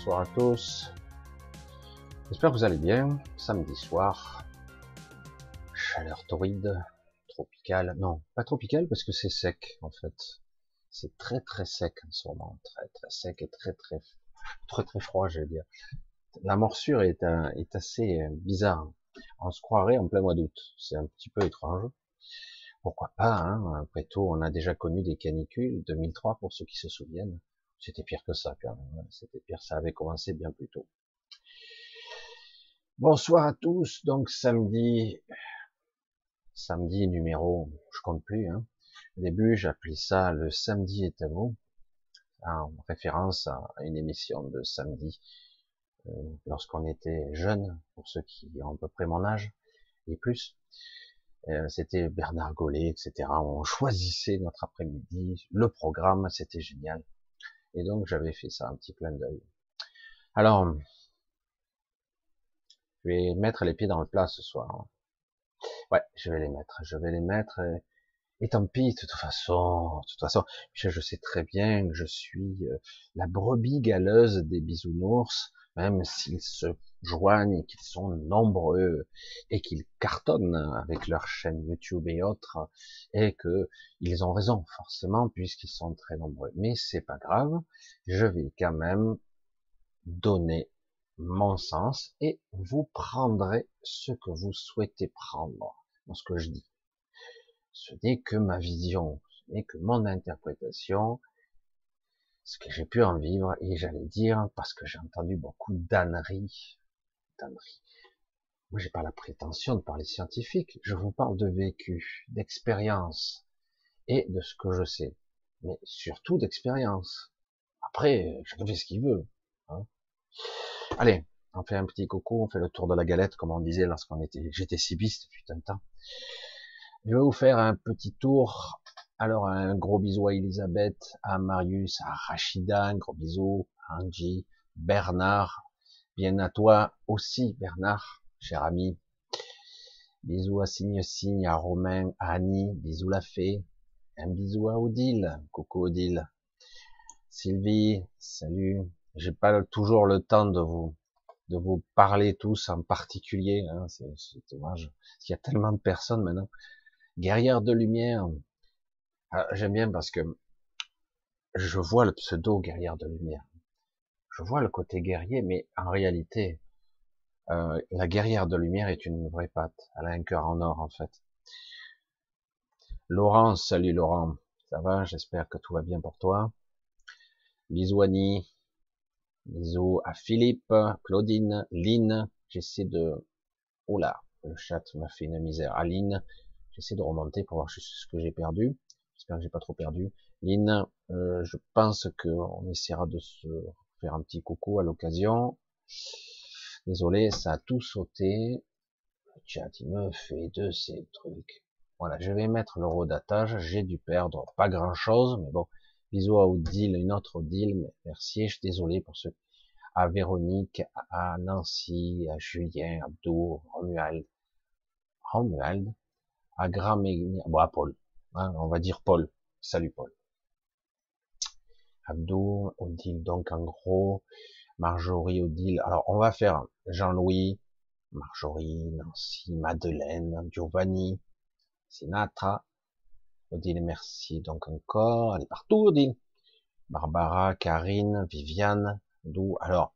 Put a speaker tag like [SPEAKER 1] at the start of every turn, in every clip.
[SPEAKER 1] bonsoir à tous. J'espère que vous allez bien. Samedi soir, chaleur torride, tropicale. Non, pas tropicale parce que c'est sec en fait. C'est très très sec en ce moment, très très sec et très très très très froid, je dire. La morsure est, est assez bizarre. On se croirait en plein mois d'août. C'est un petit peu étrange. Pourquoi pas hein? Après tout, on a déjà connu des canicules. 2003 pour ceux qui se souviennent. C'était pire que ça quand même. C'était pire. Ça avait commencé bien plus tôt. Bonsoir à tous. Donc samedi, samedi numéro, je compte plus. Hein. Au début, j'appelais ça le samedi est à vous, en référence à une émission de samedi euh, lorsqu'on était jeune, pour ceux qui ont à peu près mon âge et plus. Euh, c'était Bernard Gollet, etc. On choisissait notre après-midi, le programme, c'était génial. Et donc j'avais fait ça, un petit clin d'œil. Alors, je vais mettre les pieds dans le plat ce soir. Ouais, je vais les mettre, je vais les mettre. Et, tant pis, de toute façon, de toute façon, je, sais très bien que je suis euh, la brebis galeuse des bisounours, même s'ils se joignent, qu'ils sont nombreux et qu'ils cartonnent avec leur chaîne YouTube et autres, et que ils ont raison forcément puisqu'ils sont très nombreux. Mais c'est pas grave, je vais quand même donner mon sens et vous prendrez ce que vous souhaitez prendre dans ce que je dis. Ce n'est que ma vision, ce n'est que mon interprétation, ce que j'ai pu en vivre, et j'allais dire, parce que j'ai entendu beaucoup d'âneries, Moi, j'ai pas la prétention de parler scientifique, je vous parle de vécu, d'expérience, et de ce que je sais, mais surtout d'expérience. Après, chacun fait ce qu'il veut. Hein. Allez, on fait un petit coucou, on fait le tour de la galette, comme on disait lorsqu'on était, j'étais cibiste, putain de temps. Je vais vous faire un petit tour alors un gros bisou à Elisabeth, à Marius, à Rachida, un gros bisou, à Angie, Bernard, bien à toi aussi Bernard, cher ami. Bisous à Signe Signe, à Romain, à Annie, bisous la fée, un bisou à Odile, coucou Odile. Sylvie, salut. J'ai pas toujours le temps de vous de vous parler tous en particulier, hein, c'est dommage. Il y a tellement de personnes maintenant. Guerrière de lumière, ah, j'aime bien parce que je vois le pseudo guerrière de lumière. Je vois le côté guerrier, mais en réalité, euh, la guerrière de lumière est une vraie patte. Elle a un cœur en or, en fait. Laurent, salut Laurent. Ça va? J'espère que tout va bien pour toi. Bisous Annie. Bisous à Philippe, Claudine, Lynn. J'essaie de... Oula, le chat m'a fait une misère. Aline, j'essaie de remonter pour voir ce que j'ai perdu. J'espère que j'ai pas trop perdu. Lynn, euh, je pense qu'on essaiera de se faire un petit coucou à l'occasion. Désolé, ça a tout sauté. Le chat, il me fait de ces trucs. Voilà, je vais mettre le rodatage. J'ai dû perdre pas grand chose, mais bon. Bisous à Odile, une autre Odile. Merci, je suis désolé pour ceux. À Véronique, à Nancy, à Julien, Abdou, Romuald. Romuald? À Graménia, bon, à Paul. Hein, on va dire Paul. Salut Paul. Abdou, Odile, donc en gros, Marjorie, Odile. Alors on va faire Jean-Louis, Marjorie, Nancy, Madeleine, Giovanni, Sinatra, Odile, merci donc encore. Elle est partout, Odile. Barbara, Karine, Viviane, Dou. Alors,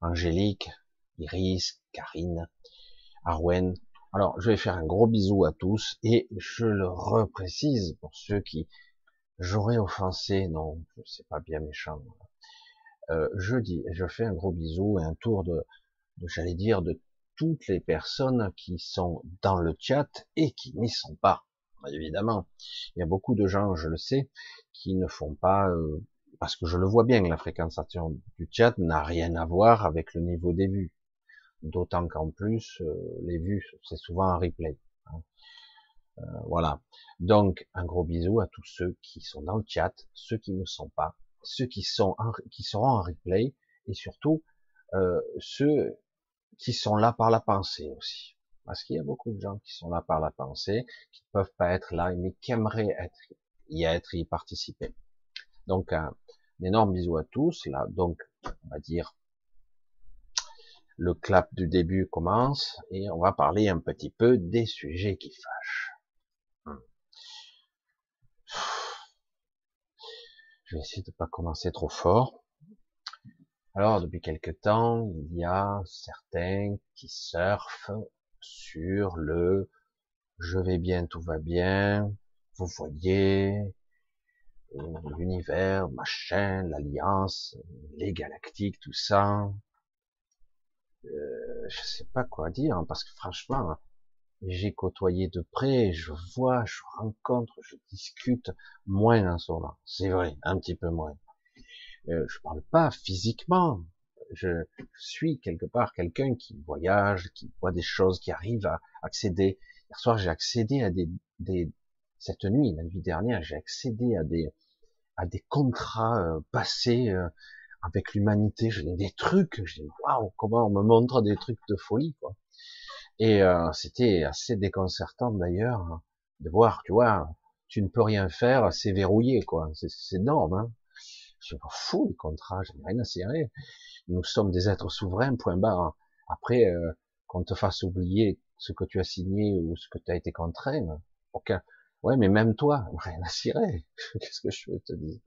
[SPEAKER 1] Angélique, Iris, Karine, Arwen, alors, je vais faire un gros bisou à tous et je le reprécise pour ceux qui j'aurais offensé, non, c'est pas bien méchant. Euh, je dis, je fais un gros bisou et un tour de, j'allais dire, de toutes les personnes qui sont dans le chat et qui n'y sont pas. Évidemment, il y a beaucoup de gens, je le sais, qui ne font pas, euh, parce que je le vois bien, la fréquentation du chat n'a rien à voir avec le niveau des vues. D'autant qu'en plus, euh, les vues, c'est souvent un replay. Hein. Euh, voilà. Donc, un gros bisou à tous ceux qui sont dans le chat, ceux qui ne sont pas, ceux qui sont qui seront en replay, et surtout euh, ceux qui sont là par la pensée aussi. Parce qu'il y a beaucoup de gens qui sont là par la pensée, qui ne peuvent pas être là, mais qui aimeraient être, y être, y participer. Donc, un, énorme bisou à tous. Là, donc, on va dire, le clap du début commence et on va parler un petit peu des sujets qui fâchent. Je vais essayer de pas commencer trop fort. Alors, depuis quelque temps, il y a certains qui surfent sur le je vais bien, tout va bien, vous voyez, l'univers, machin, l'alliance, les galactiques, tout ça. Euh, je sais pas quoi dire, hein, parce que franchement, j'ai côtoyé de près, je vois, je rencontre, je discute moins en ce moment. C'est vrai, un petit peu moins. Euh, je parle pas physiquement. Je, suis quelque part quelqu'un qui voyage, qui voit des choses, qui arrive à accéder. Hier soir, j'ai accédé à des, des, cette nuit, la nuit dernière, j'ai accédé à des, à des contrats euh, passés euh, avec l'humanité. J'ai des trucs, dis waouh, comment on me montre des trucs de folie, quoi. Et euh, c'était assez déconcertant d'ailleurs de voir, tu vois, tu ne peux rien faire, c'est verrouillé, quoi. C'est énorme. Hein. Je suis fou les contrats, j'ai rien à cirer. Nous sommes des êtres souverains, point barre. Après, euh, qu'on te fasse oublier ce que tu as signé ou ce que tu as été contraint, aucun. Ouais, mais même toi, rien à cirer. Qu'est-ce que je veux te dire?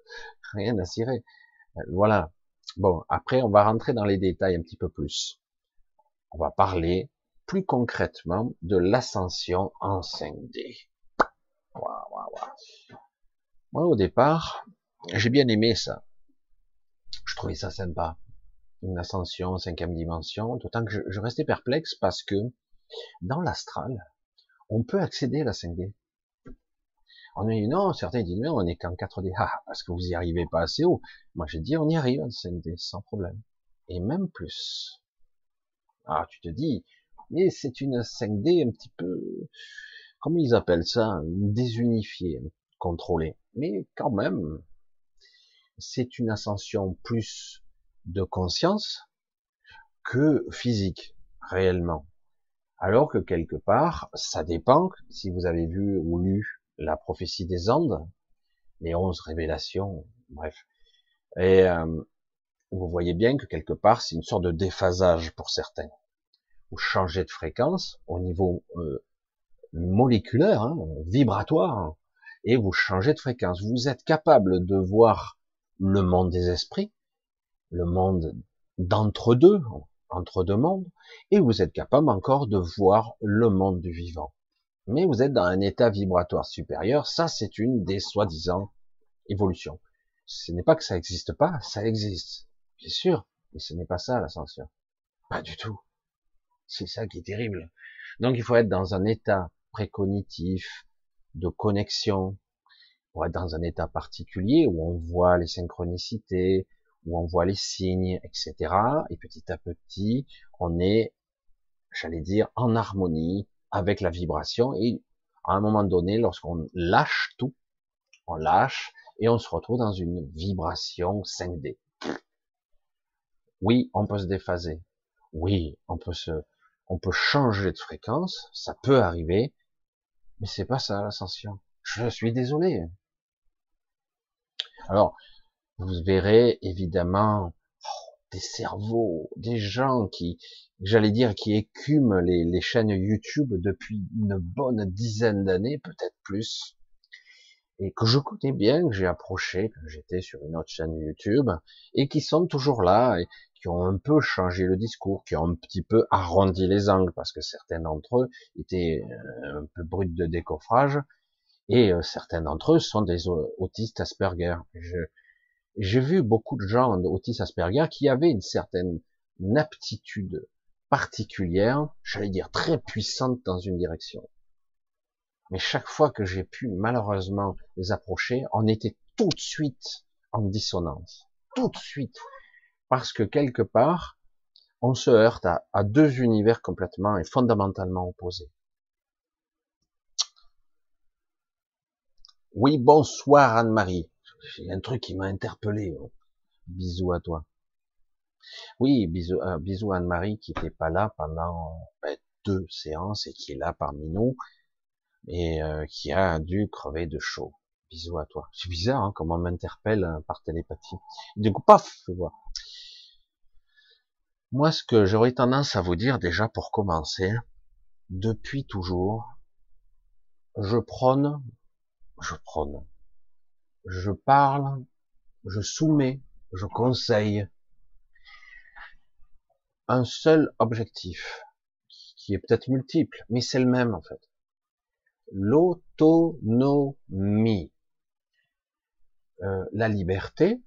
[SPEAKER 1] Rien à cirer. Euh, voilà. Bon, après, on va rentrer dans les détails un petit peu plus. On va parler plus concrètement de l'ascension en 5D. Moi, au départ, j'ai bien aimé ça. Je trouvais ça sympa. Une ascension en cinquième dimension, d'autant que je, restais perplexe parce que dans l'astral, on peut accéder à la 5D. On dit non, certains disent mais on est qu'en 4D. Ah, parce que vous y arrivez pas assez haut. Moi j'ai dit on y arrive en 5D sans problème. Et même plus. Ah, tu te dis, mais c'est une 5D un petit peu, comment ils appellent ça, désunifiée, contrôlée. Mais quand même, c'est une ascension plus de conscience que physique, réellement. Alors que quelque part, ça dépend, si vous avez vu ou lu la prophétie des Andes, les onze révélations, bref. Et euh, vous voyez bien que quelque part, c'est une sorte de déphasage pour certains vous changez de fréquence au niveau euh, moléculaire, hein, vibratoire, et vous changez de fréquence. Vous êtes capable de voir le monde des esprits, le monde d'entre-deux, entre deux mondes, et vous êtes capable encore de voir le monde du vivant. Mais vous êtes dans un état vibratoire supérieur, ça c'est une des soi-disant évolutions. Ce n'est pas que ça n'existe pas, ça existe, bien sûr, mais ce n'est pas ça l'ascension. Pas du tout. C'est ça qui est terrible. Donc il faut être dans un état précognitif, de connexion, pour être dans un état particulier où on voit les synchronicités, où on voit les signes, etc. Et petit à petit, on est, j'allais dire, en harmonie avec la vibration. Et à un moment donné, lorsqu'on lâche tout, on lâche et on se retrouve dans une vibration 5D. Oui, on peut se déphaser. Oui, on peut se, on peut changer de fréquence, ça peut arriver, mais c'est pas ça l'ascension. Je suis désolé. Alors, vous verrez évidemment oh, des cerveaux, des gens qui, j'allais dire, qui écument les, chaînes YouTube depuis une bonne dizaine d'années, peut-être plus, et que je connais bien, que j'ai approché quand j'étais sur une autre chaîne YouTube, et qui sont toujours là, qui ont un peu changé le discours, qui ont un petit peu arrondi les angles, parce que certains d'entre eux étaient euh, un peu bruts de décoffrage, et euh, certains d'entre eux sont des autistes Asperger. J'ai vu beaucoup de gens autistes Asperger qui avaient une certaine aptitude particulière, j'allais dire très puissante dans une direction. Mais chaque fois que j'ai pu malheureusement les approcher, on était tout de suite en dissonance. Tout de suite parce que quelque part, on se heurte à, deux univers complètement et fondamentalement opposés. Oui, bonsoir Anne-Marie. J'ai un truc qui m'a interpellé. Oh. Bisous à toi. Oui, bisous, euh, Anne-Marie qui n'était pas là pendant ben, deux séances et qui est là parmi nous et euh, qui a dû crever de chaud. Bisous à toi. C'est bizarre hein, comment on m'interpelle hein, par télépathie. Du coup, paf, je vois. Moi, ce que j'aurais tendance à vous dire déjà pour commencer, depuis toujours, je prône, je prône, je parle, je soumets, je conseille un seul objectif, qui est peut-être multiple, mais c'est le même en fait. L'autonomie. Euh, la liberté,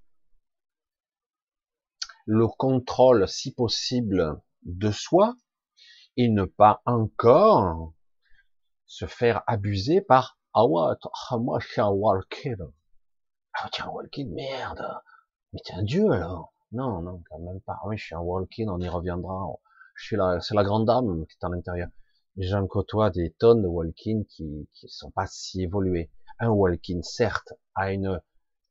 [SPEAKER 1] le contrôle, si possible, de soi, et ne pas encore se faire abuser par ah moi je suis un walking. Ah tiens, walking, merde. Mais t'es un dieu alors. Non, non, quand même pas. Oui, je suis un walking, on y reviendra. Je suis là, c'est la grande dame qui est à l'intérieur. J'en côtoie des tonnes de walking qui, qui sont pas si évolués. Un walking, certes, a une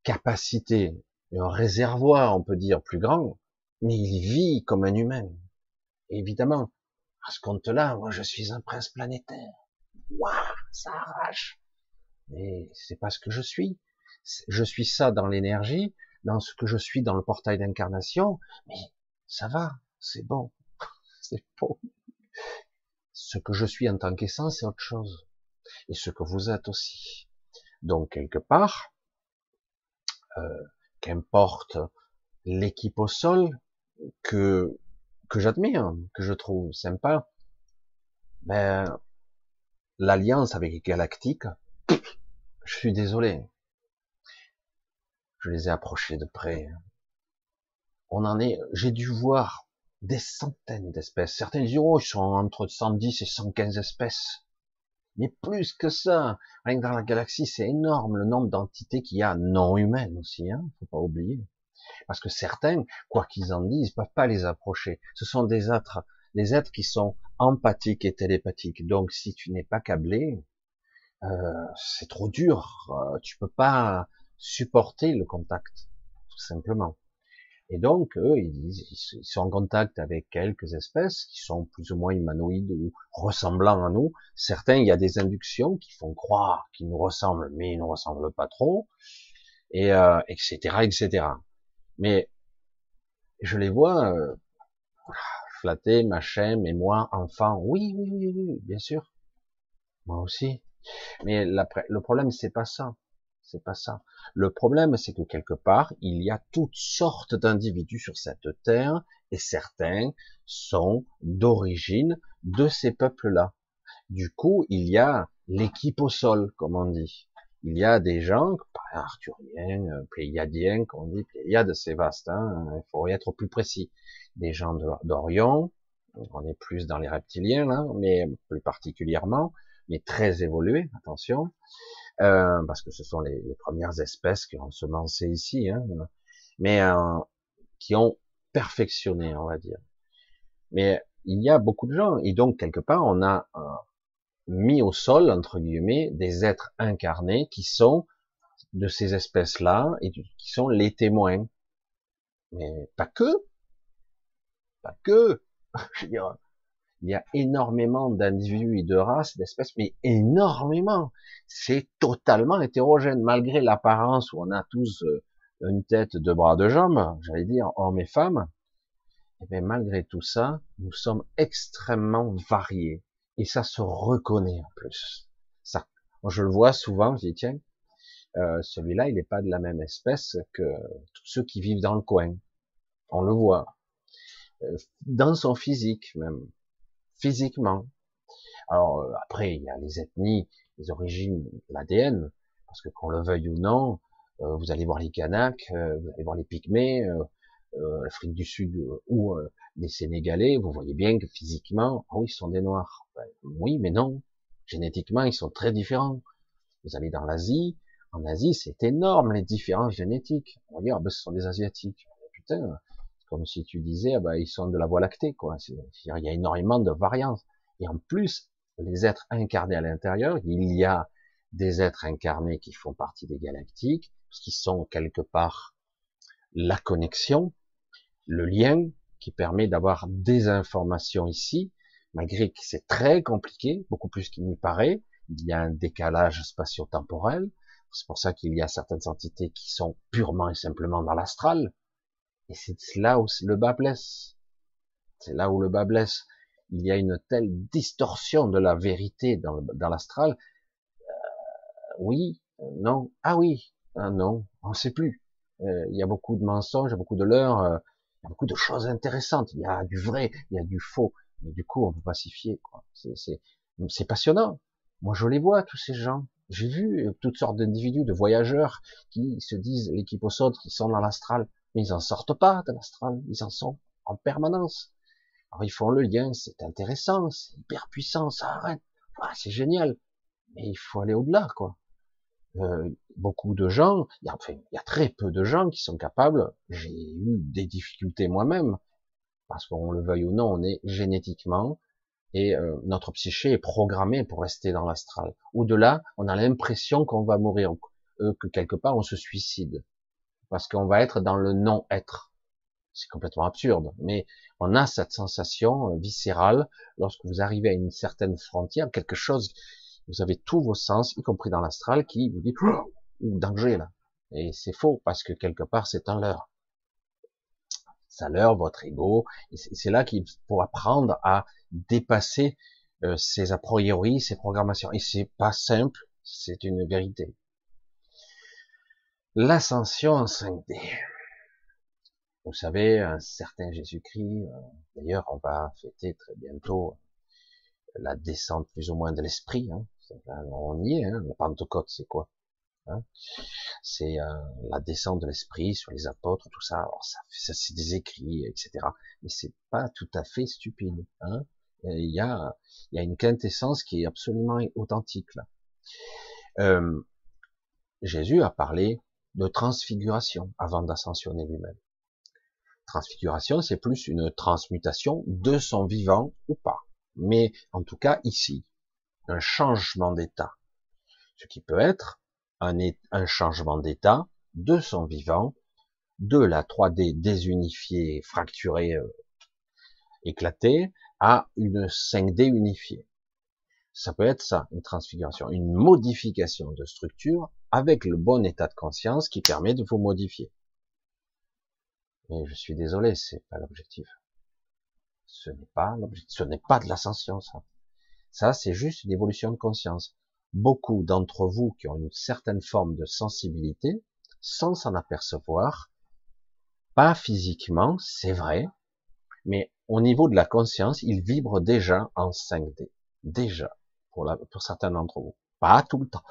[SPEAKER 1] capacité, un réservoir, on peut dire, plus grand, mais il vit comme un humain. évidemment, à ce compte-là, moi, je suis un prince planétaire. Waouh, ça arrache. Mais c'est pas ce que je suis. Je suis ça dans l'énergie, dans ce que je suis dans le portail d'incarnation, mais ça va, c'est bon, c'est bon. Ce que je suis en tant qu'essence, c'est autre chose. Et ce que vous êtes aussi. Donc, quelque part, euh, qu'importe l'équipe au sol que que j'admire, que je trouve sympa, ben l'alliance avec Galactique, je suis désolé, je les ai approchés de près. On en est, j'ai dû voir des centaines d'espèces. Certains ils sont entre 110 et 115 espèces. Mais plus que ça, rien que dans la galaxie, c'est énorme le nombre d'entités qu'il y a non humaines aussi, hein, faut pas oublier. Parce que certains, quoi qu'ils en disent, peuvent pas les approcher. Ce sont des êtres, des êtres qui sont empathiques et télépathiques. Donc, si tu n'es pas câblé, euh, c'est trop dur. Euh, tu peux pas supporter le contact, tout simplement. Et donc, eux, ils, sont en contact avec quelques espèces qui sont plus ou moins humanoïdes ou ressemblant à nous. Certains, il y a des inductions qui font croire qu'ils nous ressemblent, mais ils ne ressemblent pas trop, et euh, etc., etc. Mais je les vois euh, flatter, machin, mais moi, enfant, oui, oui, oui, oui, bien sûr, moi aussi. Mais le problème, c'est pas ça. C'est pas ça. Le problème, c'est que quelque part, il y a toutes sortes d'individus sur cette terre, et certains sont d'origine de ces peuples-là. Du coup, il y a l'équipe au sol, comme on dit. Il y a des gens, arthuriens, pléiadiens, comme on dit, pléiades, c'est vaste, hein, il faut être plus précis. Des gens d'Orion, on est plus dans les reptiliens, là, mais plus particulièrement, mais très évolués, attention. Euh, parce que ce sont les, premières espèces qui ont semencé ici, hein, mais euh, qui ont perfectionné, on va dire. Mais il y a beaucoup de gens, et donc quelque part, on a euh, mis au sol, entre guillemets, des êtres incarnés qui sont de ces espèces-là et qui sont les témoins. Mais pas que, pas que. Je veux dire, il y a énormément d'individus et de races, d'espèces, mais énormément. C'est totalement hétérogène, malgré l'apparence où on a tous euh, une tête, deux bras, deux jambes, j'allais dire hommes et femmes. Et eh bien malgré tout ça, nous sommes extrêmement variés. Et ça se reconnaît en plus. Ça, je le vois souvent, je dis tiens, euh, celui-là, il n'est pas de la même espèce que tous ceux qui vivent dans le coin. On le voit. Euh, dans son physique même physiquement. Alors euh, après, il y a les ethnies, les origines, l'ADN, parce que qu'on le veuille ou non, vous allez voir les Kanaks, vous allez voir les Pygmées, l'Afrique du Sud ou les Sénégalais, vous voyez bien que physiquement, oh, ils sont des Noirs. Ben, oui, mais non. Génétiquement, ils sont très différents. Vous allez dans l'Asie, en Asie, c'est énorme les différences génétiques. On va ah ben, ce sont des Asiatiques. Putain, comme si tu disais, ah bah, ils sont de la Voie lactée, quoi. Il y a énormément de variances. Et en plus, les êtres incarnés à l'intérieur, il y a des êtres incarnés qui font partie des galactiques, qui sont quelque part la connexion, le lien qui permet d'avoir des informations ici, malgré que c'est très compliqué, beaucoup plus qu'il n'y paraît. Il y a un décalage spatio-temporel. C'est pour ça qu'il y a certaines entités qui sont purement et simplement dans l'astral, et c'est là où le bas blesse. C'est là où le bas blesse. Il y a une telle distorsion de la vérité dans, l'astral. Euh, oui, non, ah oui, ah non, on ne sait plus. Euh, il y a beaucoup de mensonges, beaucoup de leurres, euh, il y a beaucoup de choses intéressantes. Il y a du vrai, il y a du faux. Mais du coup, on peut pacifier. C'est passionnant. Moi, je les vois tous ces gens. J'ai vu toutes sortes d'individus, de voyageurs qui se disent l'équipe au saut, qui sont dans l'astral, mais ils en sortent pas de l'astral. Ils en sont en permanence. Alors ils font le lien, c'est intéressant, c'est hyper puissant, ça arrête, ah, c'est génial. Mais il faut aller au-delà, quoi. Euh, beaucoup de gens, il y, a, enfin, il y a très peu de gens qui sont capables. J'ai eu des difficultés moi-même, parce qu'on le veuille ou non, on est génétiquement et euh, notre psyché est programmée pour rester dans l'astral. Au-delà, on a l'impression qu'on va mourir, euh, que quelque part on se suicide, parce qu'on va être dans le non-être. C'est complètement absurde, mais on a cette sensation viscérale lorsque vous arrivez à une certaine frontière, quelque chose vous avez tous vos sens, y compris dans l'astral, qui vous dit oh, danger là. Et c'est faux parce que quelque part c'est un leurre. Un leurre, votre ego. C'est là qu'il faut apprendre à dépasser euh, ses a priori, ses programmations. Et c'est pas simple, c'est une vérité. L'ascension en 5D. Vous savez, un certain Jésus-Christ, euh, d'ailleurs, on va fêter très bientôt la descente plus ou moins de l'esprit. Hein. On y est, hein. la Pentecôte, c'est quoi hein? C'est euh, la descente de l'esprit sur les apôtres, tout ça. Alors ça, ça c'est des écrits, etc. Mais c'est pas tout à fait stupide. Hein il y a, y a une quintessence qui est absolument authentique là. Euh, Jésus a parlé de transfiguration avant d'ascensionner lui-même. Transfiguration, c'est plus une transmutation de son vivant ou pas mais en tout cas ici, un changement d'état. Ce qui peut être un, changement d'état de son vivant, de la 3D désunifiée, fracturée, euh, éclatée, à une 5D unifiée. Ça peut être ça, une transfiguration, une modification de structure avec le bon état de conscience qui permet de vous modifier. Mais je suis désolé, c'est pas l'objectif. Ce n'est pas ce n'est pas de l'ascension, ça. Ça, c'est juste une évolution de conscience. Beaucoup d'entre vous qui ont une certaine forme de sensibilité, sans s'en apercevoir, pas physiquement, c'est vrai, mais au niveau de la conscience, ils vibrent déjà en 5D. Déjà, pour certains d'entre vous. Pas tout le temps.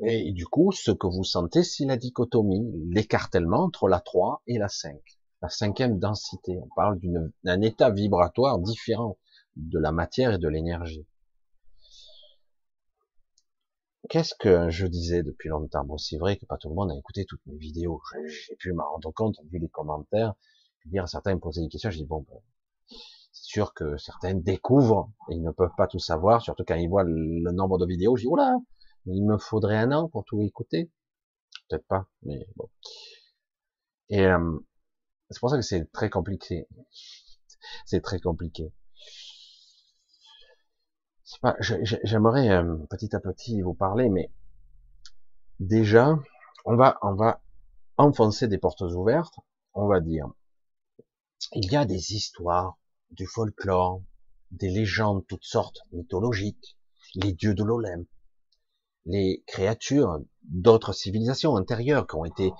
[SPEAKER 1] Et du coup, ce que vous sentez, c'est la dichotomie, l'écartèlement entre la 3 et la 5 la cinquième densité. On parle d'un état vibratoire différent de la matière et de l'énergie. Qu'est-ce que je disais depuis longtemps? Bon, c'est vrai que pas tout le monde a écouté toutes mes vidéos. J'ai pu m'en rendre compte, vu les commentaires, dire certains me posaient des questions. Je dis bon, ben, c'est sûr que certains découvrent et ils ne peuvent pas tout savoir, surtout quand ils voient le, nombre de vidéos. Je dis oula, il me faudrait un an pour tout écouter. Peut-être pas, mais bon. Et euh, c'est pour ça que c'est très compliqué. C'est très compliqué. J'aimerais euh, petit à petit vous parler, mais déjà, on va, on va enfoncer des portes ouvertes. On va dire, il y a des histoires, du folklore, des légendes toutes sortes mythologiques, les dieux de l'Olympe, les créatures d'autres civilisations intérieures qui ont été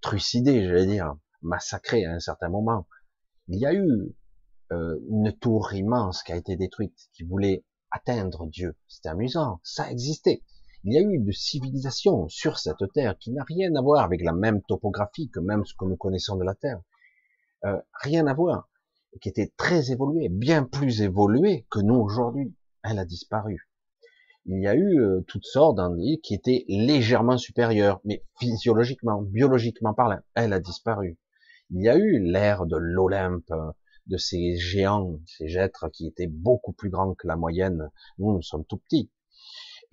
[SPEAKER 1] trucidées, j'allais dire, massacré à un certain moment. Il y a eu euh, une tour immense qui a été détruite, qui voulait atteindre Dieu. C'était amusant, ça existait. Il y a eu une civilisation sur cette terre qui n'a rien à voir avec la même topographie que même ce que nous connaissons de la terre. Euh, rien à voir. Qui était très évoluée, bien plus évoluée que nous aujourd'hui. Elle a disparu. Il y a eu euh, toutes sortes d'individus qui étaient légèrement supérieurs, mais physiologiquement, biologiquement parlant, elle a disparu il y a eu l'ère de l'Olympe, de ces géants, ces êtres qui étaient beaucoup plus grands que la moyenne. Nous, nous sommes tout petits.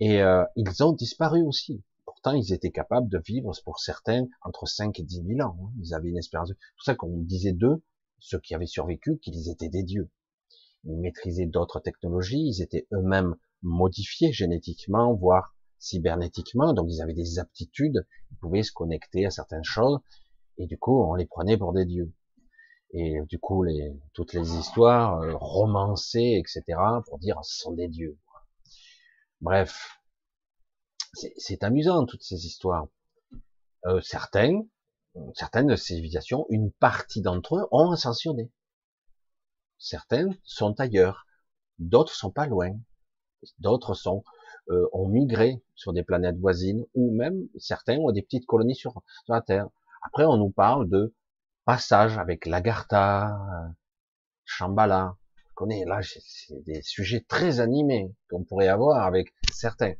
[SPEAKER 1] Et euh, ils ont disparu aussi. Pourtant, ils étaient capables de vivre, pour certains, entre 5 et 10 000 ans. Hein. Ils avaient une espérance. C'est pour ça qu'on disait d'eux, ceux qui avaient survécu, qu'ils étaient des dieux. Ils maîtrisaient d'autres technologies, ils étaient eux-mêmes modifiés génétiquement, voire cybernétiquement, donc ils avaient des aptitudes, ils pouvaient se connecter à certaines choses, et du coup, on les prenait pour des dieux. et du coup les, toutes les histoires euh, romancées, etc., pour dire ce sont des dieux. Bref, c'est amusant toutes ces histoires. Euh, certaines, certaines civilisations, une partie d'entre eux ont ascensionné. Certaines sont ailleurs, d'autres sont pas loin, d'autres sont euh, ont migré sur des planètes voisines, ou même certains ont des petites colonies sur, sur la Terre. Après, on nous parle de passage avec Lagartha, Shambhala. On connaît là, c'est des sujets très animés qu'on pourrait avoir avec certains.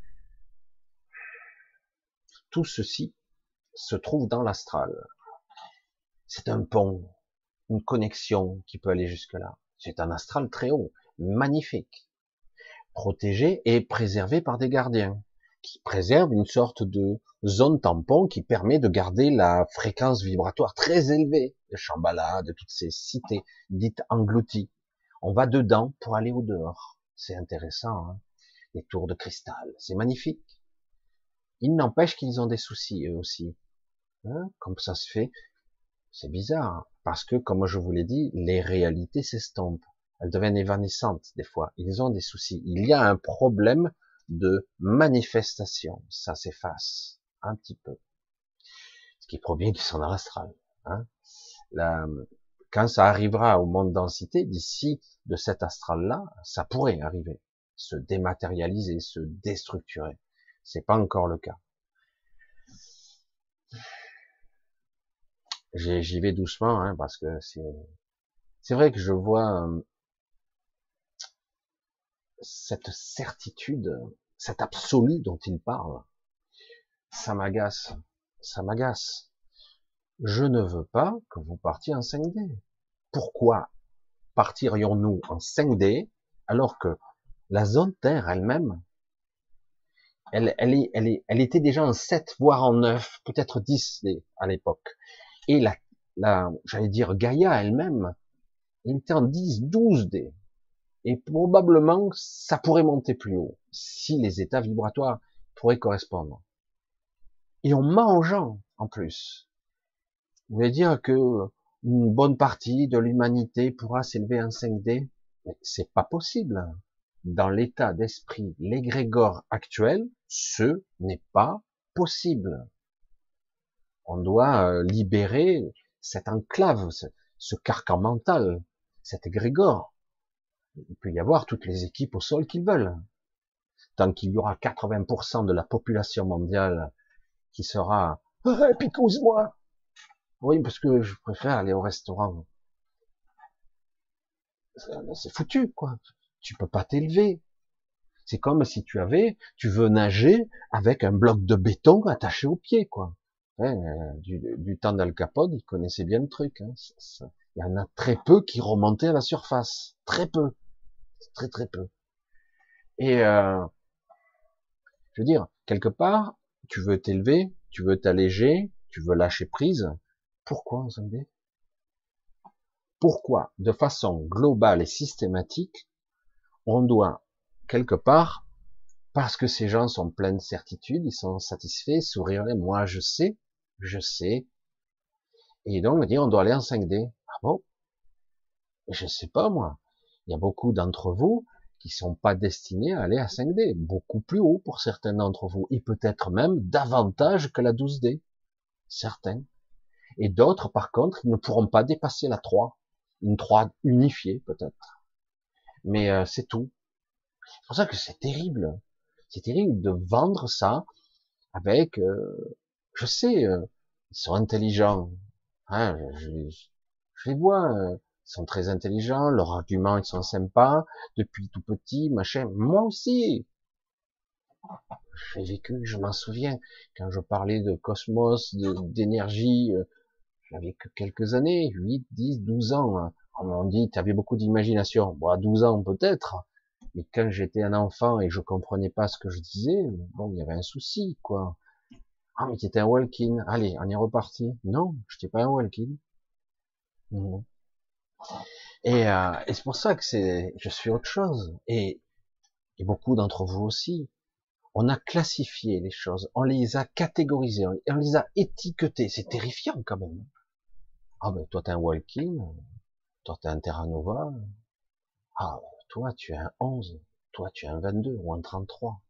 [SPEAKER 1] Tout ceci se trouve dans l'astral. C'est un pont, une connexion qui peut aller jusque là. C'est un astral très haut, magnifique, protégé et préservé par des gardiens qui préservent une sorte de zone tampon qui permet de garder la fréquence vibratoire très élevée de Shambhala, de toutes ces cités dites englouties. On va dedans pour aller au dehors. C'est intéressant. Hein les tours de cristal, c'est magnifique. Il n'empêche qu'ils ont des soucis eux aussi. Hein comme ça se fait, c'est bizarre, parce que comme je vous l'ai dit, les réalités s'estompent. Elles deviennent évanescentes des fois. Ils ont des soucis. Il y a un problème de manifestation. Ça s'efface un petit peu. Ce qui qu'ils sont dans l'astral. Hein quand ça arrivera au monde densité, d'ici de cet astral-là, ça pourrait arriver, se dématérialiser, se déstructurer. C'est pas encore le cas. J'y vais doucement, hein, parce que c'est, c'est vrai que je vois euh, cette certitude, cet absolu dont il parle, ça m'agace, ça m'agace. Je ne veux pas que vous partiez en 5D. Pourquoi partirions-nous en 5D alors que la zone Terre elle-même, elle, elle, est, elle, est, elle était déjà en 7, voire en 9, peut-être 10D à l'époque. Et la, la j'allais dire Gaïa elle-même, elle était en 10, 12D. Et probablement, ça pourrait monter plus haut, si les états vibratoires pourraient correspondre. Et en mangeant, en plus. Vous voulez dire que une bonne partie de l'humanité pourra s'élever en 5D? Mais c'est pas possible. Dans l'état d'esprit, l'égrégore actuel, ce n'est pas possible. On doit euh, libérer cette enclave, ce carcan mental, cet égrégore il peut y avoir toutes les équipes au sol qu'ils veulent. Tant qu'il y aura 80% de la population mondiale qui sera ah, picouse-moi. Oui, parce que je préfère aller au restaurant. C'est foutu, quoi. Tu peux pas t'élever. C'est comme si tu avais, tu veux nager avec un bloc de béton attaché au pied, quoi. Hein, du, temps d'Al Capone, il connaissait bien le truc. Hein. Il y en a très peu qui remontaient à la surface. Très peu très très peu. Et euh, je veux dire, quelque part, tu veux t'élever, tu veux t'alléger, tu veux lâcher prise. Pourquoi, dit Pourquoi, de façon globale et systématique, on doit quelque part, parce que ces gens sont pleins de certitude, ils sont satisfaits, sourire, moi je sais, je sais, et donc on dit on doit aller en 5D. Ah bon? Je sais pas moi. Il y a beaucoup d'entre vous qui sont pas destinés à aller à 5D, beaucoup plus haut pour certains d'entre vous, et peut-être même davantage que la 12D, certains. Et d'autres, par contre, ils ne pourront pas dépasser la 3, une 3 unifiée peut-être. Mais euh, c'est tout. C'est pour ça que c'est terrible. C'est terrible de vendre ça avec, euh, je sais, euh, ils sont intelligents. Hein, je, je, les vois, ils sont très intelligents, leurs arguments ils sont sympas, depuis tout petit, machin. Moi aussi, j'ai vécu, je m'en souviens, quand je parlais de cosmos, d'énergie, euh, j'avais que quelques années, 8, 10, 12 ans. Hein. On m'a dit, tu avais beaucoup d'imagination. Bon, à 12 ans peut-être, mais quand j'étais un enfant et je comprenais pas ce que je disais, bon, il y avait un souci, quoi. Ah, mais tu étais un walking. Allez, on est reparti. Non, je n'étais pas un walking. Et, euh, et c'est pour ça que c'est, je suis autre chose. Et, et beaucoup d'entre vous aussi. On a classifié les choses, on les a catégorisées, on les a étiquetées. C'est terrifiant quand même. Ah ben toi t'es un walking, toi tu es un Terra Nova, ah, toi tu es un 11, toi tu es un 22 ou un 33,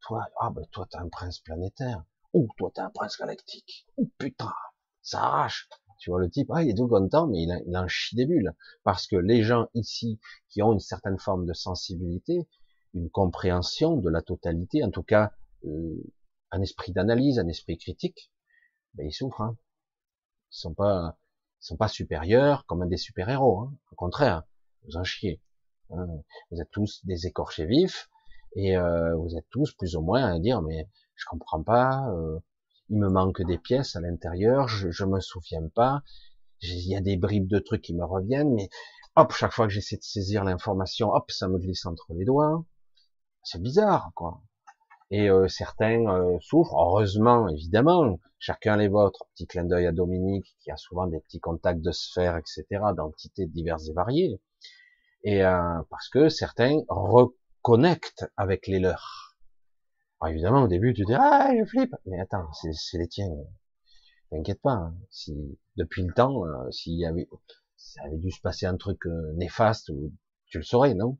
[SPEAKER 1] toi, ah ben toi t'es un prince planétaire, ou toi t'es un prince galactique, ou putain, ça arrache. Tu vois le type, ah il est tout content, mais il, a, il en chie des bulles, parce que les gens ici qui ont une certaine forme de sensibilité, une compréhension de la totalité, en tout cas euh, un esprit d'analyse, un esprit critique, ben ils souffrent. Hein. Ils sont pas, ils sont pas supérieurs comme des super héros. Hein. Au contraire, vous en chiez. Hein. Vous êtes tous des écorchés vifs et euh, vous êtes tous plus ou moins à dire mais je comprends pas, euh, il me manque des pièces à l'intérieur, je, je me souviens pas, il y a des bribes de trucs qui me reviennent, mais hop, chaque fois que j'essaie de saisir l'information, hop, ça me glisse entre les doigts. C'est bizarre, quoi et euh, certains euh, souffrent. Heureusement, évidemment, chacun les vôtres. Petit clin d'œil à Dominique, qui a souvent des petits contacts de sphères, etc., d'entités diverses et variées. Et euh, parce que certains reconnectent avec les leurs. Alors évidemment, au début, tu dis ah, je flippe, mais attends, c'est les tiens. T'inquiète pas. Hein. Si depuis le temps, s'il y avait, ça avait dû se passer un truc néfaste, tu le saurais, non?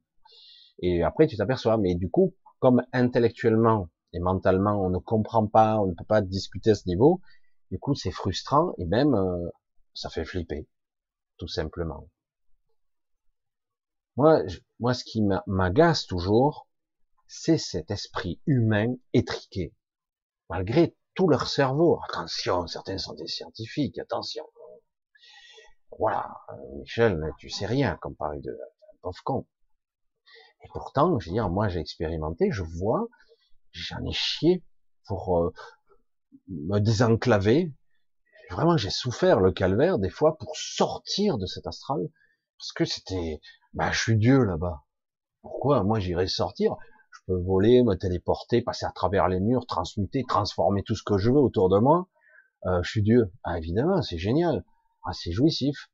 [SPEAKER 1] Et après, tu t'aperçois. Mais du coup, comme intellectuellement et mentalement on ne comprend pas, on ne peut pas discuter à ce niveau, du coup c'est frustrant et même euh, ça fait flipper, tout simplement. Moi, moi ce qui m'agace toujours, c'est cet esprit humain étriqué. Malgré tout leur cerveau, attention, certains sont des scientifiques, attention. Voilà, Michel, tu sais rien comparé de un pauvre con. Et pourtant, je veux dire, moi j'ai expérimenté, je vois, j'en ai chié pour euh, me désenclaver. Vraiment, j'ai souffert le calvaire des fois pour sortir de cet astral, parce que c'était, bah, je suis Dieu là-bas. Pourquoi Moi, j'irais sortir? Voler, me téléporter, passer à travers les murs, transmuter, transformer tout ce que je veux autour de moi. Euh, je suis Dieu. Ah, évidemment, c'est génial. Ah, c'est jouissif.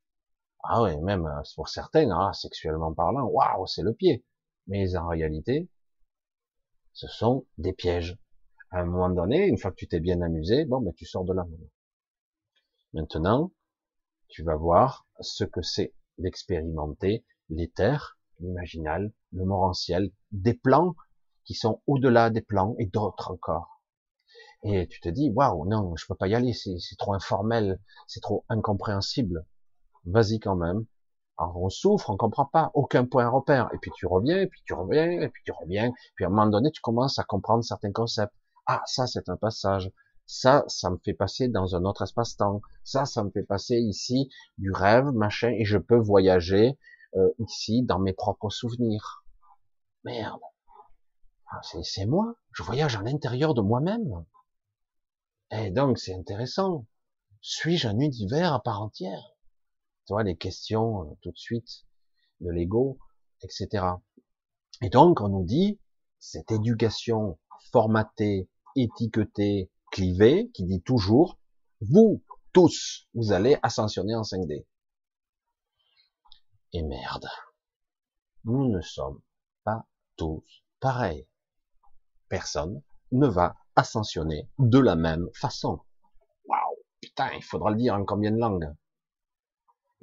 [SPEAKER 1] Ah ouais, même euh, pour certaines, ah, sexuellement parlant, waouh, c'est le pied mais en réalité, ce sont des pièges. À un moment donné, une fois que tu t'es bien amusé, bon, ben, tu sors de là. Maintenant, tu vas voir ce que c'est d'expérimenter l'éther, l'imaginal, le morantiel, des plans qui sont au-delà des plans et d'autres encore. Et tu te dis, waouh, non, je peux pas y aller, c'est trop informel, c'est trop incompréhensible. Vas-y quand même, alors on souffre, on comprend pas, aucun point repère. Et puis tu reviens, et puis tu reviens, et puis tu reviens. Puis à un moment donné, tu commences à comprendre certains concepts. Ah, ça c'est un passage. Ça, ça me fait passer dans un autre espace-temps. Ça, ça me fait passer ici du rêve, machin, et je peux voyager euh, ici dans mes propres souvenirs. Merde. Ah, c'est moi. Je voyage à l'intérieur de moi-même. Et donc c'est intéressant. Suis-je un univers à part entière? Tu vois, les questions euh, tout de suite de l'ego, etc. Et donc, on nous dit, cette éducation formatée, étiquetée, clivée, qui dit toujours, vous, tous, vous allez ascensionner en 5D. Et merde. Nous ne sommes pas tous pareils. Personne ne va ascensionner de la même façon. Waouh, putain, il faudra le dire en combien de langues?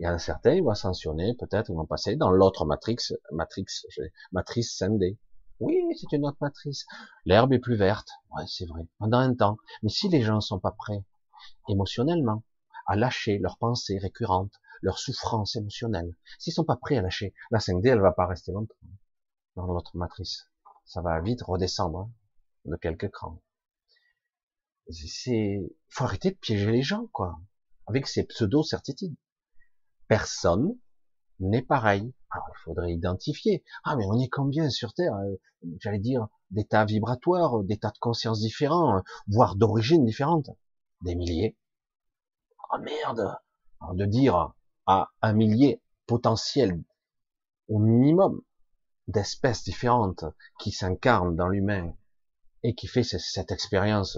[SPEAKER 1] A un certain, il va sanctionner, peut-être, ils vont passer dans l'autre matrix, matrix, matrice scindée. Oui, c'est une autre matrice. L'herbe est plus verte. Ouais, c'est vrai. Pendant un temps. Mais si les gens sont pas prêts, émotionnellement, à lâcher leurs pensées récurrentes, leurs souffrances émotionnelles, s'ils sont pas prêts à lâcher, la 5D, elle va pas rester longtemps dans l'autre matrice. Ça va vite redescendre hein, de quelques crans. C'est, faut arrêter de piéger les gens, quoi, avec ces pseudo-certitudes personne n'est pareil. Alors, il faudrait identifier. Ah, mais on est combien sur Terre euh, J'allais dire d'états vibratoires, d'états de conscience différents, euh, voire d'origine différente. Des milliers. Ah merde Alors, De dire à un millier potentiel au minimum d'espèces différentes qui s'incarnent dans l'humain et qui fait cette expérience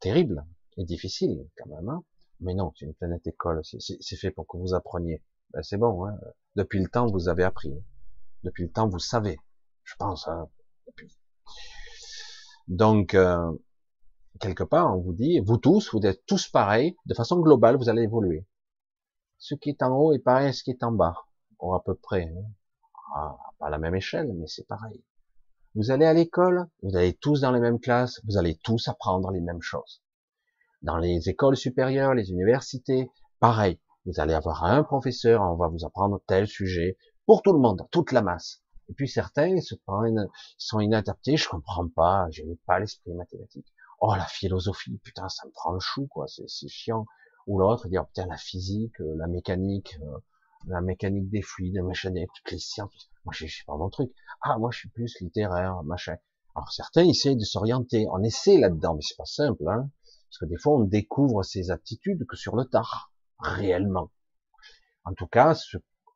[SPEAKER 1] terrible et difficile quand même. Hein mais non, c'est une planète école, c'est fait pour que vous appreniez. Ben, c'est bon, hein. depuis le temps vous avez appris. Depuis le temps vous savez, je pense. Hein, Donc, euh, quelque part, on vous dit, vous tous, vous êtes tous pareils, de façon globale, vous allez évoluer. Ce qui est en haut est pareil à ce qui est en bas. ont à peu près, hein. Ah, pas la même échelle, mais c'est pareil. Vous allez à l'école, vous allez tous dans les mêmes classes, vous allez tous apprendre les mêmes choses. Dans les écoles supérieures, les universités, pareil. Vous allez avoir un professeur, on va vous apprendre tel sujet pour tout le monde, toute la masse. Et puis certains ils se prennent, sont inadaptés, je comprends pas, je n'ai pas l'esprit mathématique. Oh la philosophie, putain, ça me prend le chou, quoi, c'est chiant. Ou l'autre dire putain la physique, euh, la mécanique, euh, la mécanique des fluides, machin, toutes les sciences. Moi je sais pas mon truc. Ah moi je suis plus littéraire, machin. Alors certains essayent de s'orienter, on essaie là-dedans, mais c'est pas simple, hein. Parce que des fois, on découvre ses aptitudes que sur le tard, réellement. En tout cas,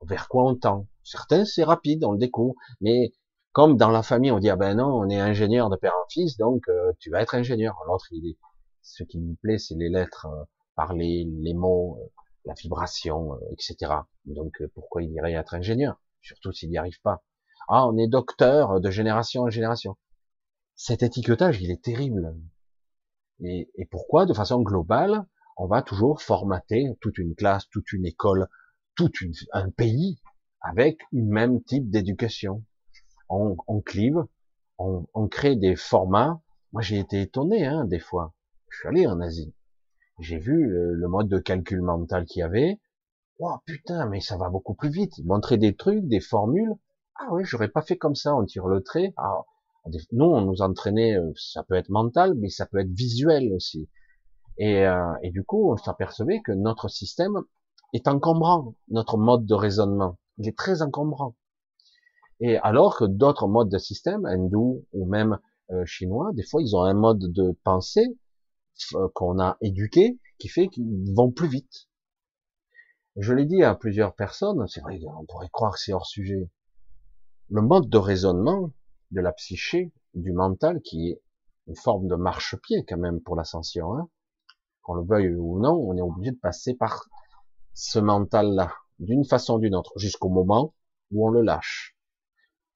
[SPEAKER 1] vers quoi on tend. Certains, c'est rapide, on le découvre. Mais comme dans la famille, on dit, ah ben non, on est ingénieur de père en fils, donc euh, tu vas être ingénieur. L'autre, il est, ce qui lui plaît, c'est les lettres, euh, parler, les mots, euh, la vibration, etc. Donc pourquoi il irait être ingénieur? Surtout s'il n'y arrive pas. Ah, on est docteur de génération en génération. Cet étiquetage, il est terrible. Et, pourquoi? De façon globale, on va toujours formater toute une classe, toute une école, tout un pays avec une même type d'éducation. On, clive, on, crée des formats. Moi, j'ai été étonné hein, des fois. Je suis allé en Asie. J'ai vu le, mode de calcul mental qu'il y avait. Oh putain, mais ça va beaucoup plus vite. Montrer des trucs, des formules. Ah oui, j'aurais pas fait comme ça. On tire le trait. Ah, nous, on nous entraînait, euh, ça peut être mental, mais ça peut être visuel aussi. Et, euh, et du coup, on s'apercevait que notre système est encombrant, notre mode de raisonnement. Il est très encombrant. Et alors que d'autres modes de système, hindous ou même euh, chinois, des fois, ils ont un mode de pensée qu'on a éduqué qui fait qu'ils vont plus vite. Je l'ai dit à plusieurs personnes, c'est vrai qu'on pourrait croire que c'est hors sujet. Le mode de raisonnement, de la psyché, du mental, qui est une forme de marchepied quand même pour l'ascension. Hein. Qu'on le veuille ou non, on est obligé de passer par ce mental-là, d'une façon ou d'une autre, jusqu'au moment où on le lâche.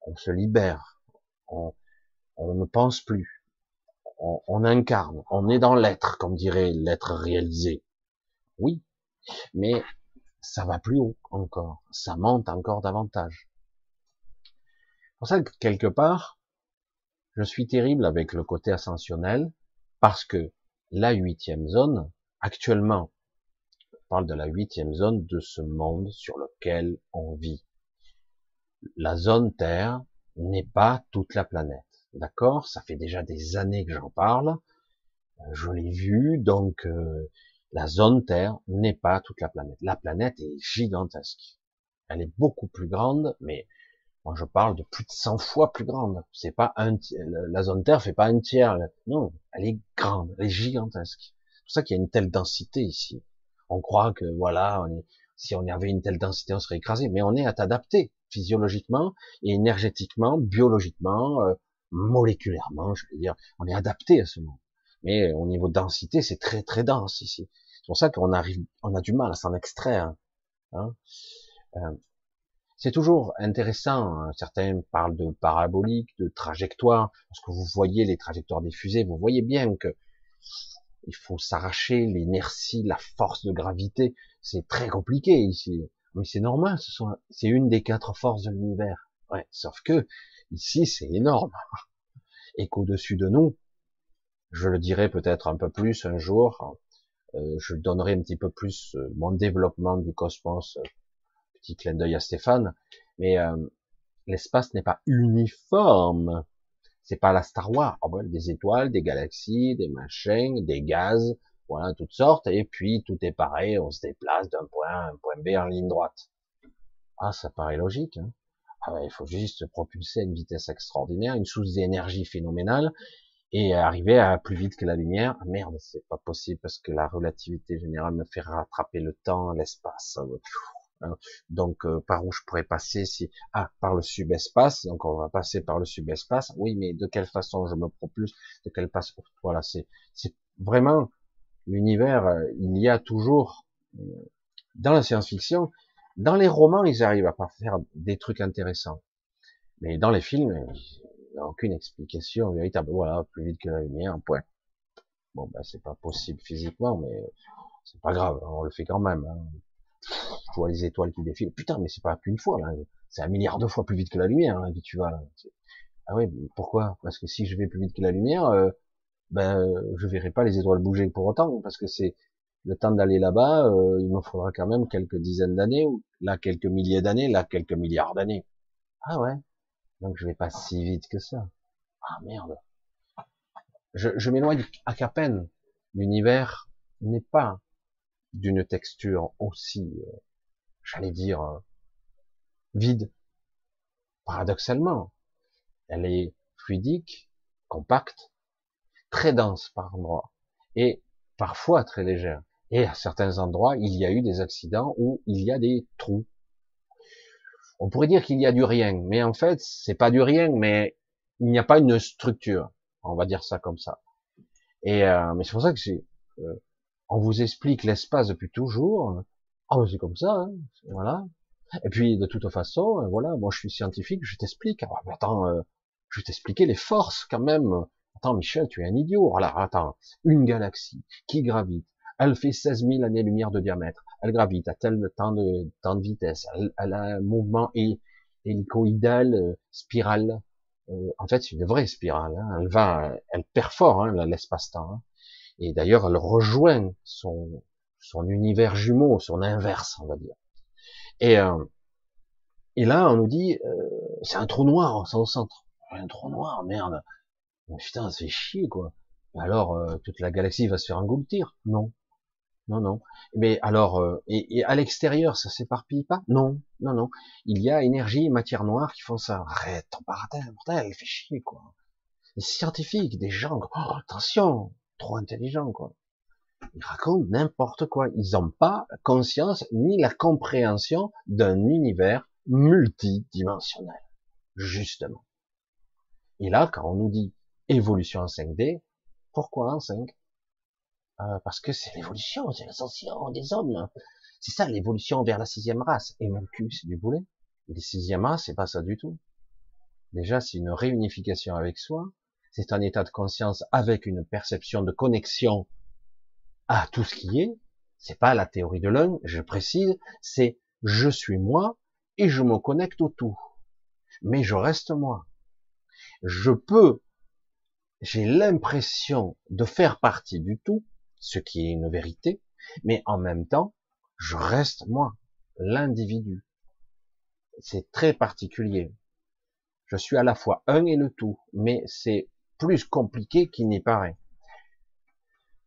[SPEAKER 1] On se libère, on, ne pense plus, on, incarne, on est dans l'être, comme dirait l'être réalisé. Oui, mais ça va plus haut encore, ça monte encore davantage pour ça que quelque part, je suis terrible avec le côté ascensionnel, parce que la huitième zone, actuellement, je parle de la huitième zone de ce monde sur lequel on vit. La zone Terre n'est pas toute la planète. D'accord Ça fait déjà des années que j'en parle. Je l'ai vu, donc euh, la zone Terre n'est pas toute la planète. La planète est gigantesque. Elle est beaucoup plus grande, mais moi, je parle de plus de 100 fois plus grande. C'est pas un, la zone Terre fait pas un tiers. Non, elle est grande, elle est gigantesque. C'est pour ça qu'il y a une telle densité ici. On croit que voilà, si on avait une telle densité, on serait écrasé. Mais on est à physiologiquement énergétiquement, biologiquement, euh, moléculairement, je veux dire. On est adapté à ce monde. Mais au niveau de densité, c'est très très dense ici. C'est pour ça qu'on arrive, on a du mal à s'en extraire. Hein. Euh, c'est toujours intéressant. Hein. Certains parlent de parabolique, de trajectoire. Parce que vous voyez les trajectoires des fusées, vous voyez bien que il faut s'arracher l'inertie, la force de gravité. C'est très compliqué ici. Mais c'est normal. Ce c'est une des quatre forces de l'univers. Ouais. Sauf que ici, c'est énorme. Et qu'au-dessus de nous, je le dirai peut-être un peu plus un jour. Euh, je donnerai un petit peu plus euh, mon développement du cosmos euh, petit clin d'œil à Stéphane, mais l'espace n'est pas uniforme. C'est pas la Star Wars. Oh, des étoiles, des galaxies, des machins, des gaz, voilà, toutes sortes, et puis tout est pareil, on se déplace d'un point à un point B en ligne droite. Ah, ça paraît logique. Hein ah il faut juste se propulser à une vitesse extraordinaire, une source d'énergie phénoménale, et arriver à plus vite que la lumière. Ah, merde, c'est pas possible parce que la relativité générale me fait rattraper le temps, l'espace. Hein. Donc euh, par où je pourrais passer si ah par le subespace, donc on va passer par le subespace. Oui, mais de quelle façon je me propulse De quelle façon Voilà, c'est c'est vraiment l'univers. Euh, il y a toujours euh, dans la science-fiction, dans les romans, ils arrivent à pas faire des trucs intéressants, mais dans les films, il n'y a aucune explication véritable. Voilà, plus vite que la lumière, point. Bon, ben c'est pas possible physiquement, mais c'est pas grave, on le fait quand même. Hein je vois les étoiles qui défilent. Putain, mais c'est pas qu'une fois, là. C'est un milliard de fois plus vite que la lumière, que tu vas, là. Ah oui, pourquoi? Parce que si je vais plus vite que la lumière, euh, ben, je verrai pas les étoiles bouger pour autant, parce que c'est le temps d'aller là-bas, euh, il me faudra quand même quelques dizaines d'années, ou là quelques milliers d'années, là quelques milliards d'années. Ah ouais, donc je vais pas si vite que ça. Ah merde. Je, m'éloigne à qu'à peine. L'univers n'est pas d'une texture aussi, euh, j'allais dire, euh, vide. Paradoxalement, elle est fluidique, compacte, très dense par endroits, et parfois très légère. Et à certains endroits, il y a eu des accidents où il y a des trous. On pourrait dire qu'il y a du rien, mais en fait, c'est pas du rien, mais il n'y a pas une structure. On va dire ça comme ça. Et euh, mais c'est pour ça que euh, on vous explique l'espace depuis toujours. Ah, c'est comme ça, hein, voilà. Et puis de toute façon, euh, voilà, moi je suis scientifique, je t'explique. Ah, attends, euh, je vais t'expliquer les forces quand même. Attends, Michel, tu es un idiot. Alors, attends, une galaxie qui gravite, elle fait 16 000 années-lumière de diamètre, elle gravite à tel temps de, de vitesse, elle, a un mouvement hélicoïdal, euh, spirale. Euh, en fait, c'est une vraie spirale. Hein. Elle va, elle perfore hein, l'espace-temps. Hein. Et d'ailleurs, elle rejoint son, son univers jumeau, son inverse, on va dire. Et, euh, et là, on nous dit, c'est un trou noir, c'est au centre. Un trou noir, merde. putain, c'est chier, quoi. Alors, toute la galaxie va se faire engloutir Non. Non, non. Mais alors, euh, et, à l'extérieur, ça s'éparpille pas? Non, non, non. Il y a énergie et matière noire qui font ça. Arrête, ton bordel, elle fait chier, quoi. Les scientifiques, des gens, oh, attention, trop intelligents, quoi. Ils racontent n'importe quoi. Ils n'ont pas conscience ni la compréhension d'un univers multidimensionnel. Justement. Et là, quand on nous dit évolution en 5D, pourquoi en 5 euh, parce que c'est l'évolution, c'est l'ascension des hommes. C'est ça l'évolution vers la sixième race. Et mon cul, c'est du boulet. Les sixième race, c'est pas ça du tout. Déjà, c'est une réunification avec soi. C'est un état de conscience avec une perception de connexion à tout ce qui est. C'est pas la théorie de l'un, je précise, c'est je suis moi et je me connecte au tout. Mais je reste moi. Je peux, j'ai l'impression de faire partie du tout, ce qui est une vérité, mais en même temps, je reste moi, l'individu. C'est très particulier. Je suis à la fois un et le tout, mais c'est plus compliqué qu'il n'y paraît.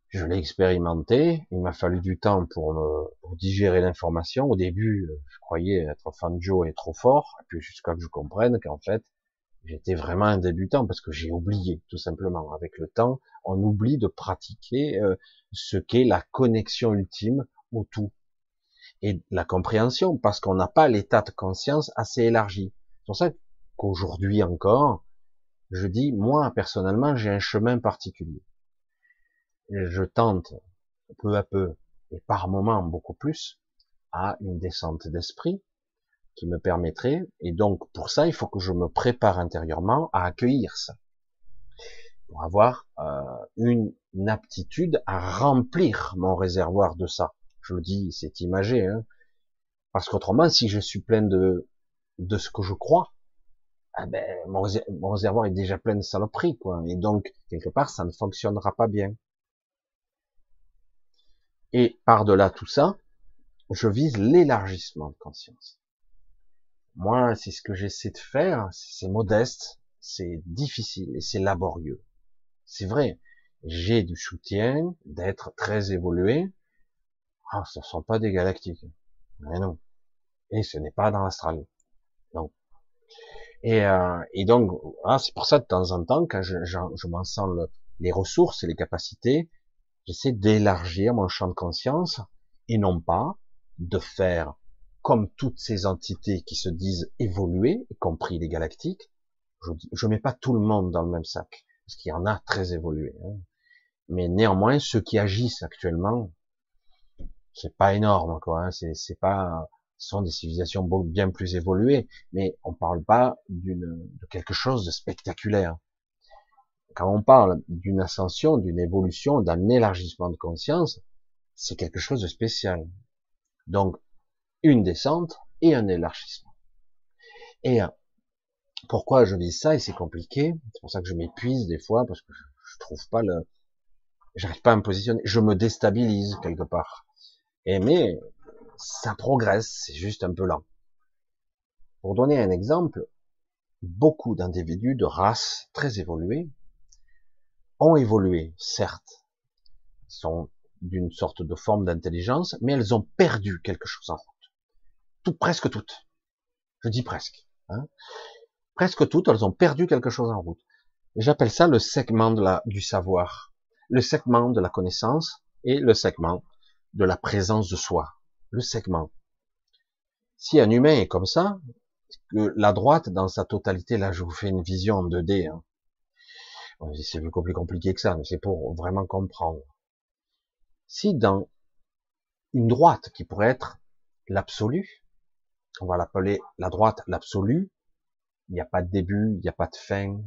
[SPEAKER 1] Je l'ai expérimenté, il m'a fallu du temps pour, me, digérer l'information. Au début, je croyais être fan Joe et trop fort, et puis jusqu'à que je comprenne qu'en fait, J'étais vraiment un débutant parce que j'ai oublié, tout simplement. Avec le temps, on oublie de pratiquer euh, ce qu'est la connexion ultime au tout. Et la compréhension, parce qu'on n'a pas l'état de conscience assez élargi. C'est pour ça qu'aujourd'hui encore, je dis, moi, personnellement, j'ai un chemin particulier. Je tente, peu à peu, et par moments beaucoup plus, à une descente d'esprit, qui me permettrait, et donc pour ça, il faut que je me prépare intérieurement à accueillir ça, pour avoir euh, une, aptitude à remplir mon réservoir de ça. Je le dis, c'est imagé, hein, parce qu'autrement, si je suis plein de de ce que je crois, eh ben, mon, mon réservoir est déjà plein de saloperies, quoi, et donc quelque part, ça ne fonctionnera pas bien. Et par-delà tout ça, je vise l'élargissement de conscience. Moi, c'est ce que j'essaie de faire. C'est modeste, c'est difficile et c'est laborieux. C'est vrai. J'ai du soutien, d'être très évolué. Ah, ce ne sont pas des galactiques. Mais non. Et ce n'est pas dans l'astral. Non. Et, euh, et donc, ah, c'est pour ça de temps en temps, quand je, je, je m'en sens les ressources et les capacités, j'essaie d'élargir mon champ de conscience et non pas de faire comme toutes ces entités qui se disent évoluer, y compris les galactiques, je ne mets pas tout le monde dans le même sac, parce qu'il y en a très évolués. Hein. Mais néanmoins, ceux qui agissent actuellement, c'est pas énorme, quoi. Hein. C'est pas, ce sont des civilisations bien plus évoluées, mais on parle pas d'une de quelque chose de spectaculaire. Quand on parle d'une ascension, d'une évolution, d'un élargissement de conscience, c'est quelque chose de spécial. Donc, une descente et un élargissement. Et euh, pourquoi je dis ça et c'est compliqué, c'est pour ça que je m'épuise des fois parce que je, trouve pas le, j'arrive pas à me positionner, je me déstabilise quelque part. Et mais ça progresse, c'est juste un peu lent. Pour donner un exemple, beaucoup d'individus de races très évoluées ont évolué, certes, sont d'une sorte de forme d'intelligence, mais elles ont perdu quelque chose en route. Tout, presque toutes. Je dis presque. Hein. Presque toutes, elles ont perdu quelque chose en route. J'appelle ça le segment de du savoir, le segment de la connaissance et le segment de la présence de soi. Le segment. Si un humain est comme ça, la droite dans sa totalité, là je vous fais une vision en 2D, hein. c'est beaucoup plus compliqué que ça, mais c'est pour vraiment comprendre. Si dans une droite qui pourrait être l'absolu, on va l'appeler la droite l'absolu, il n'y a pas de début, il n'y a pas de fin,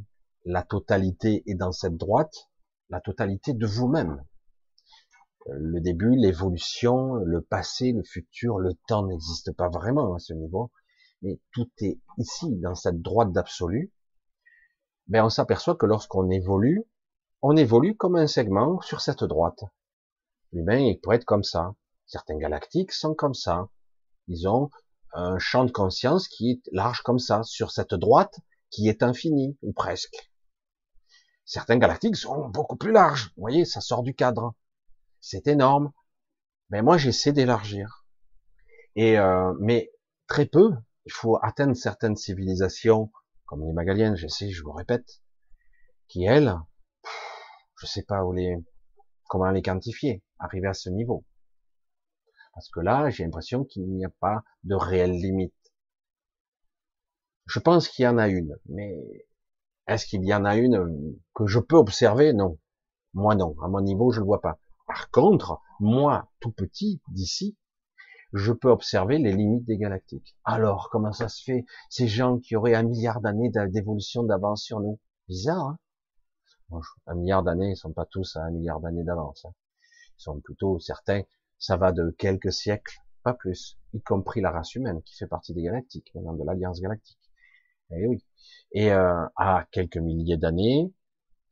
[SPEAKER 1] la totalité est dans cette droite, la totalité de vous-même. Le début, l'évolution, le passé, le futur, le temps n'existe pas vraiment à ce niveau, mais tout est ici, dans cette droite d'absolu. Ben, on s'aperçoit que lorsqu'on évolue, on évolue comme un segment sur cette droite. L'humain, il pourrait être comme ça. Certains galactiques sont comme ça. Ils ont un champ de conscience qui est large comme ça, sur cette droite qui est infinie, ou presque. Certains galactiques sont beaucoup plus larges. Vous voyez, ça sort du cadre. C'est énorme. Mais moi, j'essaie d'élargir. Et euh, mais très peu. Il faut atteindre certaines civilisations, comme les Magaliennes, j'essaie, je vous répète, qui elles, je sais pas où les, comment les quantifier, arriver à ce niveau. Parce que là, j'ai l'impression qu'il n'y a pas de réelle limite. Je pense qu'il y en a une, mais est-ce qu'il y en a une que je peux observer? Non. Moi non, à mon niveau, je ne le vois pas. Par contre, moi, tout petit, d'ici, je peux observer les limites des galactiques. Alors, comment ça se fait Ces gens qui auraient un milliard d'années d'évolution d'avance sur nous? Bizarre, hein? Un milliard d'années, ils sont pas tous à un milliard d'années d'avance. Hein ils sont plutôt certains ça va de quelques siècles, pas plus, y compris la race humaine qui fait partie des galactiques, maintenant de l'Alliance galactique. Et eh oui. Et euh, à quelques milliers d'années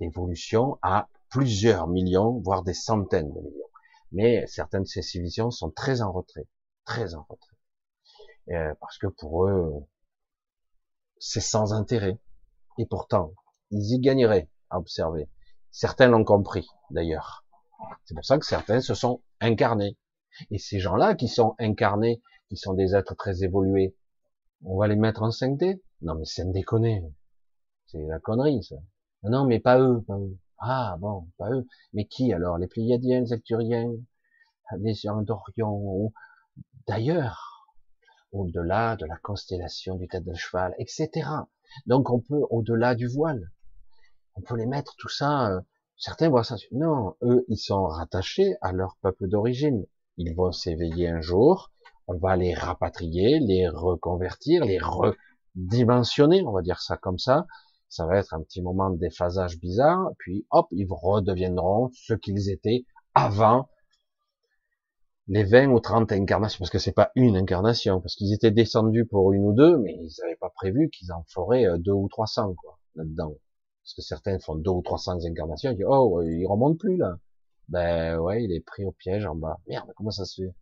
[SPEAKER 1] d'évolution, à plusieurs millions, voire des centaines de millions. Mais certaines de ces civilisations sont très en retrait, très en retrait, euh, parce que pour eux, c'est sans intérêt. Et pourtant, ils y gagneraient à observer. Certains l'ont compris, d'ailleurs. C'est pour ça que certains se sont incarnés. Et ces gens-là qui sont incarnés, qui sont des êtres très évolués, on va les mettre en 5D Non mais c'est un déconner. C'est la connerie ça. Non mais pas eux, pas eux. Ah bon, pas eux. Mais qui alors? Les Pléiadiens, les Acturiens, les Andorions, ou d'ailleurs, au-delà de la constellation du tête de cheval, etc. Donc on peut, au-delà du voile, on peut les mettre tout ça euh, Certains voient ça. Non, eux, ils sont rattachés à leur peuple d'origine. Ils vont s'éveiller un jour. On va les rapatrier, les reconvertir, les redimensionner, on va dire ça comme ça. Ça va être un petit moment de déphasage bizarre. Puis, hop, ils redeviendront ce qu'ils étaient avant les 20 ou 30 incarnations, parce que c'est pas une incarnation, parce qu'ils étaient descendus pour une ou deux, mais ils n'avaient pas prévu qu'ils en feraient euh, deux ou trois cents, quoi, là-dedans. Parce que certains font deux ou trois cents incarnations, ils disent, oh, il remonte plus, là. Ben, ouais, il est pris au piège en bas. Merde, comment ça se fait?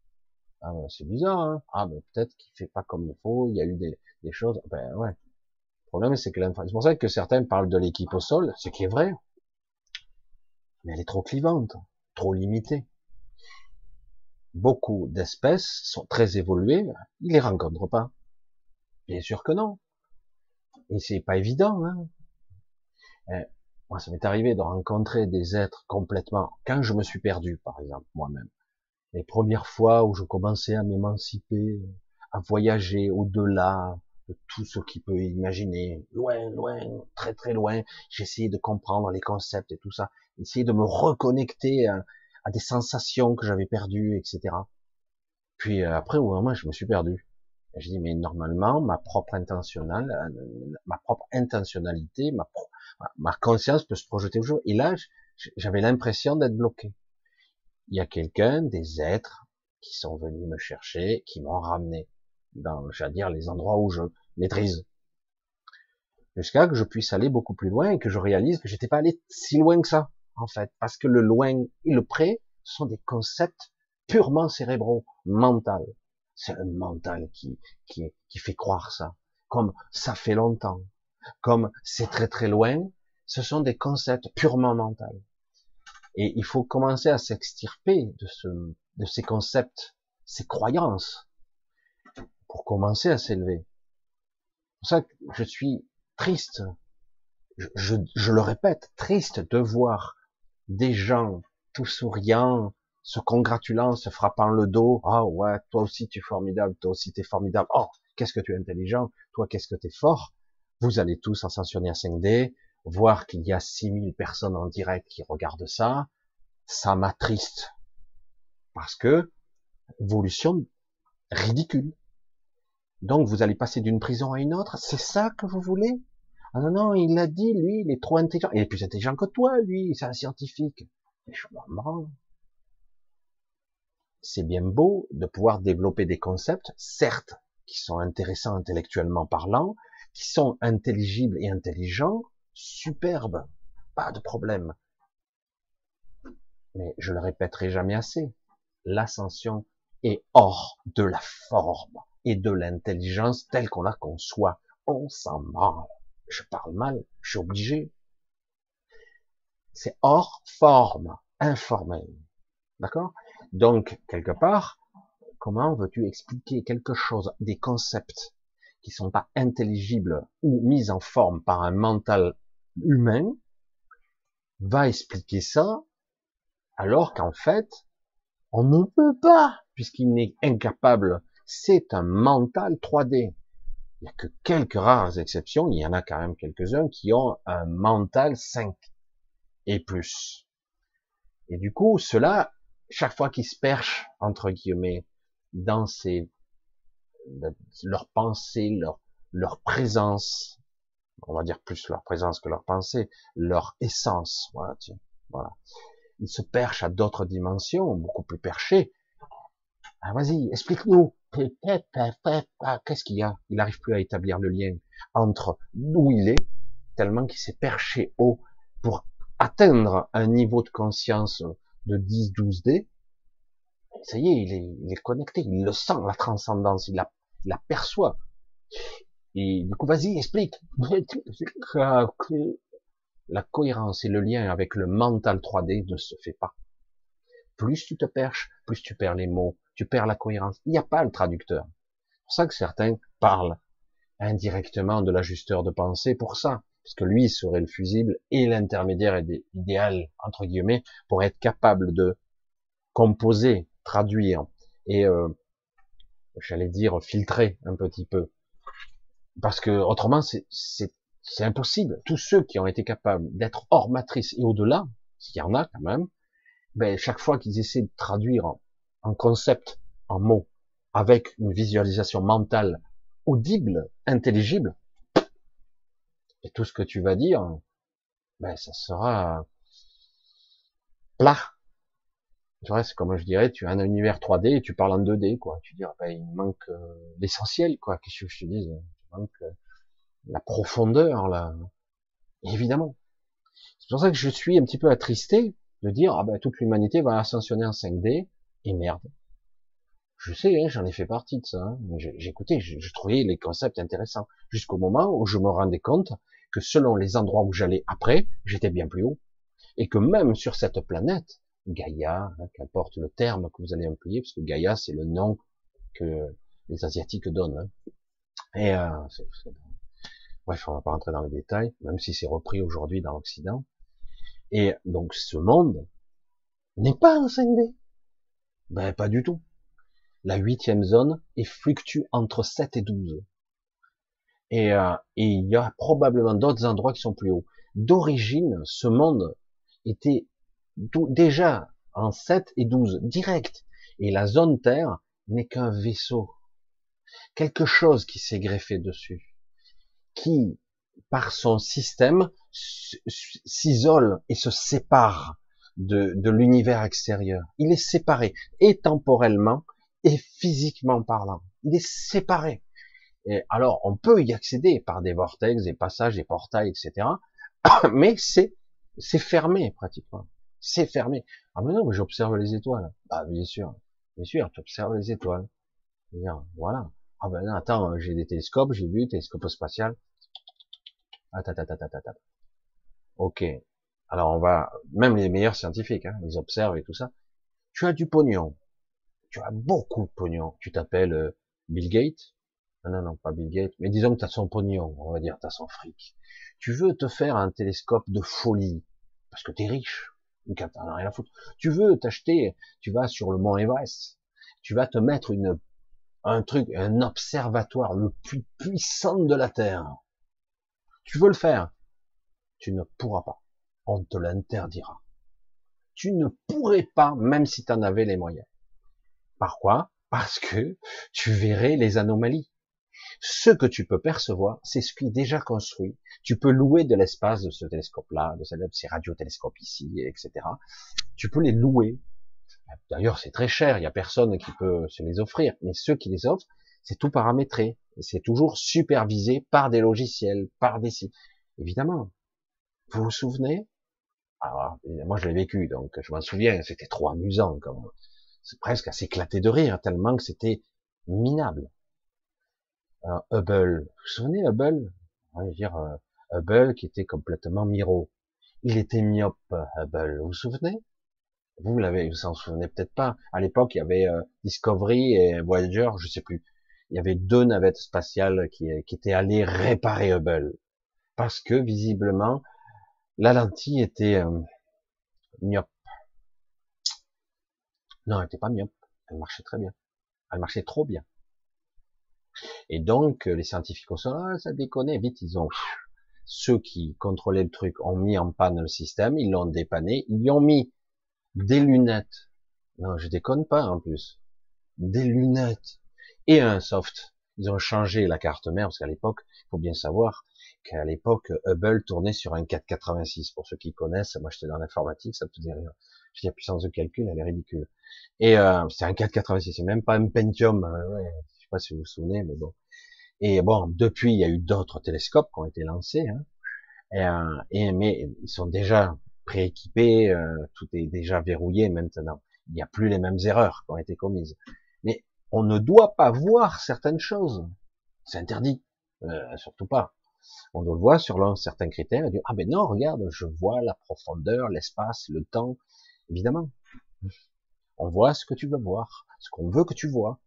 [SPEAKER 1] Ah, ben, c'est bizarre, hein. Ah, ben, peut-être qu'il fait pas comme il faut, il y a eu des, des choses. Ben, ouais. Le problème, c'est que l'information, c'est pour ça que certains parlent de l'équipe au sol, ce qui est vrai. Mais elle est trop clivante, trop limitée. Beaucoup d'espèces sont très évoluées, ils les rencontrent pas. Bien sûr que non. Et c'est pas évident, hein. Eh, moi, ça m'est arrivé de rencontrer des êtres complètement, quand je me suis perdu, par exemple, moi-même. Les premières fois où je commençais à m'émanciper, à voyager au-delà de tout ce qui peut imaginer, loin, loin, très très loin, j'essayais de comprendre les concepts et tout ça, essayer de me reconnecter à, des sensations que j'avais perdues, etc. Puis euh, après, au moment, je me suis perdu. je dis, mais normalement, ma propre intentionnelle, euh, ma propre intentionnalité, ma conscience peut se projeter au jour. Et là, j'avais l'impression d'être bloqué. Il y a quelqu'un, des êtres, qui sont venus me chercher, qui m'ont ramené dans, j'allais dire, les endroits où je maîtrise. Jusqu'à que je puisse aller beaucoup plus loin et que je réalise que j'étais pas allé si loin que ça, en fait. Parce que le loin et le près sont des concepts purement cérébraux, mental. C'est le mental qui, qui, qui fait croire ça. Comme ça fait longtemps. Comme c'est très très loin. Ce sont des concepts purement mentaux. Et il faut commencer à s'extirper de, ce, de ces concepts, ces croyances, pour commencer à s'élever. C'est pour ça que je suis triste, je, je, le répète, triste de voir des gens tout souriants, se congratulant, se frappant le dos. Ah ouais, toi aussi tu es formidable, toi aussi tu es formidable. Oh, qu'est-ce que tu es intelligent, toi qu'est-ce que tu es fort. Vous allez tous ascensionner à 5D, voir qu'il y a 6000 personnes en direct qui regardent ça, ça m'attriste. Parce que, évolution ridicule. Donc vous allez passer d'une prison à une autre, c'est ça que vous voulez? Ah non, non, il l'a dit, lui, il est trop intelligent. Il est plus intelligent que toi, lui, c'est un scientifique. je C'est bien beau de pouvoir développer des concepts, certes, qui sont intéressants intellectuellement parlant, qui sont intelligibles et intelligents, superbes, pas de problème. Mais je le répéterai jamais assez, l'ascension est hors de la forme et de l'intelligence telle qu'on la conçoit. On s'en branle. Je parle mal, je suis obligé. C'est hors forme, informel. D'accord? Donc, quelque part, comment veux-tu expliquer quelque chose, des concepts qui sont pas intelligibles ou mis en forme par un mental humain, va expliquer ça, alors qu'en fait, on ne peut pas, puisqu'il n'est incapable c'est un mental 3D. Il n'y a que quelques rares exceptions, il y en a quand même quelques-uns qui ont un mental 5 et plus. Et du coup, cela, chaque fois qu'ils se perchent, entre guillemets, dans ces, leur pensée, leur, leur présence, on va dire plus leur présence que leur pensée, leur essence, voilà, tiens, voilà. Ils se perchent à d'autres dimensions, beaucoup plus perchées. Ah, vas-y, explique-nous. Qu'est-ce qu'il y a? Il n'arrive plus à établir le lien entre d'où il est, tellement qu'il s'est perché haut pour atteindre un niveau de conscience de 10, 12 D. Ça y est, il est, il est connecté, il le sent, la transcendance, il la, il la perçoit. Et du coup, vas-y, explique. La cohérence et le lien avec le mental 3D ne se fait pas. Plus tu te perches, plus tu perds les mots, tu perds la cohérence. Il n'y a pas le traducteur. C'est pour ça que certains parlent indirectement de l'ajusteur de pensée pour ça, parce que lui serait le fusible et l'intermédiaire idéal entre guillemets pour être capable de composer, traduire et euh, j'allais dire filtrer un petit peu, parce que autrement c'est impossible. Tous ceux qui ont été capables d'être hors matrice et au-delà, s'il y en a quand même, ben, chaque fois qu'ils essaient de traduire en concept, en mots, avec une visualisation mentale audible, intelligible, et tout ce que tu vas dire, ben ça sera plat. Tu vois, c'est comme je dirais, tu as un univers 3D et tu parles en 2D, quoi. Tu dis, ben, il manque euh, l'essentiel, quoi. Qu'est-ce que je te dis Il manque euh, la profondeur, là. Évidemment. C'est pour ça que je suis un petit peu attristé de dire, ah ben, toute l'humanité va ascensionner en 5D, et merde. Je sais, hein, j'en ai fait partie de ça. Hein. J'écoutais, je, je trouvais les concepts intéressants. Jusqu'au moment où je me rendais compte que selon les endroits où j'allais après, j'étais bien plus haut. Et que même sur cette planète, Gaïa, hein, qu'importe le terme que vous allez employer, parce que Gaïa, c'est le nom que les Asiatiques donnent. Hein. Et euh, bref, on va pas rentrer dans les détails, même si c'est repris aujourd'hui dans l'Occident. Et donc ce monde n'est pas en 5D. Ben, pas du tout. La huitième zone est fluctue entre 7 et 12. Et, euh, et il y a probablement d'autres endroits qui sont plus hauts. D'origine, ce monde était déjà en 7 et 12, direct. Et la zone Terre n'est qu'un vaisseau. Quelque chose qui s'est greffé dessus. Qui, par son système, s'isole et se sépare de, de l'univers extérieur. Il est séparé, et temporellement, et physiquement parlant. Il est séparé. Et alors, on peut y accéder par des vortex, des passages, des portails, etc. Mais c'est, c'est fermé, pratiquement. C'est fermé. Ah, mais non, mais j'observe les étoiles. Ah, bien sûr. Bien sûr, tu observes les étoiles. Voilà. Ah ben non, attends, j'ai des télescopes, j'ai vu, télescope spatial. Attends, attends, attends, attends. Ok. Alors on va, même les meilleurs scientifiques, hein, ils observent et tout ça. Tu as du pognon. Tu as beaucoup de pognon. Tu t'appelles euh, Bill Gates? Non, non, non, pas Bill Gates. Mais disons que tu as son pognon, on va dire, tu as son fric. Tu veux te faire un télescope de folie? Parce que tu es riche. Tu veux t'acheter, tu vas sur le mont Everest. Tu vas te mettre une, un truc, un observatoire le plus puissant de la Terre. Tu veux le faire. Tu ne pourras pas on te l'interdira. Tu ne pourrais pas, même si tu en avais les moyens. Par quoi? Parce que tu verrais les anomalies. Ce que tu peux percevoir, c'est ce qui est déjà construit. Tu peux louer de l'espace de ce télescope-là, de ces radiotélescopes ici, etc. Tu peux les louer. D'ailleurs, c'est très cher. Il y a personne qui peut se les offrir. Mais ceux qui les offrent, c'est tout paramétré. C'est toujours supervisé par des logiciels, par des sites. Évidemment. Vous vous souvenez? Alors, moi, je l'ai vécu, donc je m'en souviens, c'était trop amusant, comme c'est presque à s'éclater de rire, tellement que c'était minable. Hubble, vous vous souvenez Hubble? On va dire euh, Hubble qui était complètement miro. Il était myope, Hubble, vous vous souvenez? Vous l'avez, vous s'en souvenez peut-être pas. À l'époque, il y avait euh, Discovery et Voyager, je sais plus. Il y avait deux navettes spatiales qui, qui étaient allées réparer Hubble parce que visiblement la lentille était euh, myope. Non, elle n'était pas myope. Elle marchait très bien. Elle marchait trop bien. Et donc, les scientifiques ont dit, ah, ça déconne, vite, ils ont, ceux qui contrôlaient le truc ont mis en panne le système, ils l'ont dépanné, ils ont mis des lunettes. Non, je déconne pas, en plus. Des lunettes. Et un soft. Ils ont changé la carte mère, parce qu'à l'époque, il faut bien savoir, qu'à l'époque, Hubble tournait sur un 486. Pour ceux qui connaissent, moi j'étais dans l'informatique, ça me faisait rire. Je dis la puissance de calcul, elle est ridicule. Et euh, c'est un 486, c'est même pas un Pentium. Hein, pas si vous vous souvenez, mais bon. Et bon, depuis, il y a eu d'autres télescopes qui ont été lancés. Hein, et, euh, et, mais ils sont déjà prééquipés, euh, tout est déjà verrouillé maintenant. Il n'y a plus les mêmes erreurs qui ont été commises. Mais on ne doit pas voir certaines choses. C'est interdit. Euh, surtout pas. On le voir sur certains critères et dire, ah ben non, regarde, je vois la profondeur, l'espace, le temps. Évidemment. On voit ce que tu veux voir, ce qu'on veut que tu vois.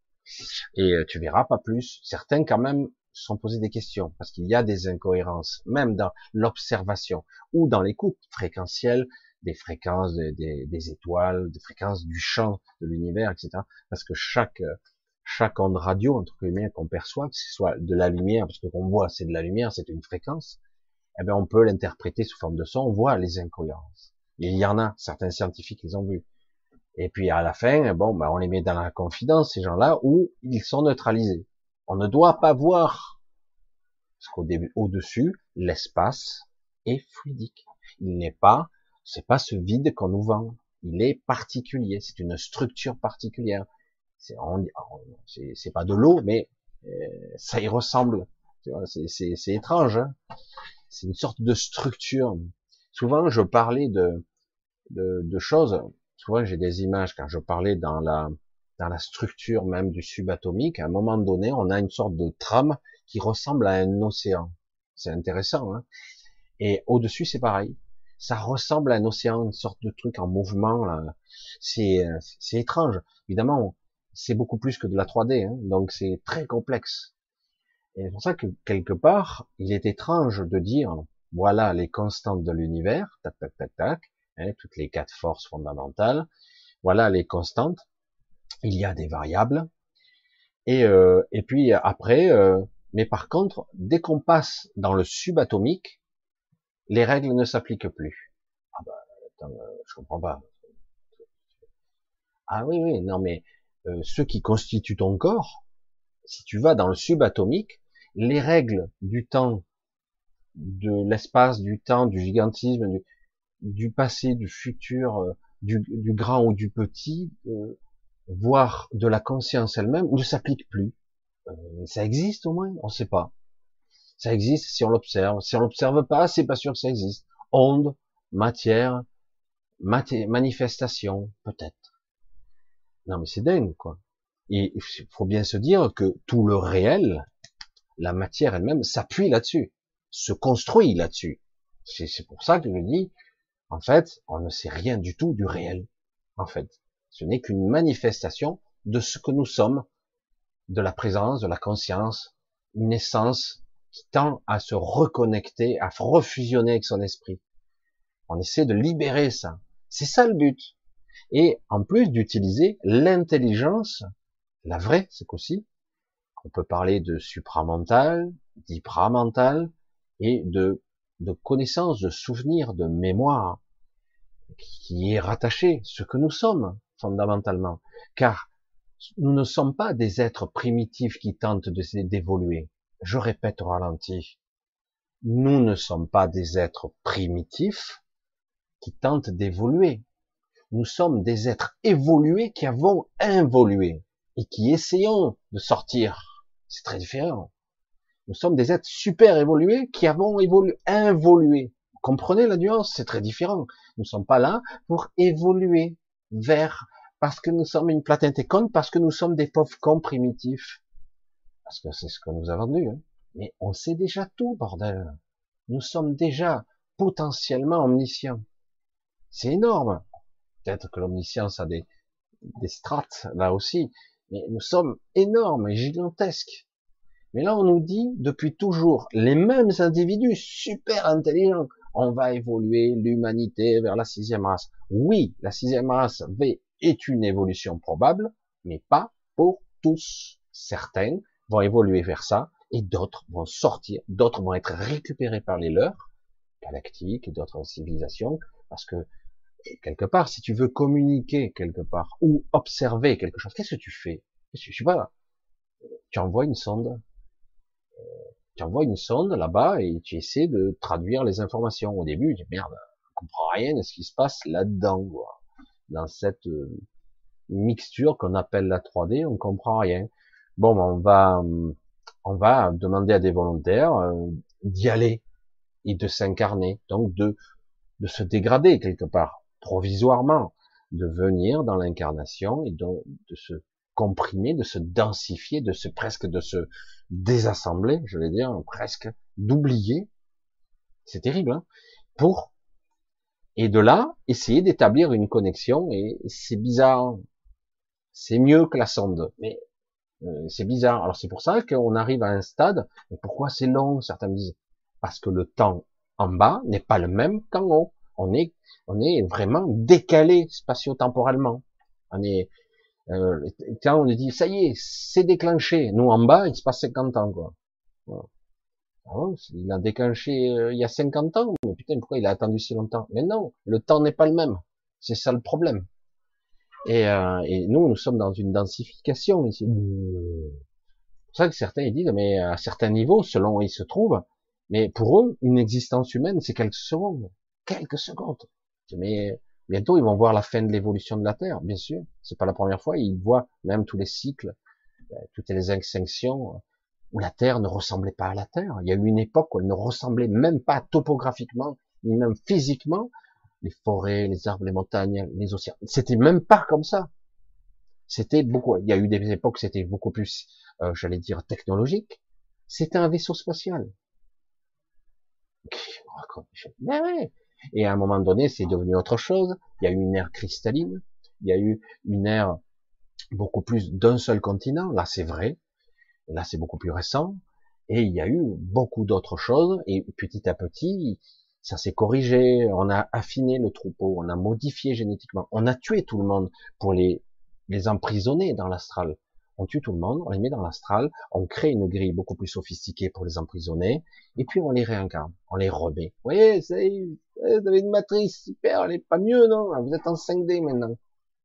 [SPEAKER 1] Et euh, tu verras pas plus. Certains quand même sont posés des questions parce qu'il y a des incohérences, même dans l'observation ou dans l'écoute fréquentielle des fréquences des, étoiles, des fréquences du champ de l'univers, etc. Parce que chaque euh, chaque onde radio, entre guillemets, qu'on perçoit, que ce soit de la lumière, parce que qu'on voit c'est de la lumière, c'est une fréquence, eh bien, on peut l'interpréter sous forme de son, on voit les incohérences. il y en a, certains scientifiques les ont vus. Et puis, à la fin, bon, ben, on les met dans la confidence, ces gens-là, où ils sont neutralisés. On ne doit pas voir, parce qu'au début, au-dessus, l'espace est fluidique. Il n'est pas, c'est pas ce vide qu'on nous vend. Il est particulier. C'est une structure particulière c'est pas de l'eau, mais euh, ça y ressemble. C'est étrange. Hein c'est une sorte de structure. Souvent, je parlais de, de, de choses. Souvent, j'ai des images quand je parlais dans la dans la structure même du subatomique. À un moment donné, on a une sorte de trame qui ressemble à un océan. C'est intéressant. Hein Et au-dessus, c'est pareil. Ça ressemble à un océan, une sorte de truc en mouvement. C'est c'est étrange. Évidemment, c'est beaucoup plus que de la 3D, hein, donc c'est très complexe. Et c'est pour ça que quelque part, il est étrange de dire, voilà les constantes de l'univers, tac, tac, tac, tac, hein, toutes les quatre forces fondamentales, voilà les constantes, il y a des variables, et, euh, et puis après, euh, mais par contre, dès qu'on passe dans le subatomique, les règles ne s'appliquent plus. Ah bah, attends, euh, je comprends pas. Ah oui, oui, non mais euh, ce qui constitue ton corps, si tu vas dans le subatomique, les règles du temps, de l'espace, du temps, du gigantisme, du passé, du futur, euh, du, grand ou du petit, euh, voire de la conscience elle-même, ne s'applique plus. Euh, ça existe au moins, on ne sait pas. Ça existe si on l'observe. Si on l'observe pas, c'est pas sûr que ça existe. Onde, matière, manifestation, peut-être. Non mais c'est dingue quoi. Et il faut bien se dire que tout le réel, la matière elle-même, s'appuie là-dessus, se construit là-dessus. C'est pour ça que je dis, en fait, on ne sait rien du tout du réel. En fait, ce n'est qu'une manifestation de ce que nous sommes, de la présence, de la conscience, une essence qui tend à se reconnecter, à refusionner avec son esprit. On essaie de libérer ça. C'est ça le but. Et en plus d'utiliser l'intelligence, la vraie, c'est qu'aussi, on peut parler de supramental, d'hypramental, et de, de connaissance, de souvenir, de mémoire, qui est rattaché, ce que nous sommes, fondamentalement. Car nous ne sommes pas des êtres primitifs qui tentent d'évoluer. Je répète au ralenti. Nous ne sommes pas des êtres primitifs qui tentent d'évoluer. Nous sommes des êtres évolués qui avons involué et qui essayons de sortir. C'est très différent. Nous sommes des êtres super évolués qui avons évolué, involué. Comprenez la nuance? C'est très différent. Nous ne sommes pas là pour évoluer vers, parce que nous sommes une platine con, parce que nous sommes des pauvres cons primitifs. Parce que c'est ce que nous avons vendu. Hein. Mais on sait déjà tout, bordel. Nous sommes déjà potentiellement omniscients. C'est énorme. Peut-être que l'omniscience a des, des strates là aussi, mais nous sommes énormes et gigantesques. Mais là, on nous dit depuis toujours, les mêmes individus super intelligents, on va évoluer l'humanité vers la sixième race. Oui, la sixième race V est une évolution probable, mais pas pour tous. Certains vont évoluer vers ça, et d'autres vont sortir, d'autres vont être récupérés par les leurs, galactiques d'autres civilisations, parce que quelque part, si tu veux communiquer quelque part ou observer quelque chose, qu'est-ce que tu fais? Je sais pas. Tu envoies une sonde. Tu envoies une sonde là-bas et tu essaies de traduire les informations. Au début, tu dis merde, je comprends rien de ce qui se passe là-dedans, dans cette euh, mixture qu'on appelle la 3D, on comprend rien. Bon, on va, on va demander à des volontaires euh, d'y aller et de s'incarner, donc de de se dégrader quelque part provisoirement, de venir dans l'incarnation et de, se comprimer, de se densifier, de se presque de se désassembler, je vais dire, presque d'oublier. C'est terrible, hein Pour et de là essayer d'établir une connexion et c'est bizarre. C'est mieux que la sonde, mais euh, c'est bizarre. Alors c'est pour ça qu'on arrive à un stade. Mais pourquoi c'est long Certains me disent? Parce que le temps en bas n'est pas le même qu'en haut. On est on est vraiment décalé spatio-temporellement. On est, euh, quand on dit, ça y est, c'est déclenché. Nous, en bas, il se passe 50 ans, quoi. Ah il a déclenché euh, il y a 50 ans, mais putain, pourquoi il a attendu si longtemps? Mais non, le temps n'est pas le même. C'est ça le problème. Et, euh, et, nous, nous sommes dans une densification ici. C'est pour ça que certains ils disent, mais à certains niveaux, selon où ils se trouvent, mais pour eux, une existence humaine, c'est quelques secondes. Quelques secondes. Mais bientôt, ils vont voir la fin de l'évolution de la Terre, bien sûr. C'est pas la première fois. Ils voient même tous les cycles, euh, toutes les extinctions où la Terre ne ressemblait pas à la Terre. Il y a eu une époque où elle ne ressemblait même pas topographiquement, ni même physiquement. Les forêts, les arbres, les montagnes, les océans. C'était même pas comme ça. C'était beaucoup. Il y a eu des époques, c'était beaucoup plus, euh, j'allais dire, technologique. C'était un vaisseau spatial. Mais ouais, et à un moment donné, c'est devenu autre chose. Il y a eu une ère cristalline. Il y a eu une ère beaucoup plus d'un seul continent. Là, c'est vrai. Là, c'est beaucoup plus récent. Et il y a eu beaucoup d'autres choses. Et petit à petit, ça s'est corrigé. On a affiné le troupeau. On a modifié génétiquement. On a tué tout le monde pour les, les emprisonner dans l'astral on tue tout le monde, on les met dans l'astral, on crée une grille beaucoup plus sophistiquée pour les emprisonner, et puis on les réincarne, on les remet. Vous voyez, vous avez une matrice super, elle est pas mieux, non? Vous êtes en 5D maintenant.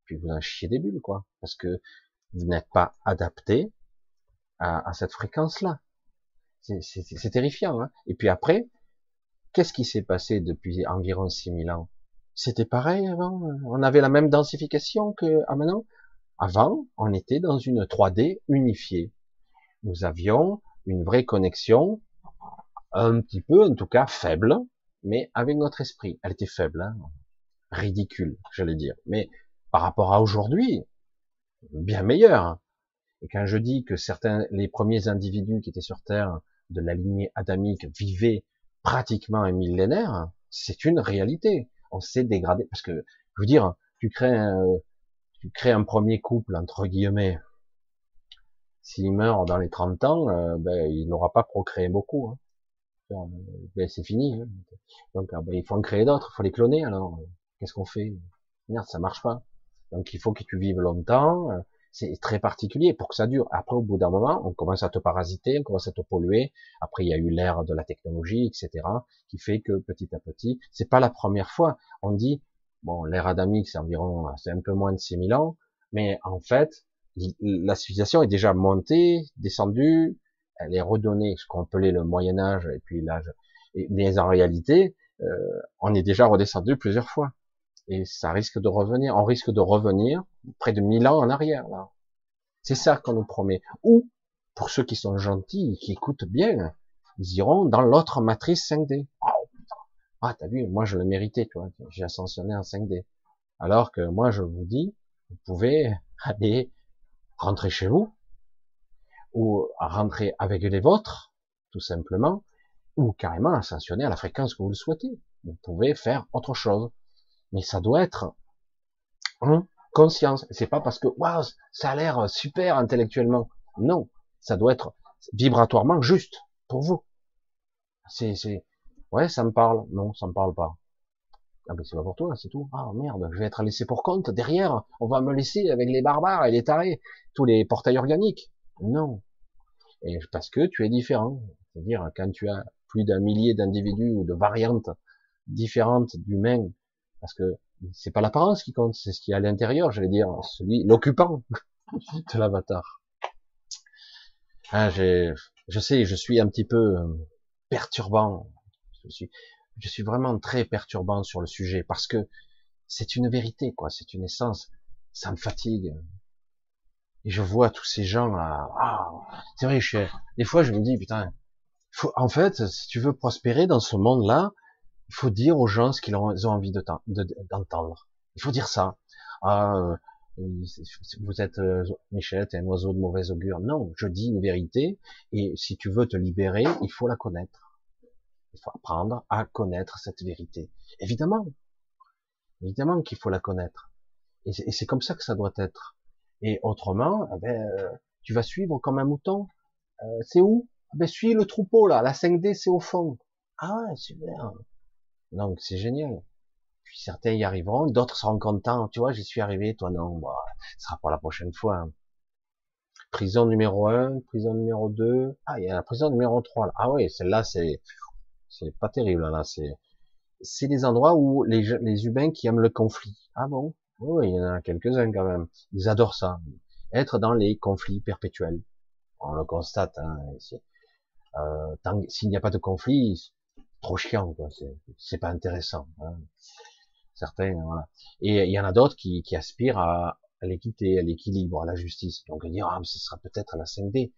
[SPEAKER 1] Puis vous en chiez des bulles, quoi, parce que vous n'êtes pas adapté à, cette fréquence-là. C'est terrifiant. Hein et puis après, qu'est-ce qui s'est passé depuis environ 6000 ans? C'était pareil avant? On avait la même densification que à maintenant? Avant, on était dans une 3D unifiée. Nous avions une vraie connexion, un petit peu, en tout cas faible, mais avec notre esprit. Elle était faible, hein ridicule, j'allais dire. Mais par rapport à aujourd'hui, bien meilleur. Et quand je dis que certains, les premiers individus qui étaient sur Terre de la lignée adamique vivaient pratiquement un millénaire, c'est une réalité. On s'est dégradé parce que, je veux dire, tu crées un, tu crées un premier couple entre guillemets. S'il meurt dans les 30 ans, euh, ben, il n'aura pas procréé beaucoup. Hein. Ben, c'est fini. Hein. Donc ah, ben, il faut en créer d'autres, il faut les cloner alors. Qu'est-ce qu'on fait? Merde, ça marche pas. Donc il faut que tu vives longtemps. C'est très particulier pour que ça dure. Après, au bout d'un moment, on commence à te parasiter, on commence à te polluer. Après, il y a eu l'ère de la technologie, etc., qui fait que petit à petit, c'est pas la première fois. On dit, bon, l'ère adamique, c'est environ, c'est un peu moins de 6000 ans, mais en fait, la civilisation est déjà montée, descendue, elle est redonnée, ce qu'on appelait le Moyen Âge et puis l'âge. Mais en réalité, euh, on est déjà redescendu plusieurs fois et ça risque de revenir. On risque de revenir près de 1000 ans en arrière. Là. C'est ça qu'on nous promet. Ou, pour ceux qui sont gentils, qui écoutent bien, ils iront dans l'autre matrice 5D. Ah, t'as vu, moi je le méritais, tu vois. J'ai ascensionné en 5D. Alors que moi je vous dis, vous pouvez aller rentrer chez vous, ou rentrer avec les vôtres, tout simplement, ou carrément ascensionner à la fréquence que vous le souhaitez. Vous pouvez faire autre chose mais ça doit être en conscience. C'est pas parce que waouh, ça a l'air super intellectuellement. Non, ça doit être vibratoirement juste pour vous. C'est, c'est, ouais, ça me parle. Non, ça me parle pas. Ah ben c'est pas pour toi, c'est tout. Ah merde, je vais être laissé pour compte. Derrière, on va me laisser avec les barbares et les tarés, tous les portails organiques. Non. Et parce que tu es différent. C'est-à-dire quand tu as plus d'un millier d'individus ou de variantes différentes d'humains parce que c'est pas l'apparence qui compte, c'est ce qui est à l'intérieur, j'allais dire, celui, l'occupant de l'avatar. Ah, je sais, je suis un petit peu euh, perturbant. Je suis, je suis vraiment très perturbant sur le sujet parce que c'est une vérité, quoi. C'est une essence. Ça me fatigue. Et je vois tous ces gens là. Ah, c'est vrai, je des fois je me dis putain. En fait, si tu veux prospérer dans ce monde-là, il faut dire aux gens ce qu'ils ont envie d'entendre. il faut dire ça. Ah, euh, vous êtes euh, Michel, t'es un oiseau de mauvaise augure. Non, je dis une vérité, et si tu veux te libérer, il faut la connaître. Il faut apprendre à connaître cette vérité. Évidemment, évidemment qu'il faut la connaître. Et c'est comme ça que ça doit être. Et autrement, eh ben, euh, tu vas suivre comme un mouton. c'est où? Eh ben, Suis le troupeau là, la 5D c'est au fond. Ah super. Donc c'est génial. Puis certains y arriveront, d'autres seront contents. Tu vois, j'y suis arrivé, toi non. Bah, ce sera pour la prochaine fois. Prison numéro 1, prison numéro 2. Ah, il y a la prison numéro 3. Là. Ah oui, celle-là, c'est c'est pas terrible. Là, c'est c'est des endroits où les, les humains qui aiment le conflit. Ah bon? Oui, il y en a quelques-uns quand même. Ils adorent ça. Être dans les conflits perpétuels. On le constate. Hein, euh, S'il n'y a pas de conflit, trop chiant, quoi. C'est pas intéressant. Hein. Certains, voilà. Et il y en a d'autres qui, qui aspirent à, l'équité, à l'équilibre, à la justice. Donc dire, ah, ce sera peut-être la 5D.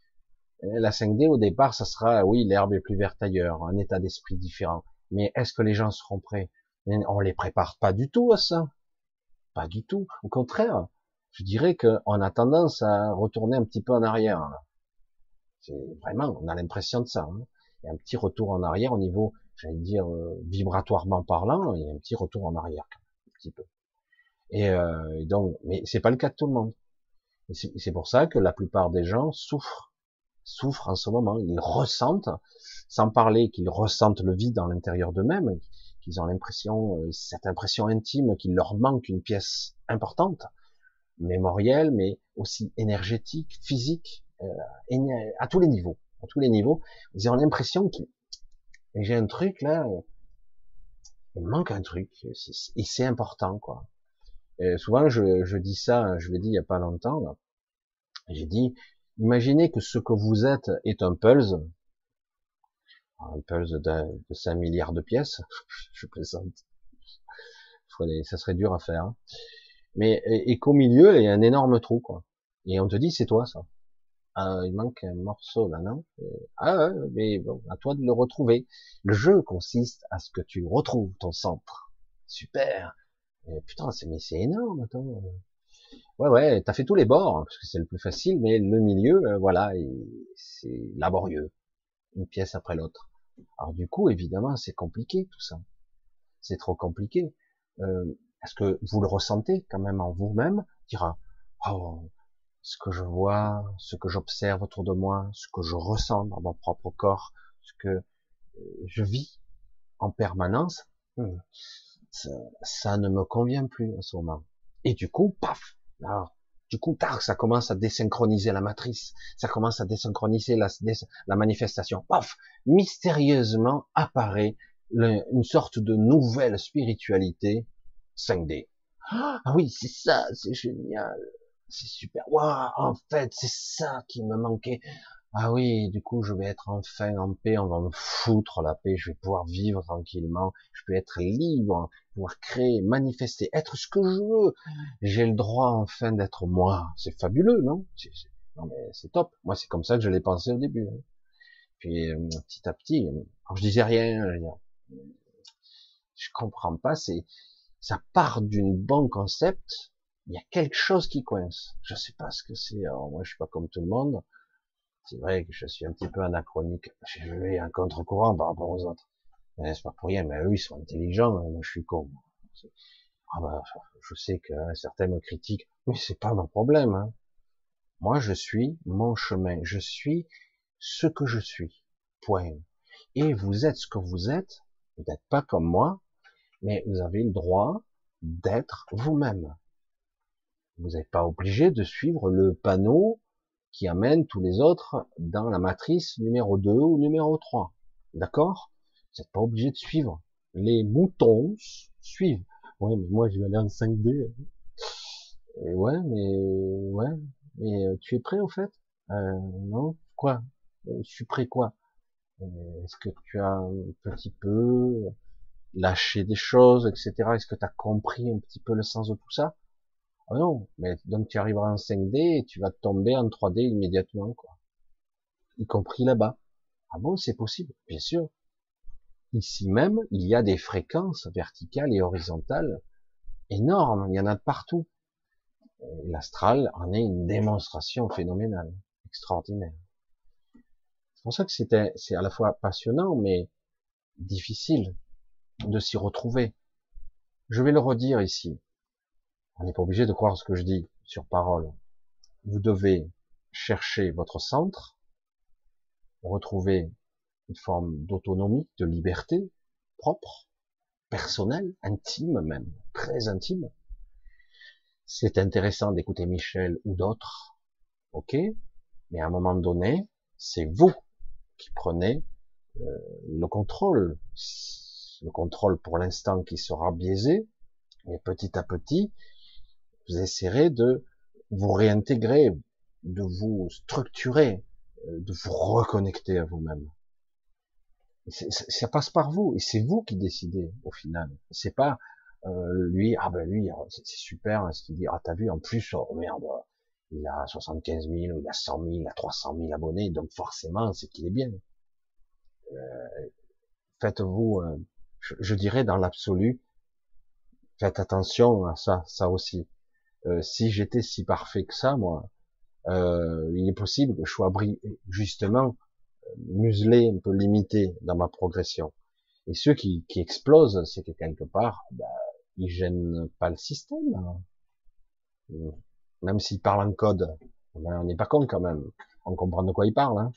[SPEAKER 1] La 5D, au départ, ça sera, oui, l'herbe est plus verte ailleurs, un état d'esprit différent. Mais est-ce que les gens seront prêts? On les prépare pas du tout à ça. Pas du tout. Au contraire, je dirais qu'on a tendance à retourner un petit peu en arrière. C'est vraiment, on a l'impression de ça. Hein. Il y a un petit retour en arrière au niveau j'allais dire euh, vibratoirement parlant, il y a un petit retour en arrière, un petit peu. Et, euh, donc, mais c'est pas le cas de tout le monde. C'est pour ça que la plupart des gens souffrent, souffrent en ce moment. Ils ressentent, sans parler qu'ils ressentent le vide dans l'intérieur d'eux-mêmes, qu'ils ont l'impression, euh, cette impression intime qu'il leur manque une pièce importante, mémorielle, mais aussi énergétique, physique, euh, à tous les niveaux, à tous les niveaux. Ils ont l'impression qu'ils j'ai un truc là, il manque un truc, et c'est important quoi. Et souvent je, je, dis ça, je l'ai dit il y a pas longtemps, j'ai dit, imaginez que ce que vous êtes est un pulse, un pulse de, de 5 milliards de pièces, je plaisante. ça serait dur à faire. Hein. Mais et, qu'au milieu, il y a un énorme trou, quoi. Et on te dit, c'est toi ça. Ah, il manque un morceau là, non? Euh, Ah, mais bon, à toi de le retrouver. Le jeu consiste à ce que tu retrouves ton centre. Super. Putain, c'est mais c'est énorme, attends. Ouais, ouais, t'as fait tous les bords hein, parce que c'est le plus facile, mais le milieu, euh, voilà, c'est laborieux, une pièce après l'autre. Alors du coup, évidemment, c'est compliqué tout ça. C'est trop compliqué. Euh, est-ce que vous le ressentez quand même en vous-même Dire oh, ce que je vois, ce que j'observe autour de moi, ce que je ressens dans mon propre corps, ce que euh, je vis en permanence, hmm, ça, ne me convient plus en ce moment. Et du coup, paf, alors, du coup, tard, ça commence à désynchroniser la matrice, ça commence à désynchroniser la, la manifestation. Paf, mystérieusement apparaît une sorte de nouvelle spiritualité 5D. Ah oui, c'est ça, c'est génial, c'est super. Waouh, en fait, c'est ça qui me manquait. Ah oui, du coup, je vais être enfin en paix, on va me foutre la paix, je vais pouvoir vivre tranquillement, je peux être libre, pouvoir créer, manifester, être ce que je veux. J'ai le droit enfin d'être moi. C'est fabuleux, non? Non mais c'est top. Moi, c'est comme ça que je l'ai pensé au début. Hein. Puis euh, petit à petit, alors je disais rien, je comprends pas. C'est ça part d'une bon concept. Il y a quelque chose qui coince. Je sais pas ce que c'est. Moi, je suis pas comme tout le monde. C'est vrai que je suis un petit peu anachronique. Je vais un contre-courant par rapport aux autres. C'est pas pour rien, mais eux, ils sont intelligents, moi, je suis con. Ah bah, je sais que hein, certains me critiquent, mais c'est pas mon problème. Hein. Moi, je suis mon chemin. Je suis ce que je suis. Point. Et vous êtes ce que vous êtes. Vous n'êtes pas comme moi, mais vous avez le droit d'être vous-même. Vous n'êtes pas obligé de suivre le panneau qui amène tous les autres dans la matrice numéro 2 ou numéro 3. D'accord? Vous n'êtes pas obligé de suivre. Les moutons suivent. Ouais, mais moi je vais aller en 5D. Et ouais, mais ouais, mais euh, tu es prêt au fait? Euh, Non? Quoi? Euh, Je suis prêt quoi? Est-ce que tu as un petit peu lâché des choses, etc. Est-ce que tu as compris un petit peu le sens de tout ça? Ah non, mais donc tu arriveras en 5D et tu vas tomber en 3D immédiatement, quoi. Y compris là-bas. Ah bon, c'est possible, bien sûr. Ici même, il y a des fréquences verticales et horizontales énormes, il y en a partout. L'astral en est une démonstration phénoménale, extraordinaire. C'est pour ça que c'était, c'est à la fois passionnant, mais difficile de s'y retrouver. Je vais le redire ici. On n'est pas obligé de croire ce que je dis sur parole. Vous devez chercher votre centre, retrouver une forme d'autonomie, de liberté propre, personnelle, intime même, très intime. C'est intéressant d'écouter Michel ou d'autres, ok, mais à un moment donné, c'est vous qui prenez euh, le contrôle. Le contrôle pour l'instant qui sera biaisé, mais petit à petit, vous essaierez de vous réintégrer, de vous structurer, euh, de vous reconnecter à vous-même. Ça passe par vous et c'est vous qui décidez au final. C'est pas euh, lui, ah ben lui, c'est super, hein, ce qu'il dit, ah t'as vu, en plus, oh merde, il a 75 000, il a 100 000, il a 300 000 abonnés, donc forcément, c'est qu'il est bien. Euh, faites-vous, euh, je, je, dirais dans l'absolu, faites attention à ça, ça aussi. Euh, si j'étais si parfait que ça, moi, euh, il est possible que je sois justement euh, muselé, un peu limité dans ma progression. Et ceux qui, qui explosent, c'est que quelque part, bah, ils gênent pas le système. Hein. Même s'ils parlent en code, ben, on n'est pas con quand même. On comprend de quoi ils parlent. Hein.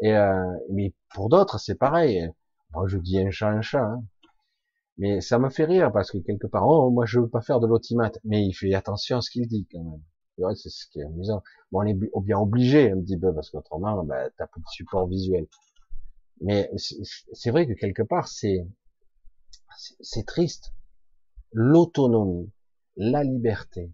[SPEAKER 1] Et euh, mais pour d'autres, c'est pareil. Moi, je dis un chat, un chat. Hein. Mais ça me fait rire parce que quelque part, oh, moi je veux pas faire de l'autimate, mais il fait attention à ce qu'il dit quand même. C'est ce qui est amusant. Bon, on est bien obligé un petit peu parce qu'autrement, bah, t'as plus de support visuel. Mais c'est vrai que quelque part, c'est c'est triste. L'autonomie, la liberté,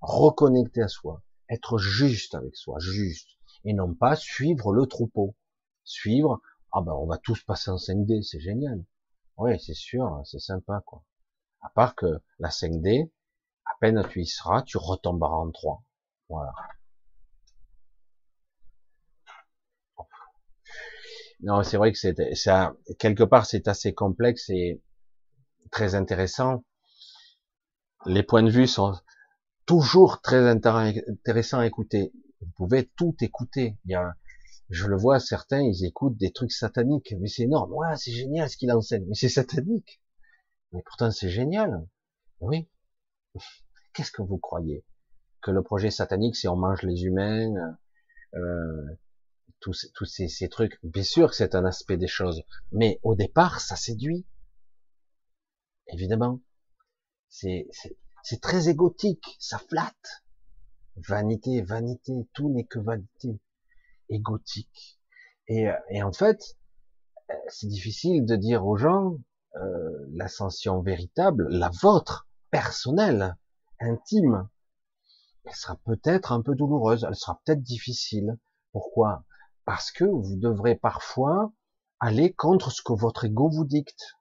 [SPEAKER 1] reconnecter à soi, être juste avec soi, juste, et non pas suivre le troupeau. Suivre, ah ben on va tous passer en 5D, c'est génial. Oui, c'est sûr, c'est sympa, quoi. À part que la 5D, à peine tu y seras, tu retomberas en 3. Voilà. Non, c'est vrai que c'est ça quelque part c'est assez complexe et très intéressant. Les points de vue sont toujours très intéressants à écouter. Vous pouvez tout écouter. Je le vois, certains, ils écoutent des trucs sataniques. Mais c'est énorme. Ouais, c'est génial ce qu'il enseigne. Mais c'est satanique. Mais pourtant, c'est génial. Oui. Qu'est-ce que vous croyez? Que le projet satanique, c'est on mange les humains, euh, tous, ces, trucs. Bien sûr que c'est un aspect des choses. Mais au départ, ça séduit. Évidemment. C'est très égotique. Ça flatte. Vanité, vanité. Tout n'est que vanité. Et, et en fait, euh, c'est difficile de dire aux gens, euh, l'ascension véritable, la vôtre, personnelle, intime, elle sera peut-être un peu douloureuse, elle sera peut-être difficile. Pourquoi? Parce que vous devrez parfois aller contre ce que votre ego vous dicte.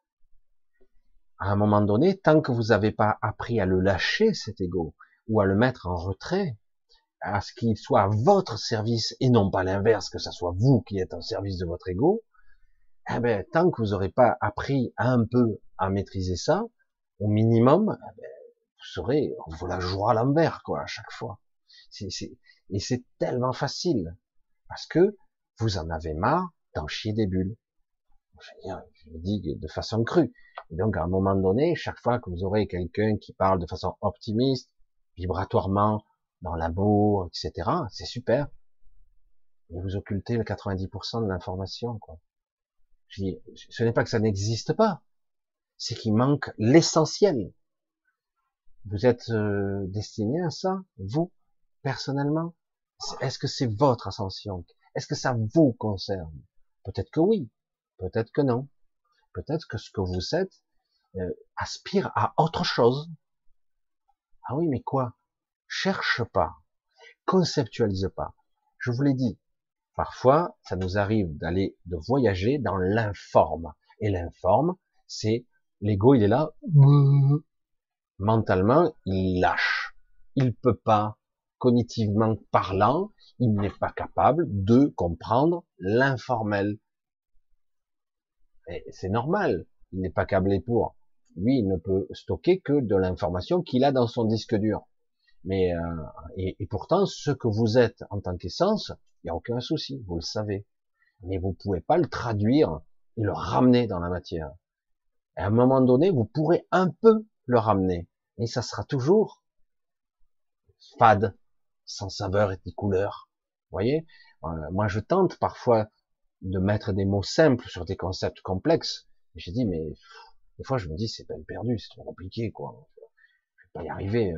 [SPEAKER 1] À un moment donné, tant que vous n'avez pas appris à le lâcher, cet ego, ou à le mettre en retrait, à ce qu'il soit à votre service et non pas l'inverse, que ce soit vous qui êtes en service de votre ego, eh ben, tant que vous n'aurez pas appris un peu à maîtriser ça, au minimum, eh ben, vous serez, on vous la jouera à l'envers, quoi, à chaque fois. C'est, et c'est tellement facile. Parce que vous en avez marre d'en chier des bulles. Je, je le dis de façon crue. Et donc, à un moment donné, chaque fois que vous aurez quelqu'un qui parle de façon optimiste, vibratoirement, dans l'amour, etc., c'est super. Mais vous occultez le 90% de l'information, quoi. Je dis, ce n'est pas que ça n'existe pas, c'est qu'il manque l'essentiel. Vous êtes euh, destiné à ça, vous, personnellement? Est-ce que c'est votre ascension? Est-ce que ça vous concerne? Peut-être que oui, peut-être que non. Peut-être que ce que vous êtes euh, aspire à autre chose. Ah oui, mais quoi? Cherche pas, conceptualise pas. Je vous l'ai dit, Parfois, ça nous arrive d'aller, de voyager dans l'informe. Et l'informe, c'est l'ego, il est là, mentalement, il lâche. Il peut pas, cognitivement parlant, il n'est pas capable de comprendre l'informel. C'est normal. Il n'est pas câblé pour. Lui, il ne peut stocker que de l'information qu'il a dans son disque dur. Mais euh, et, et, pourtant, ce que vous êtes en tant qu'essence, il n'y a aucun souci, vous le savez. Mais vous pouvez pas le traduire et le ramener dans la matière. à un moment donné, vous pourrez un peu le ramener, mais ça sera toujours fade, sans saveur et ni couleur. Vous voyez? Euh, Moi, je tente parfois de mettre des mots simples sur des concepts complexes. J'ai dit, mais des fois, je me dis, c'est peine perdue, c'est trop compliqué, quoi. Je vais pas y arriver.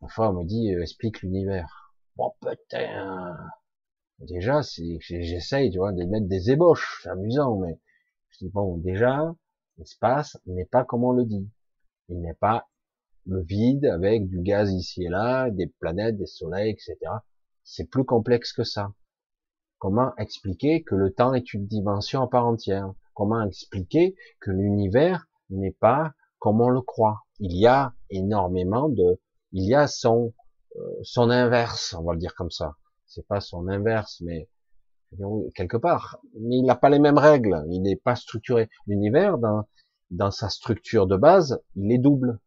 [SPEAKER 1] Parfois, on me dit, euh, explique l'univers. Bon, putain, Déjà, j'essaye, tu vois, de mettre des ébauches, c'est amusant, mais je dis bon, déjà, l'espace n'est pas comme on le dit. Il n'est pas le vide avec du gaz ici et là, des planètes, des soleils, etc. C'est plus complexe que ça. Comment expliquer que le temps est une dimension à part entière? Comment expliquer que l'univers n'est pas comme on le croit? Il y a énormément de, il y a son euh, son inverse, on va le dire comme ça c'est pas son inverse, mais quelque part. Mais il n'a pas les mêmes règles, il n'est pas structuré. L'univers, dans, sa structure de base, il est double.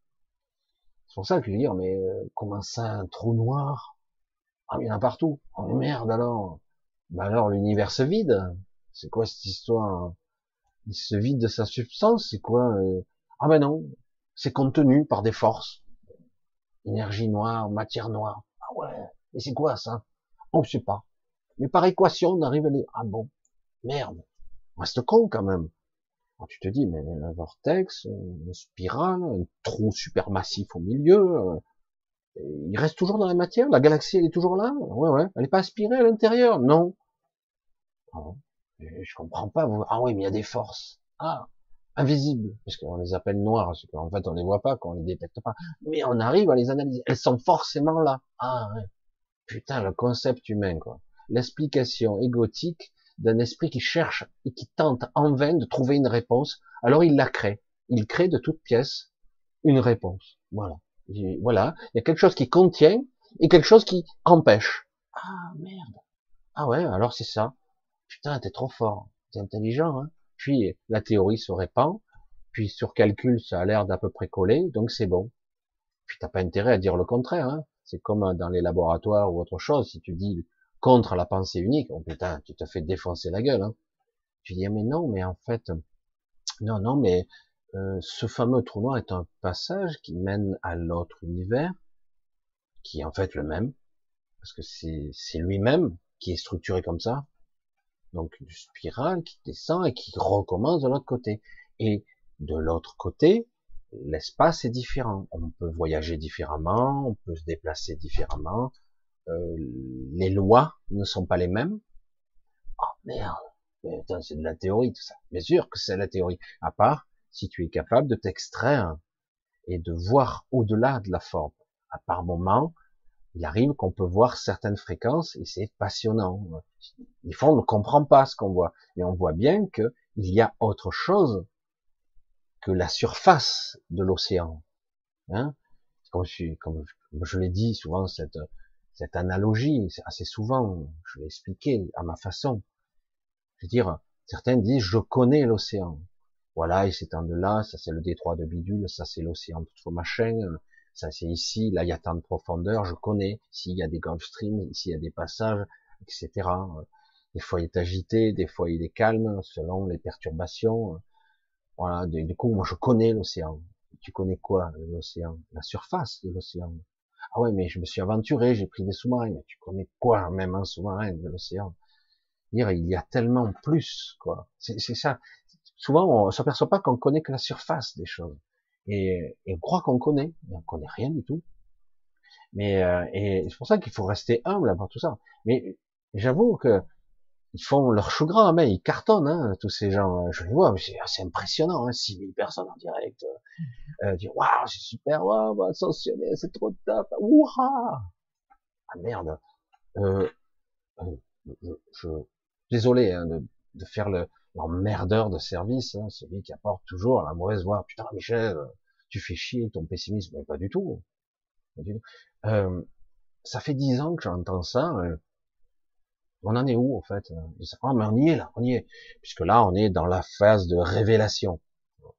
[SPEAKER 1] C'est pour ça que je veux dire, mais euh, comment ça, un trou noir Ah, il y en a partout. Oh merde alors. Bah alors l'univers se vide. C'est quoi cette histoire? Il se vide de sa substance, c'est quoi euh? Ah ben non, c'est contenu par des forces. Énergie noire, matière noire. Ah ouais, et c'est quoi ça? On ne sait pas. Mais par équation, on arrive à dire, ah bon, merde, reste con quand même. tu te dis, mais un vortex, une spirale, un trou supermassif au milieu, euh, il reste toujours dans la matière, la galaxie elle est toujours là, ouais ouais, elle n'est pas aspirée à l'intérieur, non. Ah je comprends pas, ah oui, mais il y a des forces, ah, invisibles, parce qu'on les appelle noires, parce qu'en fait on les voit pas, qu'on les détecte pas, mais on arrive à les analyser, elles sont forcément là, ah ouais. Putain, le concept humain, quoi. L'explication égotique d'un esprit qui cherche et qui tente en vain de trouver une réponse, alors il la crée. Il crée de toutes pièces une réponse. Voilà. Voilà. Il y a quelque chose qui contient et quelque chose qui empêche. Ah, merde. Ah ouais, alors c'est ça. Putain, t'es trop fort. T'es intelligent, hein. Puis, la théorie se répand. Puis, sur calcul, ça a l'air d'à peu près coller, donc c'est bon. Puis, t'as pas intérêt à dire le contraire, hein. C'est comme dans les laboratoires ou autre chose. Si tu dis contre la pensée unique, oh putain, tu te fais défoncer la gueule, hein. Tu dis, ah, mais non, mais en fait, non, non, mais euh, ce fameux trou noir est un passage qui mène à l'autre univers, qui est en fait le même, parce que c'est lui-même qui est structuré comme ça, donc une spirale qui descend et qui recommence de l'autre côté. Et de l'autre côté, l'espace est différent. On peut voyager différemment, on peut se déplacer différemment. Euh, les lois ne sont pas les mêmes. Oh merde, c'est de la théorie tout ça. Bien sûr que c'est la théorie. À part si tu es capable de t'extraire et de voir au-delà de la forme. À part moment, il arrive qu'on peut voir certaines fréquences et c'est passionnant. Des fois, on ne comprend pas ce qu'on voit, mais on voit bien qu'il y a autre chose que la surface de l'océan. Hein comme je, comme je l'ai dit souvent, cette, cette analogie, assez souvent, je l'ai expliqué à ma façon. Je veux dire, certains disent, je connais l'océan. Voilà, il s'étend de là, ça c'est le détroit de Bidule, ça c'est l'océan de machin, ça c'est ici, là il y a tant de profondeur, je connais, s'il y a des Gulf Stream, ici il y a des passages, etc. Des fois il est agité, des fois il est calme, selon les perturbations. Voilà, du coup moi je connais l'océan. Tu connais quoi l'océan? La surface de l'océan. Ah ouais, mais je me suis aventuré, j'ai pris des sous-marins. Tu connais quoi même un sous-marin de l'océan? Il y a tellement plus quoi. C'est ça. Souvent on s'aperçoit pas qu'on connaît que la surface des choses et, et on croit qu'on connaît, mais on connaît rien du tout. Mais euh, et c'est pour ça qu'il faut rester humble avant tout ça. Mais j'avoue que ils font leur chou gras, mais ils cartonnent, hein, tous ces gens. Je les vois, c'est impressionnant, hein, 6000 personnes en direct. Euh, dire waouh, c'est super, waouh, va ascensionner, c'est trop top, ouah Ah merde. Euh, euh, je, je, désolé hein, de, de, faire le l'emmerdeur de service, hein, celui qui apporte toujours la mauvaise voix. Putain, Michel, tu fais chier ton pessimisme, mais pas du tout. Euh, ça fait dix ans que j'entends ça. Euh, on en est où en fait oh, mais on y est là, on y est, puisque là on est dans la phase de révélation.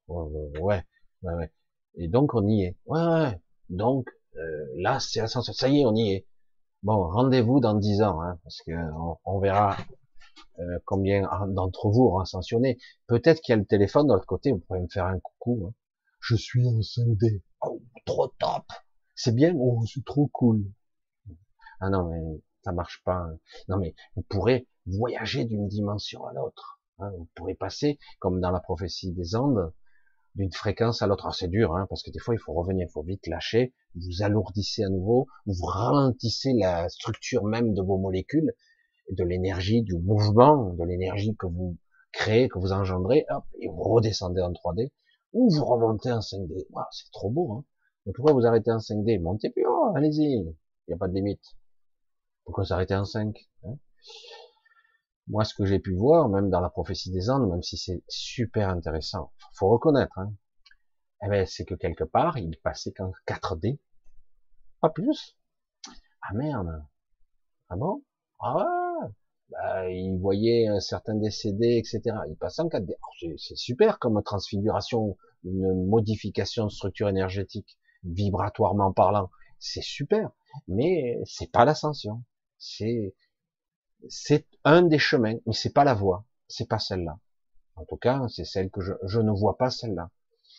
[SPEAKER 1] Ouais, ouais, ouais. Et donc on y est. Ouais, ouais. Donc euh, là c'est Ça y est, on y est. Bon, rendez-vous dans dix ans, hein, parce que on, verra euh, combien d'entre vous auront ascensionné. Peut-être qu'il y a le téléphone de l'autre côté, vous pourrez me faire un coucou. Hein. Je suis en 5D. Oh, trop top. C'est bien? Oh, c'est trop cool. Ah non, mais ça marche pas. Hein. Non, mais vous pourrez voyager d'une dimension à l'autre. Hein. Vous pourrez passer, comme dans la prophétie des Andes, d'une fréquence à l'autre. Ah, c'est dur, hein, parce que des fois, il faut revenir, il faut vite lâcher. Vous alourdissez à nouveau, vous ralentissez la structure même de vos molécules, de l'énergie, du mouvement, de l'énergie que vous créez, que vous engendrez, hop, et vous redescendez en 3D ou vous remontez en 5D. c'est trop beau, hein. Mais pourquoi vous arrêtez en 5D Montez plus haut, allez-y. Il n'y a pas de limite. Pourquoi s'arrêter en 5 hein? Moi, ce que j'ai pu voir, même dans la prophétie des Andes, même si c'est super intéressant, faut reconnaître, hein, eh ben, c'est que quelque part, il passait qu'en 4D. Pas plus. Ah merde. Ah bon? Ah bah, il voyait un certain décédé, etc. Il passait en 4D. C'est super comme transfiguration, une modification de structure énergétique, vibratoirement parlant. C'est super, mais c'est pas l'ascension. C'est c'est un des chemins, mais c'est pas la voie. C'est pas celle-là. En tout cas, c'est celle que je, je ne vois pas celle-là.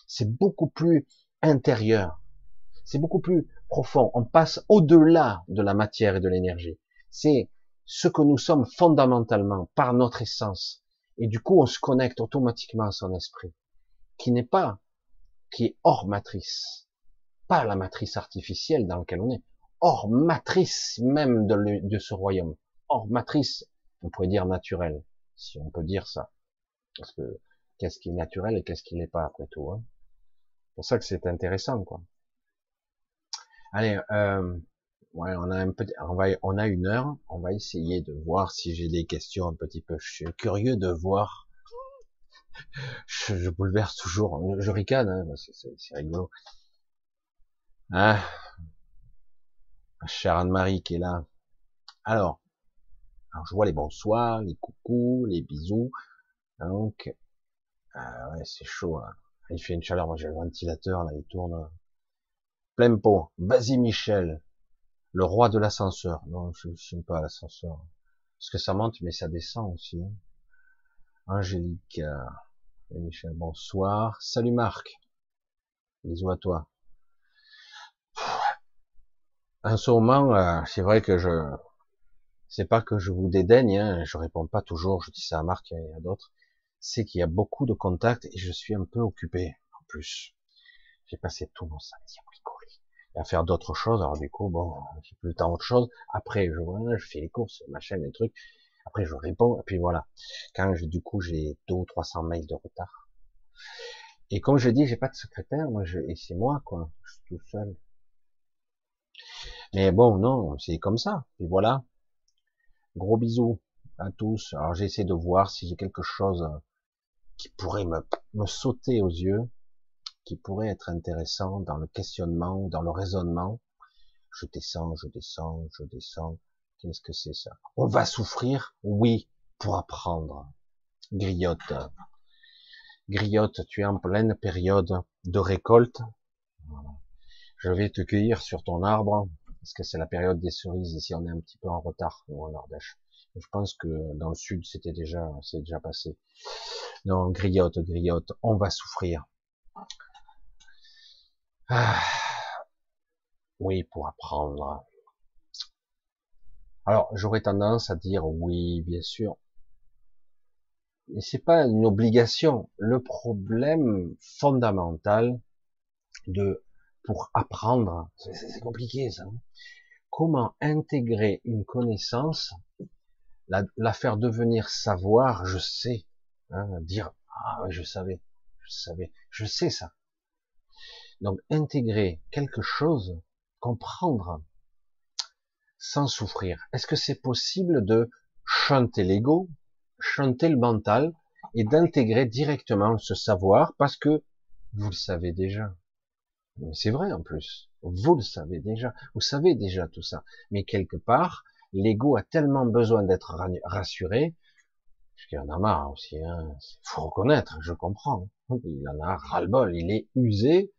[SPEAKER 1] C'est beaucoup plus intérieur. C'est beaucoup plus profond. On passe au-delà de la matière et de l'énergie. C'est ce que nous sommes fondamentalement par notre essence. Et du coup, on se connecte automatiquement à son esprit, qui n'est pas, qui est hors matrice, pas la matrice artificielle dans laquelle on est, hors matrice même de, ce royaume, hors matrice, on pourrait dire naturel, si on peut dire ça. Parce que qu'est-ce qui est naturel et qu'est-ce qui n'est pas après tout. Hein. C'est pour ça que c'est intéressant, quoi. Allez, euh, Ouais, on a un peu, on va, on a une heure. On va essayer de voir si j'ai des questions un petit peu. Je suis curieux de voir. Je, je bouleverse toujours. Je ricane, hein, c'est rigolo. Ah, chère Anne-Marie qui est là. Alors, alors, je vois les bonsoirs, les coucous, les bisous. Donc, ah ouais, c'est chaud. Hein. Il fait une chaleur. Moi, j'ai le ventilateur là, il tourne plein pot. Vas-y, Michel, le roi de l'ascenseur. Non, je ne pas l'ascenseur. Parce que ça monte, mais ça descend aussi. Hein. Angélique, euh, Michel, bonsoir. Salut Marc. Bisous à toi. En ce moment, euh, c'est vrai que je, c'est pas que je vous dédaigne, hein, je réponds pas toujours, je dis ça à Marc et à d'autres, c'est qu'il y a beaucoup de contacts et je suis un peu occupé, en plus. J'ai passé tout mon samedi à et à faire d'autres choses, alors du coup, bon, j'ai plus le temps autre chose. Après, je vois, je fais les courses, machin, les trucs. Après, je réponds, et puis voilà. Quand du coup, j'ai deux ou 300 mails de retard. Et comme je dis, j'ai pas de secrétaire, moi, je, et c'est moi, quoi. Je suis tout seul. Mais bon, non, c'est comme ça. Et voilà. Gros bisous à tous. Alors j'essaie de voir si j'ai quelque chose qui pourrait me sauter aux yeux, qui pourrait être intéressant dans le questionnement, dans le raisonnement. Je descends, je descends, je descends. Qu'est-ce que c'est ça? On va souffrir, oui, pour apprendre. Griotte. Griotte, tu es en pleine période de récolte. Je vais te cueillir sur ton arbre parce que c'est la période des cerises. Ici, on est un petit peu en retard en Ardèche. Je pense que dans le sud, c'était déjà, c'est déjà passé. Non, griotte, griotte, on va souffrir. Ah. Oui, pour apprendre. Alors, j'aurais tendance à dire oui, bien sûr. Mais c'est pas une obligation. Le problème fondamental de pour apprendre. C'est compliqué ça. Hein. Comment intégrer une connaissance, la, la, faire devenir savoir, je sais, hein, dire ah je savais, je savais, je sais ça. Donc intégrer quelque chose, comprendre, sans souffrir. Est-ce que c'est possible de chanter l'ego, chanter le mental et d'intégrer directement ce savoir? Parce que vous le savez déjà. C'est vrai en plus. Vous le savez déjà. Vous savez déjà tout ça. Mais quelque part, l'ego a tellement besoin d'être rassuré, qu'il en a marre aussi. Hein. faut reconnaître, je comprends. Il en a ras-le-bol. Il est usé,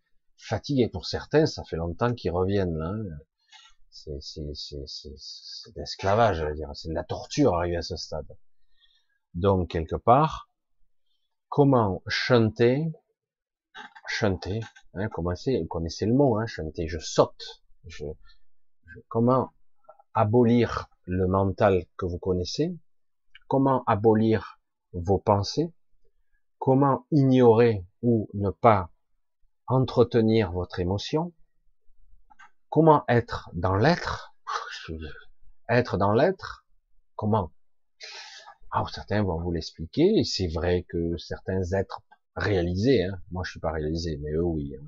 [SPEAKER 1] fatigué. Pour certains, ça fait longtemps qu'ils reviennent. Là. C'est, c'est, c'est, c'est, d'esclavage, je veux dire. C'est de la torture arriver à ce stade. Donc, quelque part, comment chanter chanter, hein, commencer, vous connaissez le mot, hein, chanter, je saute, je, comment abolir le mental que vous connaissez, comment abolir vos pensées, comment ignorer ou ne pas entretenir votre émotion, comment être dans l'être, être dans l'être, comment? Alors certains vont vous l'expliquer, c'est vrai que certains êtres réalisé. Hein. Moi, je suis pas réalisé, mais eux, oui. Hein.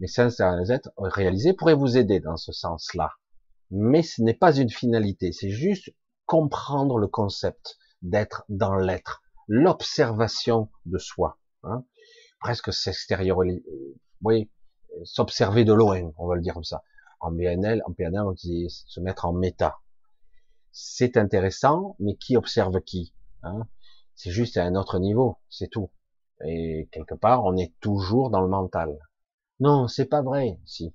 [SPEAKER 1] Mais certains êtres réalisés pourraient vous aider dans ce sens-là. Mais ce n'est pas une finalité, c'est juste comprendre le concept d'être dans l'être, l'observation de soi. Hein. Presque s'extérieur, oui, s'observer de loin, on va le dire comme ça. En PNL, en PNL, on dit se mettre en méta. C'est intéressant, mais qui observe qui hein? C'est juste à un autre niveau, c'est tout. Et quelque part, on est toujours dans le mental. Non, c'est pas vrai. Si,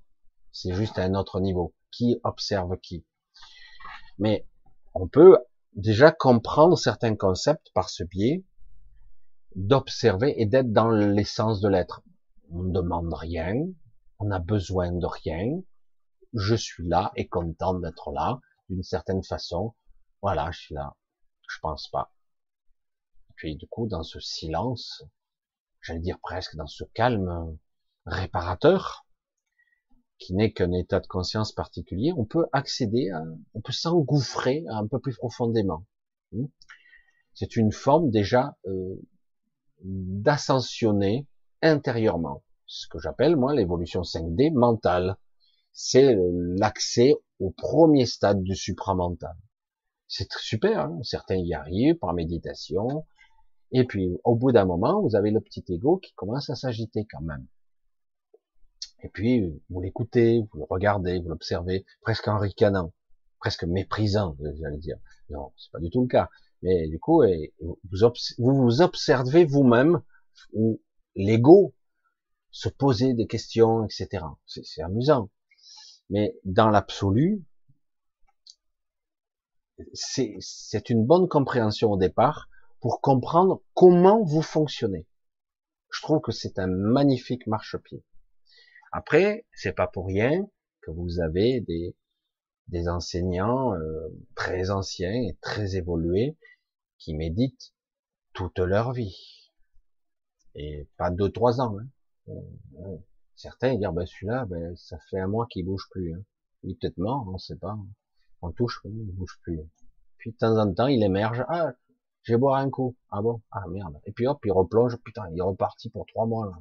[SPEAKER 1] c'est juste à un autre niveau. Qui observe qui? Mais on peut déjà comprendre certains concepts par ce biais d'observer et d'être dans l'essence de l'être. On ne demande rien, on a besoin de rien. Je suis là et content d'être là d'une certaine façon. Voilà, je suis là. Je pense pas. Puis du coup, dans ce silence, j'allais dire presque dans ce calme réparateur, qui n'est qu'un état de conscience particulier, on peut accéder à, on peut s'engouffrer un peu plus profondément. Hmm? C'est une forme déjà euh, d'ascensionner intérieurement. Ce que j'appelle, moi, l'évolution 5D mentale. C'est l'accès au premier stade du supramental. C'est super, hein certains y arrivent par méditation, et puis, au bout d'un moment, vous avez le petit ego qui commence à s'agiter quand même. Et puis, vous l'écoutez, vous le regardez, vous l'observez, presque en ricanant, presque méprisant, j'allais dire. Non, c'est pas du tout le cas. Mais du coup, vous vous observez vous-même, ou l'ego se poser des questions, etc. C'est amusant. Mais dans l'absolu, c'est une bonne compréhension au départ pour comprendre comment vous fonctionnez. Je trouve que c'est un magnifique marchepied. Après, c'est pas pour rien que vous avez des, enseignants euh, très anciens et très évolués qui méditent toute leur vie. Et pas deux, trois ans. Hein. Euh, euh, certains disent, ben celui-là, ben, ça fait un mois qu'il bouge plus. Hein. Il peut-être mort, on sait pas. On touche, il bouge plus. Puis de temps en temps, il émerge. Ah, j'ai boire un coup. Ah bon? Ah merde. Et puis hop, il replonge. Putain, il est reparti pour trois mois. Là.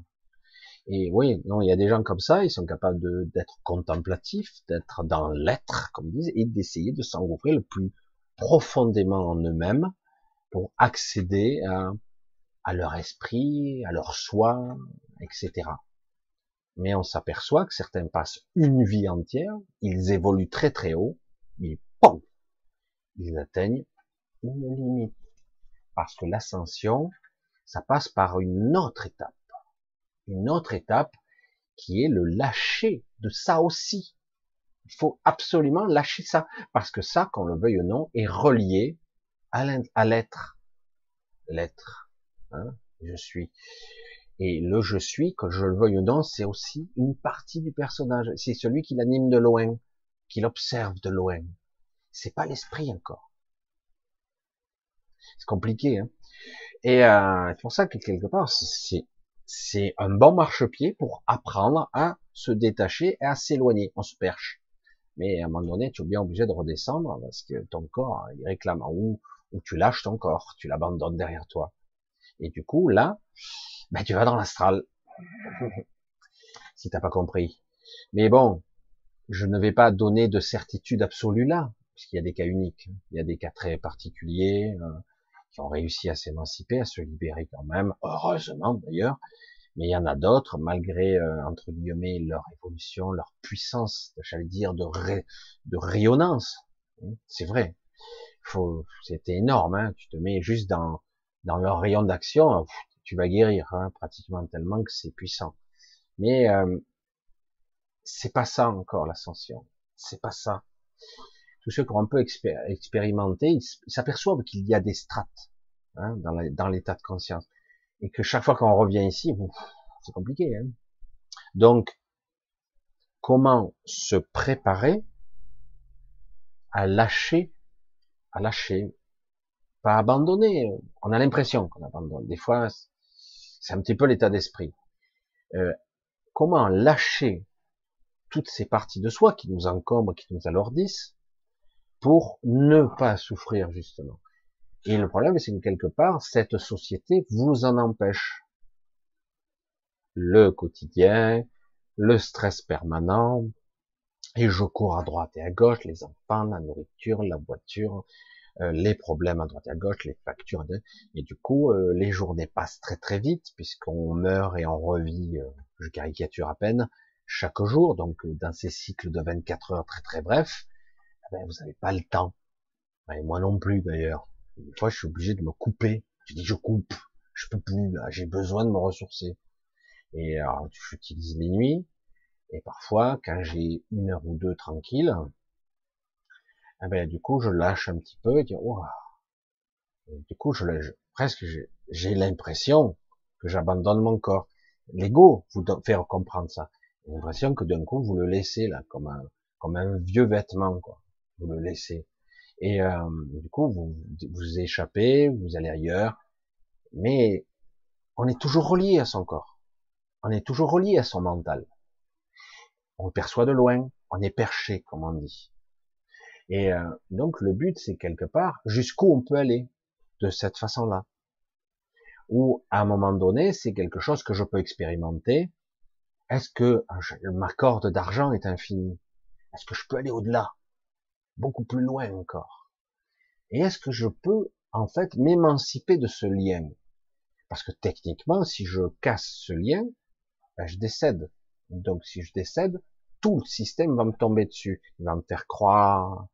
[SPEAKER 1] Et oui, non, il y a des gens comme ça, ils sont capables d'être contemplatifs, d'être dans l'être, comme ils disent, et d'essayer de s'engouffrer le plus profondément en eux-mêmes pour accéder à, leur esprit, à leur soi, etc. Mais on s'aperçoit que certains passent une vie entière, ils évoluent très très haut, mais POM Ils atteignent une limite. Parce que l'ascension, ça passe par une autre étape. Une autre étape qui est le lâcher de ça aussi. Il faut absolument lâcher ça. Parce que ça, qu'on le veuille ou non, est relié à l'être. L'être. Hein je suis. Et le je suis, que je le veuille ou non, c'est aussi une partie du personnage. C'est celui qui l'anime de loin, qui l'observe de loin. C'est pas l'esprit encore. C'est compliqué. Hein et euh, c'est pour ça que quelque part, c'est c'est un bon marchepied pour apprendre à se détacher et à s'éloigner. On se perche. Mais à un moment donné, tu es bien obligé de redescendre parce que ton corps, il réclame où, où tu lâches ton corps, tu l'abandonnes derrière toi. Et du coup, là, ben, tu vas dans l'astral. si t'as pas compris. Mais bon, je ne vais pas donner de certitude absolue là, puisqu'il y a des cas uniques, il y a des cas très particuliers euh, qui ont réussi à s'émanciper, à se libérer quand même, heureusement d'ailleurs. Mais il y en a d'autres, malgré euh, entre guillemets leur évolution, leur puissance, j'allais dire de, de rayonnance. C'est vrai. C'était énorme. Hein. Tu te mets juste dans dans leur rayon d'action, tu vas guérir, hein, pratiquement tellement que c'est puissant. Mais euh, c'est pas ça encore l'ascension, c'est pas ça. Tous ceux qui ont un peu expérimenté, ils s'aperçoivent qu'il y a des strates hein, dans l'état de conscience, et que chaque fois qu'on revient ici, c'est compliqué. Hein. Donc, comment se préparer à lâcher, à lâcher, pas abandonner. On a l'impression qu'on abandonne. Des fois, c'est un petit peu l'état d'esprit. Euh, comment lâcher toutes ces parties de soi qui nous encombrent, qui nous alourdissent, pour ne pas souffrir justement? Et le problème, c'est que quelque part, cette société vous en empêche. Le quotidien, le stress permanent, et je cours à droite et à gauche, les enfants, la nourriture, la voiture, euh, les problèmes à droite et à gauche, les factures, et du coup, euh, les journées passent très très vite puisqu'on meurt et on revit, euh, je caricature à peine, chaque jour, donc dans ces cycles de 24 heures très très brefs, eh ben, vous n'avez pas le temps. Et moi non plus d'ailleurs. Des fois, je suis obligé de me couper. Je dis, je coupe, je peux plus, j'ai besoin de me ressourcer. Et alors, j'utilise les nuits, et parfois, quand j'ai une heure ou deux tranquille, eh ben, du coup, je lâche un petit peu et dis, du coup, je, presque, j'ai l'impression que j'abandonne mon corps. L'ego vous faire comprendre ça. J'ai l'impression que d'un coup, vous le laissez là, comme un, comme un vieux vêtement, quoi. Vous le laissez. Et euh, du coup, vous vous échappez, vous allez ailleurs. Mais on est toujours relié à son corps. On est toujours relié à son mental. On perçoit de loin. On est perché, comme on dit. Et euh, donc le but, c'est quelque part jusqu'où on peut aller de cette façon-là. Ou à un moment donné, c'est quelque chose que je peux expérimenter. Est-ce que ma corde d'argent est infinie? Est-ce que je peux aller au-delà? Beaucoup plus loin encore. Et est-ce que je peux en fait m'émanciper de ce lien? Parce que techniquement, si je casse ce lien, ben, je décède. Donc si je décède, tout le système va me tomber dessus. Il va me faire croire,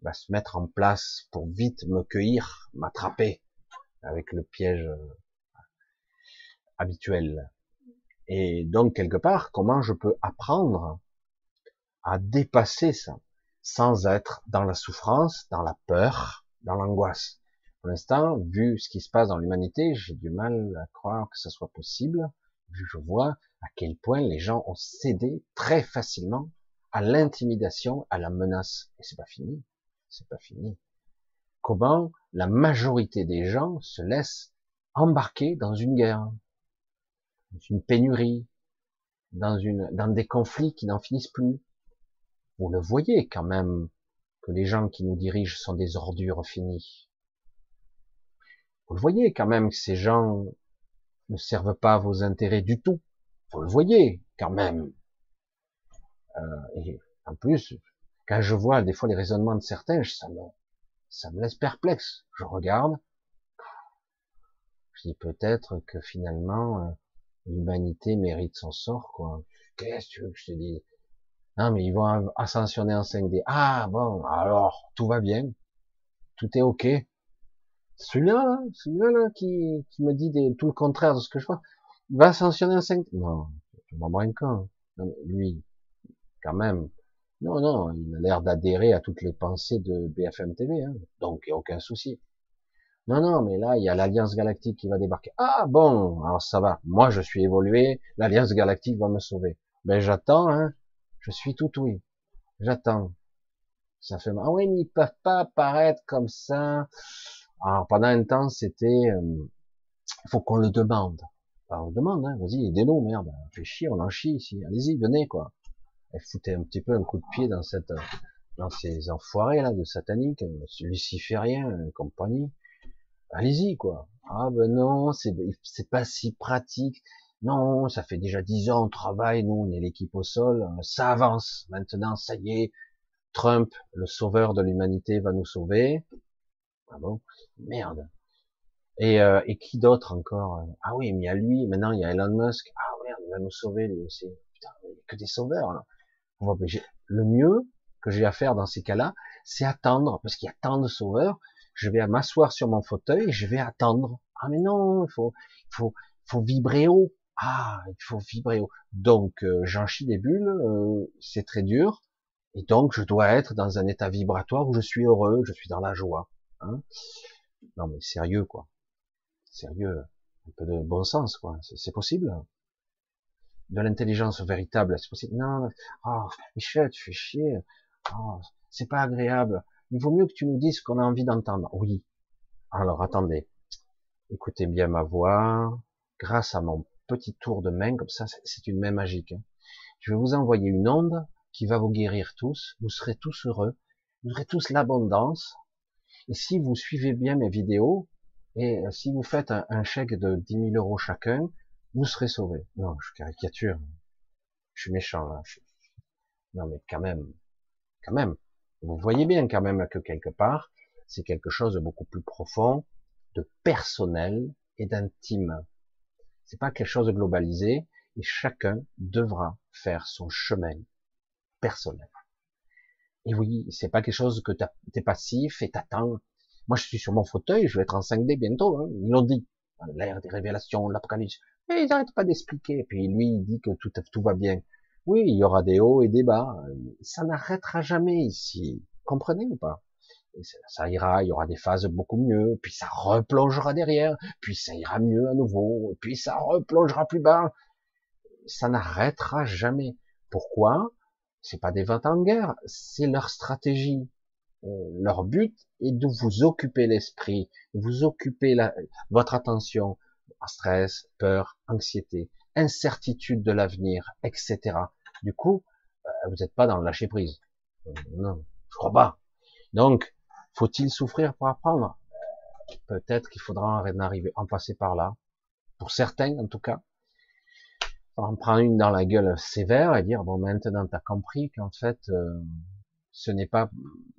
[SPEAKER 1] il va se mettre en place pour vite me cueillir, m'attraper avec le piège euh, habituel. Et donc, quelque part, comment je peux apprendre à dépasser ça sans être dans la souffrance, dans la peur, dans l'angoisse? Pour l'instant, vu ce qui se passe dans l'humanité, j'ai du mal à croire que ce soit possible, vu je vois à quel point les gens ont cédé très facilement à l'intimidation, à la menace. Et c'est pas fini. C'est pas fini. Comment la majorité des gens se laissent embarquer dans une guerre, dans une pénurie, dans une, dans des conflits qui n'en finissent plus, vous le voyez quand même que les gens qui nous dirigent sont des ordures finies. Vous le voyez quand même que ces gens ne servent pas vos intérêts du tout. Vous le voyez quand même. Euh, et en plus, quand je vois des fois les raisonnements de certains, ça me, ça me laisse perplexe. Je regarde, je dis peut-être que finalement euh, l'humanité mérite son sort, quoi. Qu'est-ce que tu veux que je te dise? Non, mais ils vont ascensionner en 5D. Ah bon, alors tout va bien, tout est ok. Celui-là, celui-là là, qui, qui me dit des, tout le contraire de ce que je vois, il va ascensionner en 5D. Non, je m'en un con. lui, quand même. Non, non, il a l'air d'adhérer à toutes les pensées de BFM TV, hein. donc il n'y a aucun souci. Non, non, mais là, il y a l'Alliance Galactique qui va débarquer. Ah bon, alors ça va. Moi, je suis évolué, l'Alliance Galactique va me sauver. Ben j'attends, hein. Je suis tout oui. J'attends. Ça fait ah oui, mais ils peuvent pas apparaître comme ça. Alors pendant un temps, c'était, il euh, faut qu'on le demande. On le demande, hein. Vas-y, aidez-nous, merde. Fait chier, on en chie ici. Allez-y, venez quoi. Elle foutait un petit peu un coup de pied dans cette, dans ces enfoirés là de sataniques, lucifériens, euh, compagnie. Allez-y quoi. Ah ben non, c'est c'est pas si pratique. Non, ça fait déjà dix ans on travaille, nous on est l'équipe au sol, ça avance. Maintenant, ça y est, Trump, le sauveur de l'humanité, va nous sauver. Ah bon? Merde. Et, euh, et qui d'autre encore Ah oui, mais il y a lui, maintenant il y a Elon Musk. Ah merde, il va nous sauver lui aussi. Putain, il n'y a que des sauveurs là. Le mieux que j'ai à faire dans ces cas-là, c'est attendre, parce qu'il y a tant de sauveurs. Je vais m'asseoir sur mon fauteuil et je vais attendre. Ah mais non, il faut, il faut, faut vibrer haut. Ah, il faut vibrer haut. Donc, euh, j'en chie des bulles, euh, c'est très dur, et donc je dois être dans un état vibratoire où je suis heureux, je suis dans la joie. Hein non mais sérieux quoi, sérieux, un peu de bon sens quoi, c'est possible. De l'intelligence véritable, c'est possible. Non, oh, Michel, tu fais chier. Oh, c'est pas agréable. Il vaut mieux que tu nous dises ce qu'on a envie d'entendre. Oui. Alors attendez, écoutez bien ma voix. Grâce à mon petit tour de main, comme ça, c'est une main magique. Hein. Je vais vous envoyer une onde qui va vous guérir tous, vous serez tous heureux, vous aurez tous l'abondance, et si vous suivez bien mes vidéos, et euh, si vous faites un, chèque de 10 000 euros chacun, vous serez sauvés. Non, je caricature. Je suis méchant, là. Non, mais quand même, quand même. Vous voyez bien quand même que quelque part, c'est quelque chose de beaucoup plus profond, de personnel et d'intime. C'est pas quelque chose de globalisé et chacun devra faire son chemin personnel. Et oui, c'est pas quelque chose que t'es passif et t'attends. Moi, je suis sur mon fauteuil, je vais être en 5D bientôt. Hein. Ils l'ont dit. L'ère des révélations, l'apocalypse. Et ils n'arrêtent pas d'expliquer. Puis lui, il dit que tout, tout va bien. Oui, il y aura des hauts et des bas. Ça n'arrêtera jamais ici. Comprenez ou pas? Ça ira, il y aura des phases beaucoup mieux, puis ça replongera derrière, puis ça ira mieux à nouveau, puis ça replongera plus bas. Ça n'arrêtera jamais. Pourquoi? C'est pas des ventes en guerre, c'est leur stratégie. Euh, leur but est de vous occuper l'esprit, vous occuper la, votre attention, stress, peur, anxiété, incertitude de l'avenir, etc. Du coup, euh, vous n'êtes pas dans le lâcher prise. Non, je crois pas. Donc, faut-il souffrir pour apprendre? Peut-être qu'il faudra en arriver, en passer par là. Pour certains, en tout cas, en prendre une dans la gueule sévère et dire bon maintenant t'as compris qu'en fait euh, ce n'est pas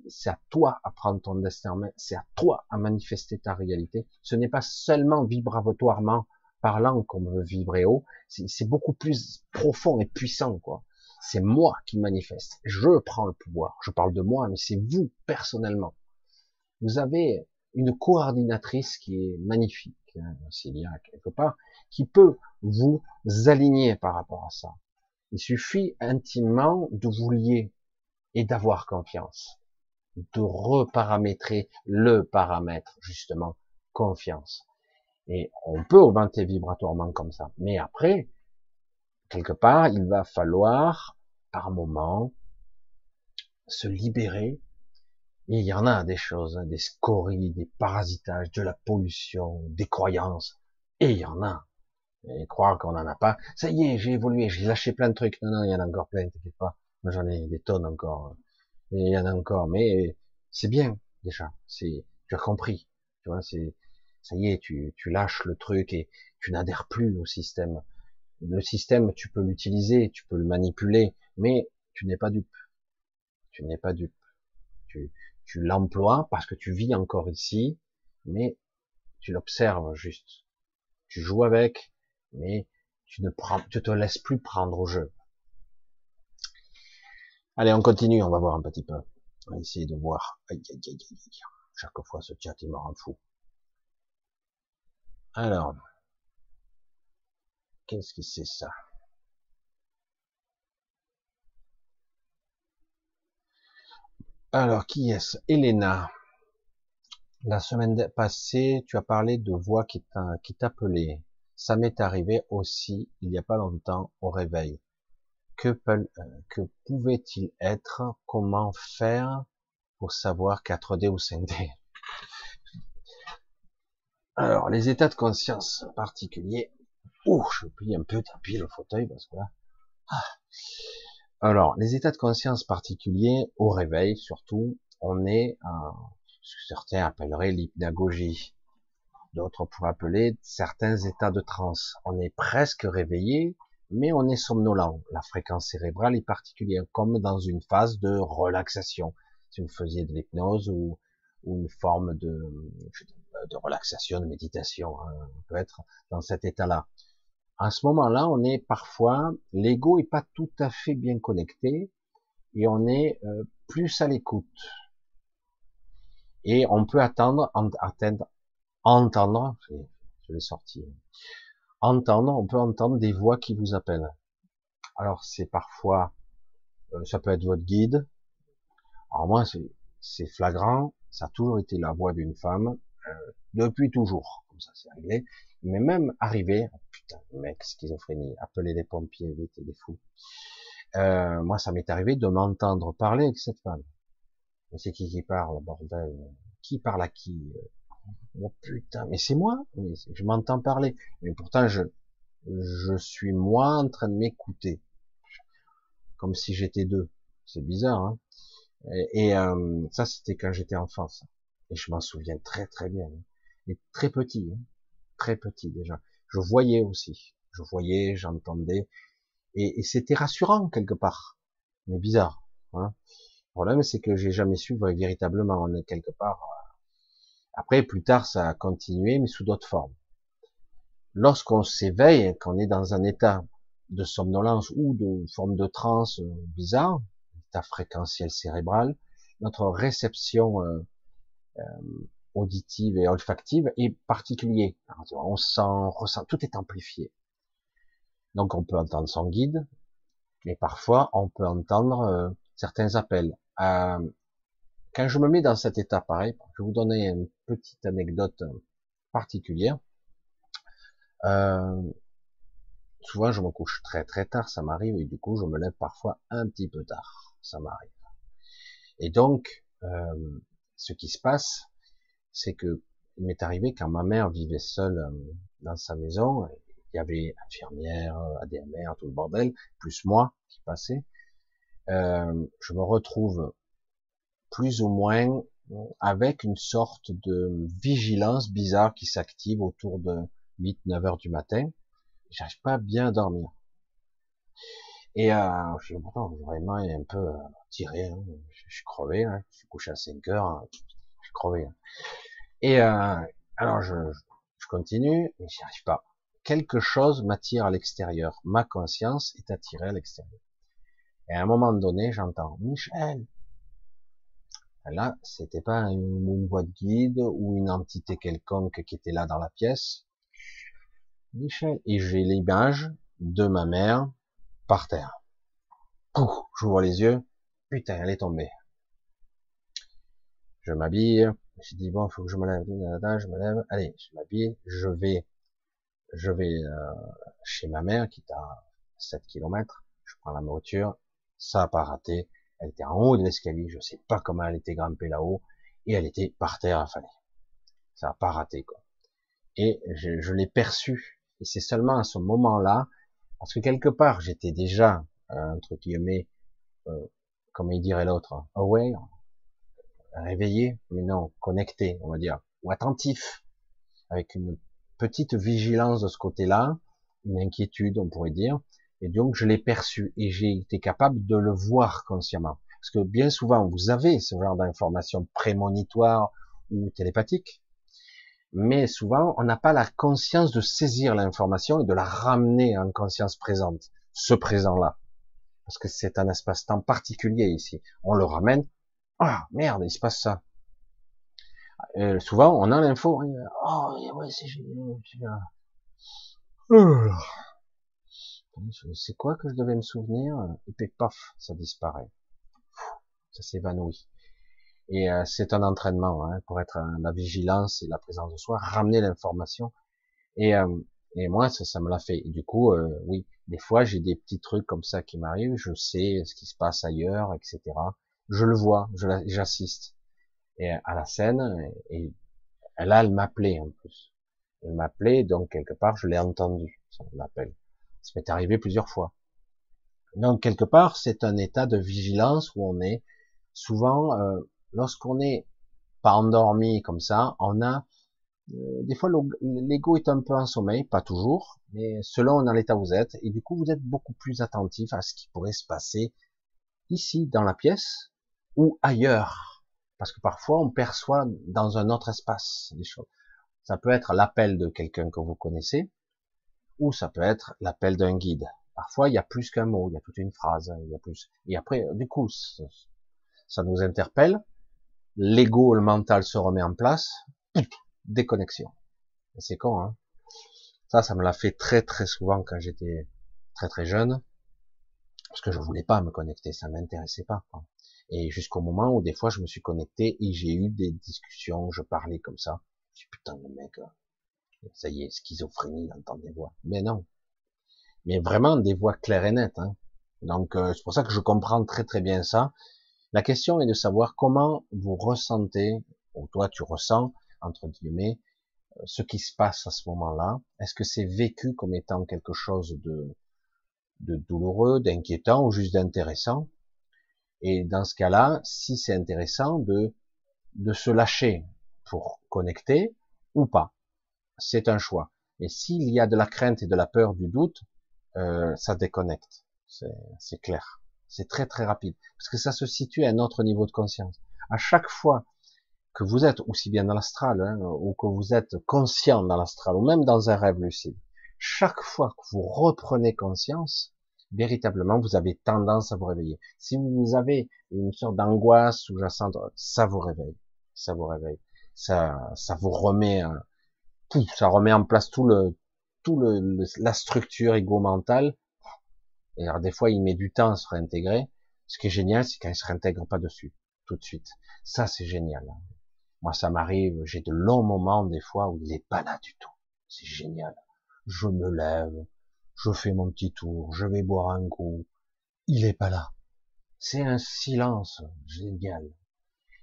[SPEAKER 1] c'est à toi à prendre ton destin c'est à toi à manifester ta réalité ce n'est pas seulement vibratoirement parlant qu'on veut vibrer haut, c'est beaucoup plus profond et puissant, quoi. C'est moi qui manifeste. Je prends le pouvoir. Je parle de moi, mais c'est vous, personnellement. Vous avez une coordinatrice qui est magnifique, s'il y a quelque part, qui peut vous aligner par rapport à ça. Il suffit intimement de vous lier et d'avoir confiance, de reparamétrer le paramètre, justement, confiance. Et on peut augmenter vibratoirement comme ça. Mais après, quelque part, il va falloir, par moment, se libérer. Et il y en a des choses, hein, des scories, des parasitages, de la pollution, des croyances. Et il y en a. Et croire qu'on n'en a pas. Ça y est, j'ai évolué, j'ai lâché plein de trucs. Non, non, il y en a encore plein, t'inquiète pas. J'en ai des tonnes encore. Il y en a encore. Mais c'est bien, déjà. C'est, tu as compris. Tu vois, c'est, ça y est, tu, tu lâches le truc et tu n'adhères plus au système. Le système, tu peux l'utiliser, tu peux le manipuler, mais tu n'es pas dupe. Tu n'es pas dupe. Tu, tu l'emploies parce que tu vis encore ici, mais tu l'observes juste. Tu joues avec, mais tu ne prends, tu te laisses plus prendre au jeu. Allez, on continue, on va voir un petit peu. On va essayer de voir. Aïe, aïe, aïe. Chaque fois, ce chat, il me rend fou. Alors, qu'est-ce que c'est ça? Alors, qui est-ce? Elena. La semaine passée, tu as parlé de voix qui t'appelait. Ça m'est arrivé aussi, il n'y a pas longtemps, au réveil. Que, que pouvait-il être Comment faire pour savoir 4D ou 5D alors, les états de conscience particuliers. Ouh, je plie un peu, tapis le fauteuil parce que là. Ah. Alors, les états de conscience particuliers, au réveil surtout, on est ce que certains appelleraient l'hypnagogie. D'autres pourraient appeler certains états de transe. On est presque réveillé, mais on est somnolent. La fréquence cérébrale est particulière, comme dans une phase de relaxation. Si vous faisiez de l'hypnose ou, une forme de, relaxation, de méditation, hein, on peut être dans cet état-là. À ce moment-là, on est parfois, l'ego est pas tout à fait bien connecté et on est euh, plus à l'écoute. Et on peut attendre, atteindre, entendre, je l'ai sorti, entendre, on peut entendre des voix qui vous appellent. Alors c'est parfois, euh, ça peut être votre guide. Alors moi, c'est flagrant, ça a toujours été la voix d'une femme, euh, depuis toujours, comme ça c'est réglé. Mais même arrivé, oh putain, mec, schizophrénie, appeler des pompiers, vite, des fous. Euh, moi, ça m'est arrivé de m'entendre parler avec cette femme. Mais c'est qui qui parle, bordel? Qui parle à qui Oh putain, mais c'est moi mais Je m'entends parler. Mais pourtant, je, je suis moi en train de m'écouter. Comme si j'étais deux. C'est bizarre, hein Et, et euh, ça, c'était quand j'étais enfant, ça. Et je m'en souviens très très bien. Et très petit, hein. très petit déjà. Je voyais aussi. Je voyais, j'entendais. Et, c'était rassurant quelque part. Mais bizarre. Hein. Le problème, c'est que j'ai jamais su véritablement. On est quelque part. Après, plus tard, ça a continué, mais sous d'autres formes. Lorsqu'on s'éveille, qu'on est dans un état de somnolence ou de forme de transe euh, bizarre, état fréquentiel cérébral, notre réception euh, euh, auditive et olfactive est particulier. On sent, ressent, tout est amplifié. Donc on peut entendre son guide, mais parfois on peut entendre euh, certains appels. Euh, quand je me mets dans cet état pareil, je vais vous donner une petite anecdote particulière. Euh, souvent je me couche très très tard, ça m'arrive, et du coup je me lève parfois un petit peu tard, ça m'arrive. Et donc, euh, ce qui se passe, c'est que il m'est arrivé quand ma mère vivait seule euh, dans sa maison, il y avait infirmière, ADMR, tout le bordel, plus moi qui passais, euh, je me retrouve plus ou moins avec une sorte de vigilance bizarre qui s'active autour de 8-9 heures du matin. J'arrive pas bien dormir. Et euh, je suis vraiment un peu euh, tiré, hein. je, suis crevé, hein. je suis couché à 5 heures, hein. je suis crevé. Et euh, alors je, je continue, mais j'y arrive pas. quelque chose m'attire à l'extérieur. Ma conscience est attirée à l'extérieur. Et à un moment donné, j'entends Michel. Là, c'était pas une, une, voix de guide ou une entité quelconque qui était là dans la pièce. Michel. Et j'ai l'image de ma mère par terre. Pouf, j'ouvre les yeux. Putain, elle est tombée. Je m'habille. J'ai dit bon, faut que je me lève. Je me lève. Allez, je m'habille. Je vais, je vais euh, chez ma mère qui est à 7 km. Je prends la voiture. Ça a pas raté. Elle était en haut de l'escalier. Je sais pas comment elle était grimpée là-haut et elle était par terre affalée. Ça a pas raté quoi. Et je, je l'ai perçu. Et c'est seulement à ce moment-là, parce que quelque part j'étais déjà entre guillemets, euh, comme il dirait l'autre, aware, réveillé, mais non, connecté, on va dire, ou attentif, avec une petite vigilance de ce côté-là, une inquiétude, on pourrait dire, et donc je l'ai perçu et j'ai été capable de le voir consciemment. Parce que bien souvent, vous avez ce genre d'informations prémonitoires ou télépathiques, mais souvent, on n'a pas la conscience de saisir l'information et de la ramener en conscience présente, ce présent-là parce que c'est un espace-temps particulier ici. On le ramène, ah merde, il se passe ça. Euh, souvent, on a l'info, oh ouais, c'est génial. C'est quoi que je devais me souvenir Et puis paf, ça disparaît. Ça s'évanouit. Et euh, c'est un entraînement hein, pour être la vigilance et la présence de soi, ramener l'information. Et, euh, et moi, ça, ça me l'a fait. Et du coup, euh, oui, des fois, j'ai des petits trucs comme ça qui m'arrivent, je sais ce qui se passe ailleurs, etc. Je le vois, j'assiste et à la scène, et, là, elle m'appelait en plus. Elle m'appelait, donc quelque part, je l'ai entendu, son appel. Ça m'est arrivé plusieurs fois. Donc quelque part, c'est un état de vigilance où on est souvent, euh, lorsqu'on est pas endormi comme ça, on a euh, des fois, l'ego est un peu en sommeil, pas toujours, mais selon dans l'état où vous êtes, et du coup, vous êtes beaucoup plus attentif à ce qui pourrait se passer ici, dans la pièce, ou ailleurs. Parce que parfois, on perçoit dans un autre espace des choses. Ça peut être l'appel de quelqu'un que vous connaissez, ou ça peut être l'appel d'un guide. Parfois, il y a plus qu'un mot, il y a toute une phrase, il y a plus. Et après, du coup, ça nous interpelle. L'ego, le mental se remet en place déconnexion. C'est con, hein Ça, ça me l'a fait très très souvent quand j'étais très très jeune, parce que je voulais pas me connecter, ça m'intéressait pas. Et jusqu'au moment où des fois je me suis connecté et j'ai eu des discussions, je parlais comme ça. Je suis putain de mec, euh, ça y est, schizophrénie, d'entendre des voix. Mais non. Mais vraiment des voix claires et nettes. Hein. Donc euh, c'est pour ça que je comprends très très bien ça. La question est de savoir comment vous ressentez, ou toi tu ressens, entre guillemets, euh, ce qui se passe à ce moment-là. Est-ce que c'est vécu comme étant quelque chose de, de douloureux, d'inquiétant ou juste d'intéressant? Et dans ce cas-là, si c'est intéressant, de, de se lâcher pour connecter ou pas. C'est un choix. Et s'il y a de la crainte et de la peur, du doute, euh, ça déconnecte. C'est clair. C'est très très rapide. Parce que ça se situe à un autre niveau de conscience. À chaque fois que vous êtes aussi bien dans l'astral, hein, ou que vous êtes conscient dans l'astral, ou même dans un rêve lucide, chaque fois que vous reprenez conscience, véritablement, vous avez tendance à vous réveiller. Si vous avez une sorte d'angoisse sous-jacente, ça vous réveille, ça vous réveille, ça, ça vous remet, ça remet en place tout le, tout le, la structure égo-mentale. Et alors des fois, il met du temps à se réintégrer. Ce qui est génial, c'est quand il se réintègre pas dessus, tout de suite. Ça, c'est génial. Moi, ça m'arrive, j'ai de longs moments des fois où il est pas là du tout. C'est génial. Je me lève, je fais mon petit tour, je vais boire un coup. Il est pas là. C'est un silence génial.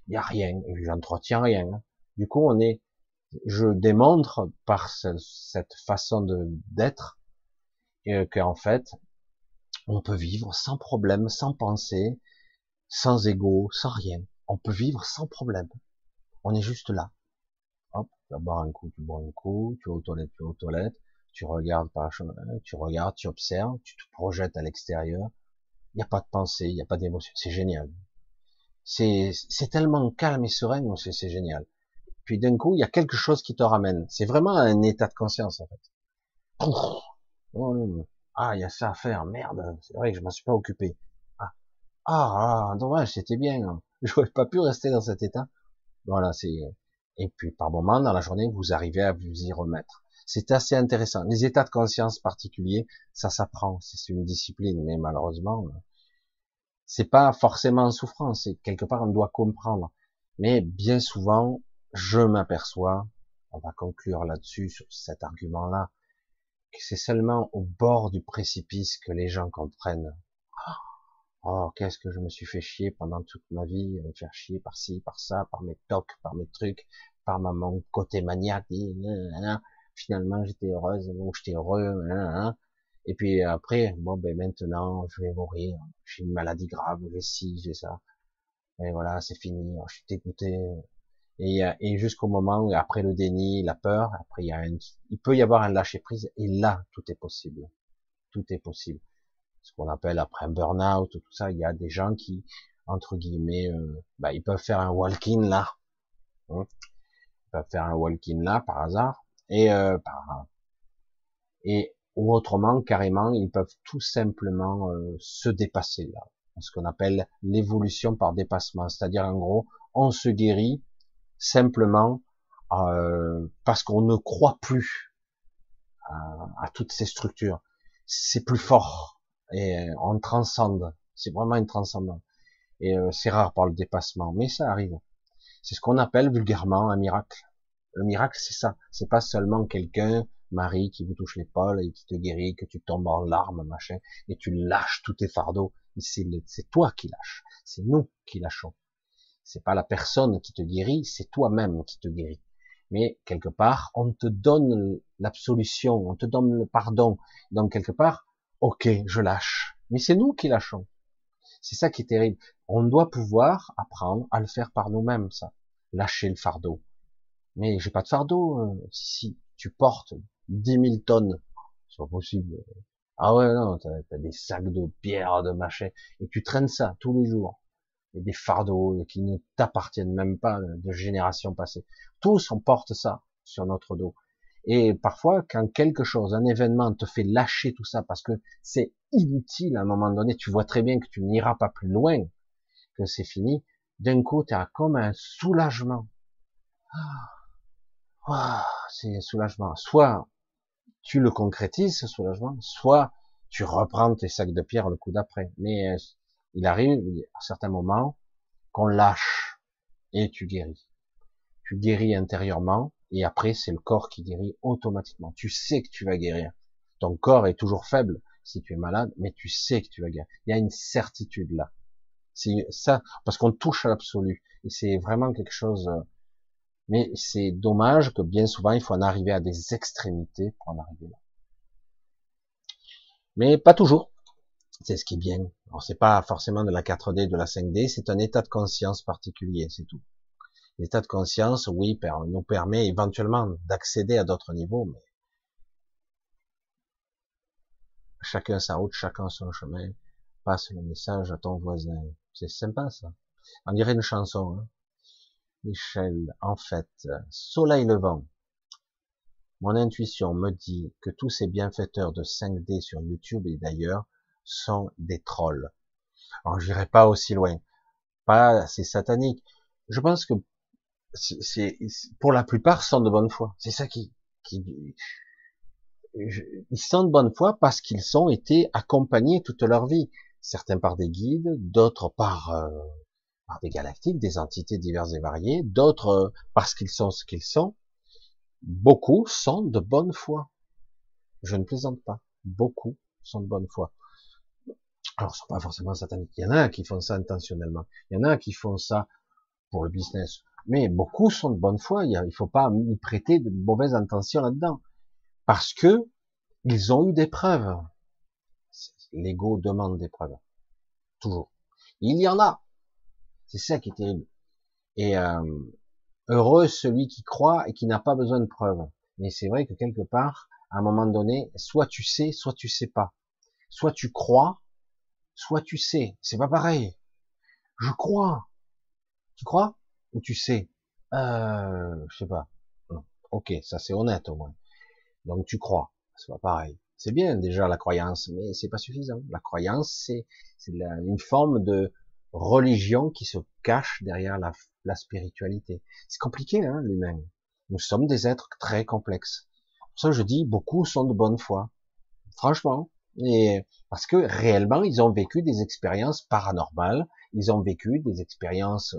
[SPEAKER 1] Il y a rien, et j'entretiens rien. Du coup, on est, je démontre par cette façon de d'être euh, qu'en fait, on peut vivre sans problème, sans penser, sans ego, sans rien. On peut vivre sans problème. On est juste là. Hop, tu vas boire un coup, tu bois un coup, tu vas aux toilettes, tu vas aux toilettes, tu regardes par tu regardes, tu observes, tu te projettes à l'extérieur. Il n'y a pas de pensée, il n'y a pas d'émotion. C'est génial. C'est, tellement calme et serein, c'est génial. Puis d'un coup, il y a quelque chose qui te ramène. C'est vraiment un état de conscience, en fait. Oh, ah, il y a ça à faire, merde, c'est vrai que je m'en suis pas occupé. Ah, ah, ah dommage, c'était bien. Hein. J'aurais pas pu rester dans cet état. Voilà, c'est et puis par moment dans la journée, vous arrivez à vous y remettre. C'est assez intéressant. Les états de conscience particuliers, ça s'apprend, c'est une discipline, mais malheureusement, c'est pas forcément en souffrance. C'est quelque part on doit comprendre. Mais bien souvent, je m'aperçois, on va conclure là-dessus sur cet argument-là, que c'est seulement au bord du précipice que les gens comprennent. Oh, qu'est-ce que je me suis fait chier pendant toute ma vie, me faire chier par ci, par ça, par mes tocs, par mes trucs, par ma, mon côté maniaque. Finalement, j'étais heureuse, ou j'étais heureux. Et puis après, bon, ben maintenant, je vais mourir. J'ai une maladie grave, j'ai ci, j'ai ça. Et voilà, c'est fini. Je suis dégoûté. Et, et jusqu'au moment où, après le déni, la peur, après il y a il peut y avoir un lâcher prise. Et là, tout est possible. Tout est possible ce qu'on appelle après un burn-out, tout ça, il y a des gens qui, entre guillemets, euh, bah, ils peuvent faire un walk-in là, hein. ils peuvent faire un walk-in là par hasard, et euh, par, et ou autrement carrément, ils peuvent tout simplement euh, se dépasser là, ce qu'on appelle l'évolution par dépassement, c'est-à-dire en gros, on se guérit simplement euh, parce qu'on ne croit plus à, toutes ces structures. C'est plus fort, et euh, on transcende. C'est vraiment une transcendance. Et euh, c'est rare par le dépassement, mais ça arrive. C'est ce qu'on appelle vulgairement un miracle. Le miracle, c'est ça. C'est pas seulement quelqu'un, Marie, qui vous touche l'épaule et qui te guérit, que tu tombes en larmes, machin, et tu lâches tous tes fardeaux. C'est toi qui lâches. C'est nous qui lâchons. C'est pas la personne qui te guérit, c'est toi-même qui te guérit. Mais quelque part, on te donne l'absolution, on te donne le pardon. Donc quelque part, ok, je lâche. Mais c'est nous qui lâchons. C'est ça qui est terrible. On doit pouvoir apprendre à le faire par nous-mêmes, ça. Lâcher le fardeau. Mais j'ai pas de fardeau. Euh, si, si, tu portes 10 000 tonnes. C'est pas possible. Ah ouais, non, t'as as des sacs de pierre, de machin, et tu traînes ça tous les jours. Et des fardeaux qui ne t'appartiennent même pas de générations passées. Tous, on porte ça sur notre dos. Et parfois, quand quelque chose, un événement te fait lâcher tout ça parce que c'est inutile à un moment donné, tu vois très bien que tu n'iras pas plus loin, que c'est fini, d'un coup, tu as comme un soulagement. Ah, c'est un soulagement. Soit tu le concrétises, ce soulagement, soit tu reprends tes sacs de pierre le coup d'après. Mais euh, il arrive à certains moments qu'on lâche et tu guéris. Tu guéris intérieurement, et après, c'est le corps qui guérit automatiquement. Tu sais que tu vas guérir. Ton corps est toujours faible si tu es malade, mais tu sais que tu vas guérir. Il y a une certitude là. C'est ça, parce qu'on touche à l'absolu. Et c'est vraiment quelque chose, euh, mais c'est dommage que bien souvent, il faut en arriver à des extrémités pour en arriver là. Mais pas toujours. C'est ce qui est bien. Alors, c'est pas forcément de la 4D, de la 5D, c'est un état de conscience particulier, c'est tout. L'état de conscience, oui, nous permet éventuellement d'accéder à d'autres niveaux, mais chacun sa route, chacun son chemin, passe le message à ton voisin. C'est sympa ça. On dirait une chanson. Hein. Michel, en fait, soleil levant. Mon intuition me dit que tous ces bienfaiteurs de 5D sur YouTube et d'ailleurs sont des trolls. Alors je n'irai pas aussi loin, pas assez satanique. Je pense que c'est pour la plupart sont de bonne foi. C'est ça qui, qui ils sont de bonne foi parce qu'ils ont été accompagnés toute leur vie, certains par des guides, d'autres par euh, par des galactiques, des entités diverses et variées, d'autres euh, parce qu'ils sont ce qu'ils sont. Beaucoup sont de bonne foi. Je ne plaisante pas. Beaucoup sont de bonne foi. Alors, ce sont pas forcément sataniques. Il y en a qui font ça intentionnellement. Il y en a qui font ça pour le business mais beaucoup sont de bonne foi. Il ne faut pas y prêter de mauvaises intentions là-dedans, parce que ils ont eu des preuves. L'ego demande des preuves, toujours. Il y en a. C'est ça qui est terrible. Et euh, heureux celui qui croit et qui n'a pas besoin de preuves. Mais c'est vrai que quelque part, à un moment donné, soit tu sais, soit tu sais pas. Soit tu crois, soit tu sais. C'est pas pareil. Je crois. Tu crois? Ou tu sais, euh, je sais pas. Ok, ça c'est honnête au moins. Donc tu crois. c'est pas pareil. C'est bien déjà la croyance, mais c'est pas suffisant. La croyance, c'est une forme de religion qui se cache derrière la, la spiritualité. C'est compliqué, hein, l'humain. Nous sommes des êtres très complexes. Pour ça, je dis, beaucoup sont de bonne foi. Franchement. Et parce que réellement, ils ont vécu des expériences paranormales, ils ont vécu des expériences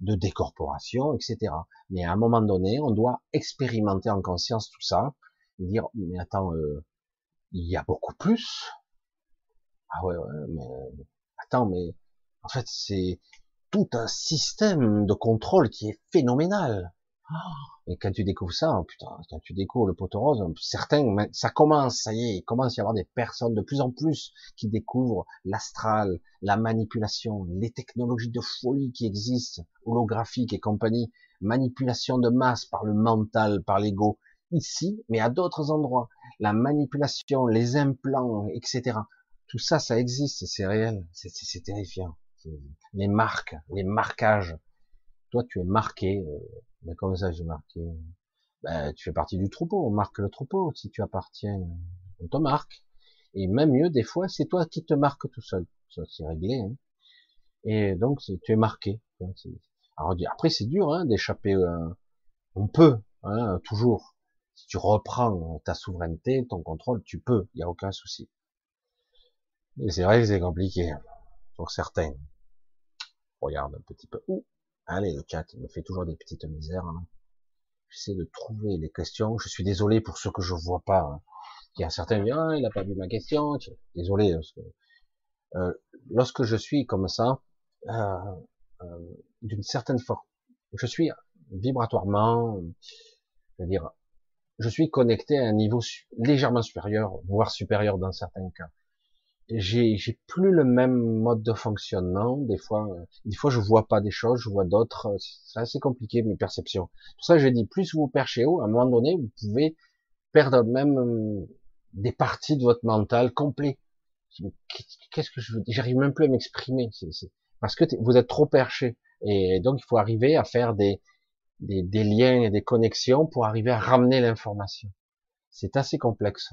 [SPEAKER 1] de décorporation, etc. Mais à un moment donné, on doit expérimenter en conscience tout ça et dire, mais attends, euh, il y a beaucoup plus. Ah ouais, ouais, mais attends, mais en fait, c'est tout un système de contrôle qui est phénoménal. Et quand tu découvres ça, oh putain, quand tu découvres le poteau rose, certains, ça commence, ça y est, il commence à y avoir des personnes de plus en plus qui découvrent l'astral, la manipulation, les technologies de folie qui existent, holographiques et compagnie, manipulation de masse par le mental, par l'ego, ici, mais à d'autres endroits, la manipulation, les implants, etc. Tout ça, ça existe, c'est réel, c'est terrifiant. Les marques, les marquages. Tu es marqué, euh, mais comment ça j'ai marqué? Ben, Tu fais partie du troupeau, on marque le troupeau. Si tu appartiens, on te marque. Et même mieux, des fois, c'est toi qui te marques tout seul. Ça, c'est réglé. Hein. Et donc, tu es marqué. Alors, après, c'est dur hein, d'échapper. Euh, on peut, hein, toujours. Si tu reprends ta souveraineté, ton contrôle, tu peux. Il n'y a aucun souci. Et c'est vrai que c'est compliqué pour certains. Regarde un petit peu. Ouh, Allez, le chat me fait toujours des petites misères. Hein. J'essaie de trouver les questions. Je suis désolé pour ceux que je vois pas. Hein. Il y a certains qui ah, il a pas vu ma question. Désolé. Que, euh, lorsque je suis comme ça, euh, euh, d'une certaine forme, je suis vibratoirement, je veux dire, je suis connecté à un niveau légèrement supérieur, voire supérieur dans certains cas j'ai j'ai plus le même mode de fonctionnement. Des fois, euh, des fois je vois pas des choses, je vois d'autres. Euh, c'est assez compliqué mes perceptions. Pour ça, j'ai dit plus vous perchez haut, à un moment donné, vous pouvez perdre même euh, des parties de votre mental complet. Qu'est-ce que je veux J'arrive même plus à m'exprimer. Parce que vous êtes trop perché. Et donc, il faut arriver à faire des, des, des liens et des connexions pour arriver à ramener l'information. C'est assez complexe.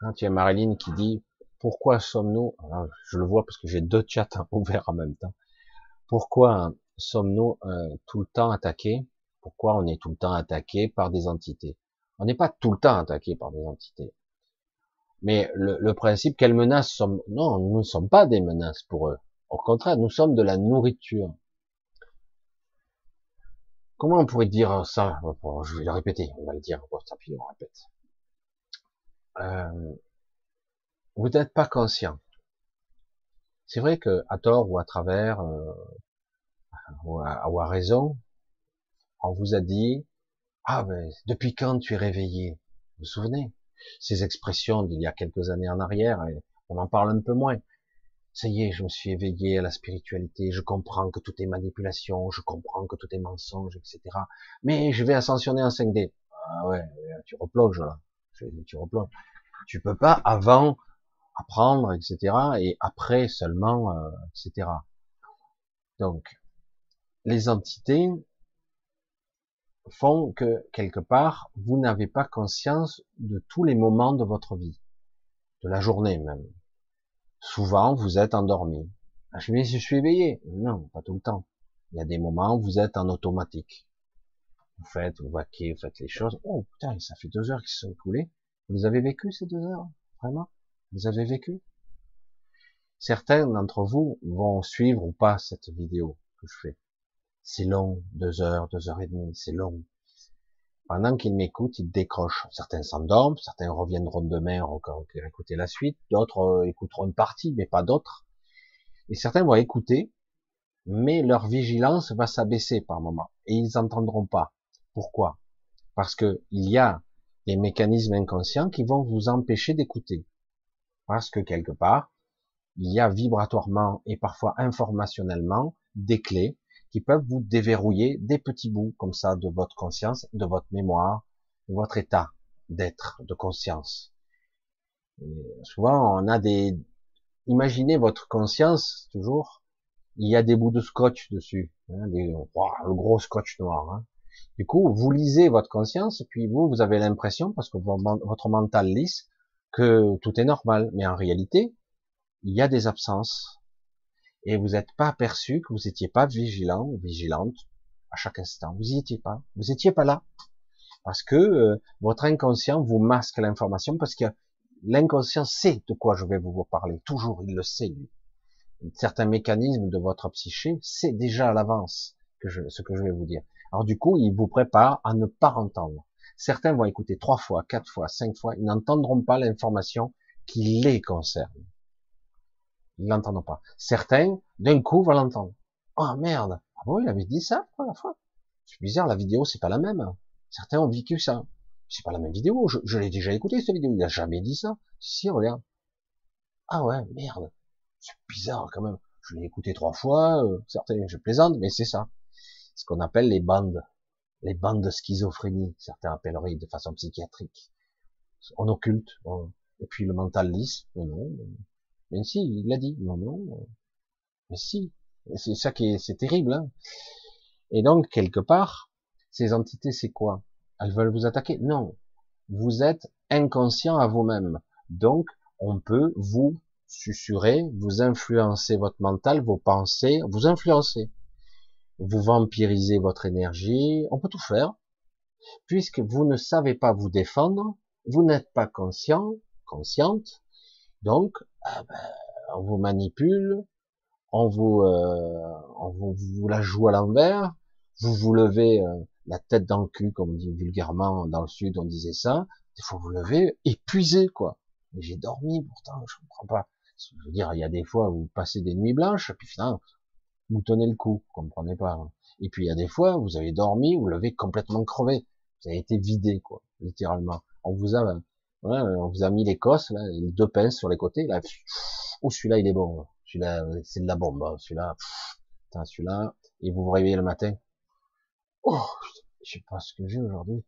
[SPEAKER 1] Hein, tu as Marilyn qui dit pourquoi sommes-nous, je le vois parce que j'ai deux chats ouverts en même temps, pourquoi sommes-nous euh, tout le temps attaqués? Pourquoi on est tout le temps attaqué par des entités? On n'est pas tout le temps attaqué par des entités. Mais le, principe, quelles menaces sommes Non, nous ne sommes pas des menaces pour eux. Au contraire, nous sommes de la nourriture. Comment on pourrait dire ça? Je vais le répéter, on va le dire, puis on répète. Euh, vous n'êtes pas conscient. C'est vrai que à tort ou à travers euh, ou, à, raison, on vous a dit ah ben depuis quand tu es réveillé? Vous vous souvenez? Ces expressions d'il y a quelques années en arrière on en parle un peu moins. Ça y est, je me suis éveillé à la spiritualité, je comprends que tout est manipulation, je comprends que tout est mensonge, etc. Mais je vais ascensionner en 5D. Ah ouais, tu replonges là tu replonges. Tu peux pas avant apprendre, etc. et après seulement, euh, etc. Donc, les entités font que quelque part, vous n'avez pas conscience de tous les moments de votre vie, de la journée même. Souvent, vous êtes endormi. Ah, je me je suis éveillé. Non, pas tout le temps. Il y a des moments où vous êtes en automatique. Vous faites, vous vaquez, vous faites les choses. Oh putain, ça fait deux heures qui se sont écoulées. Vous avez vécu ces deux heures? Vraiment? Vous avez vécu Certains d'entre vous vont suivre ou pas cette vidéo que je fais. C'est long, deux heures, deux heures et demie, c'est long. Pendant qu'ils m'écoutent, ils décrochent. Certains s'endorment, certains reviendront demain encore écouter la suite, d'autres euh, écouteront une partie, mais pas d'autres. Et certains vont écouter, mais leur vigilance va s'abaisser par moment, et ils n'entendront pas. Pourquoi Parce que il y a des mécanismes inconscients qui vont vous empêcher d'écouter. Parce que quelque part, il y a vibratoirement et parfois informationnellement des clés qui peuvent vous déverrouiller des petits bouts comme ça de votre conscience, de votre mémoire, de votre état d'être, de conscience. souvent, on a des, imaginez votre conscience toujours, il y a des bouts de scotch dessus, hein, des, le gros scotch noir. Hein. Du coup, vous lisez votre conscience, et puis vous, vous avez l'impression, parce que votre mental lisse, que tout est normal. Mais en réalité, il y a des absences. Et vous n'êtes pas aperçu que vous n'étiez pas vigilant ou vigilante à chaque instant. Vous n'y étiez pas. Vous n'étiez pas là. Parce que euh, votre inconscient vous masque l'information parce que l'inconscient sait de quoi je vais vous parler. Toujours, il le sait, lui. Certains mécanismes de votre psyché sait déjà à l'avance ce que je vais vous dire. Alors du coup, il vous prépare à ne pas entendre. Certains vont écouter trois fois, quatre fois, cinq fois, ils n'entendront pas l'information qui les concerne. Ils l'entendront pas. Certains, d'un coup, vont l'entendre. Oh merde, ah bon, il avait dit ça quoi, la fois? C'est bizarre, la vidéo, c'est pas la même. Certains ont vécu ça. C'est pas la même vidéo, je, l'ai déjà écouté cette vidéo, il a jamais dit ça. Si, regarde. Ah ouais, merde. C'est bizarre quand même. Je l'ai écouté trois fois, euh, certains, je plaisante, mais c'est ça. Ce qu'on appelle les bandes. Les bandes de schizophrénie, certains appelleraient de façon psychiatrique. On occulte. Et puis le mental lisse. Non, non. Mais si, il l'a dit. Non, non. Mais si. C'est ça qui est, c'est terrible. Hein. Et donc, quelque part, ces entités, c'est quoi? Elles veulent vous attaquer? Non. Vous êtes inconscient à vous-même. Donc, on peut vous susurrer, vous influencer votre mental, vos pensées, vous influencer. Vous vampiriser votre énergie, on peut tout faire. Puisque vous ne savez pas vous défendre, vous n'êtes pas conscient, consciente, donc ah ben, on vous manipule, on vous, euh, on vous, vous, la joue à l'envers, vous vous levez euh, la tête dans le cul, comme on dit vulgairement dans le sud, on disait ça. Il faut vous lever épuisé, quoi. J'ai dormi, pourtant, je comprends pas. Je veux dire, il y a des fois où vous passez des nuits blanches, puis finalement, vous tenez le coup, vous comprenez pas. Hein. Et puis il y a des fois, vous avez dormi, vous levez complètement crevé. Vous avez été vidé, quoi, littéralement. On vous a, on vous a mis l'Écosse, là, les deux pinces sur les côtés, là. Oh, celui-là, il est bon. Celui-là, c'est de la bombe. Hein. Celui-là, celui-là. Et vous vous réveillez le matin. Oh, je sais pas ce que j'ai aujourd'hui.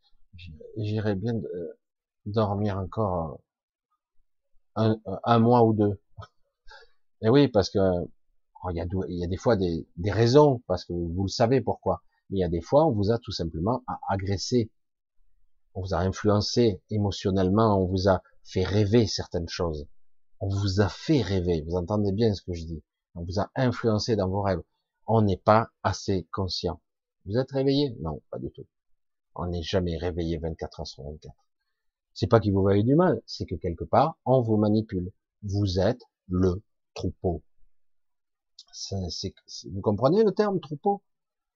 [SPEAKER 1] J'irais bien euh, dormir encore un, un, mois ou deux. Et oui, parce que il y, a, des fois des, raisons, parce que vous le savez pourquoi. Il y a des fois, on vous a tout simplement agressé. On vous a influencé émotionnellement, on vous a fait rêver certaines choses on vous a fait rêver. Vous entendez bien ce que je dis. On vous a influencé dans vos rêves. On n'est pas assez conscient. Vous êtes réveillé? Non, pas du tout. On n'est jamais réveillé 24 heures sur 24. C'est pas qu'il vous voyez du mal, c'est que quelque part, on vous manipule. Vous êtes le troupeau. Vous comprenez le terme troupeau?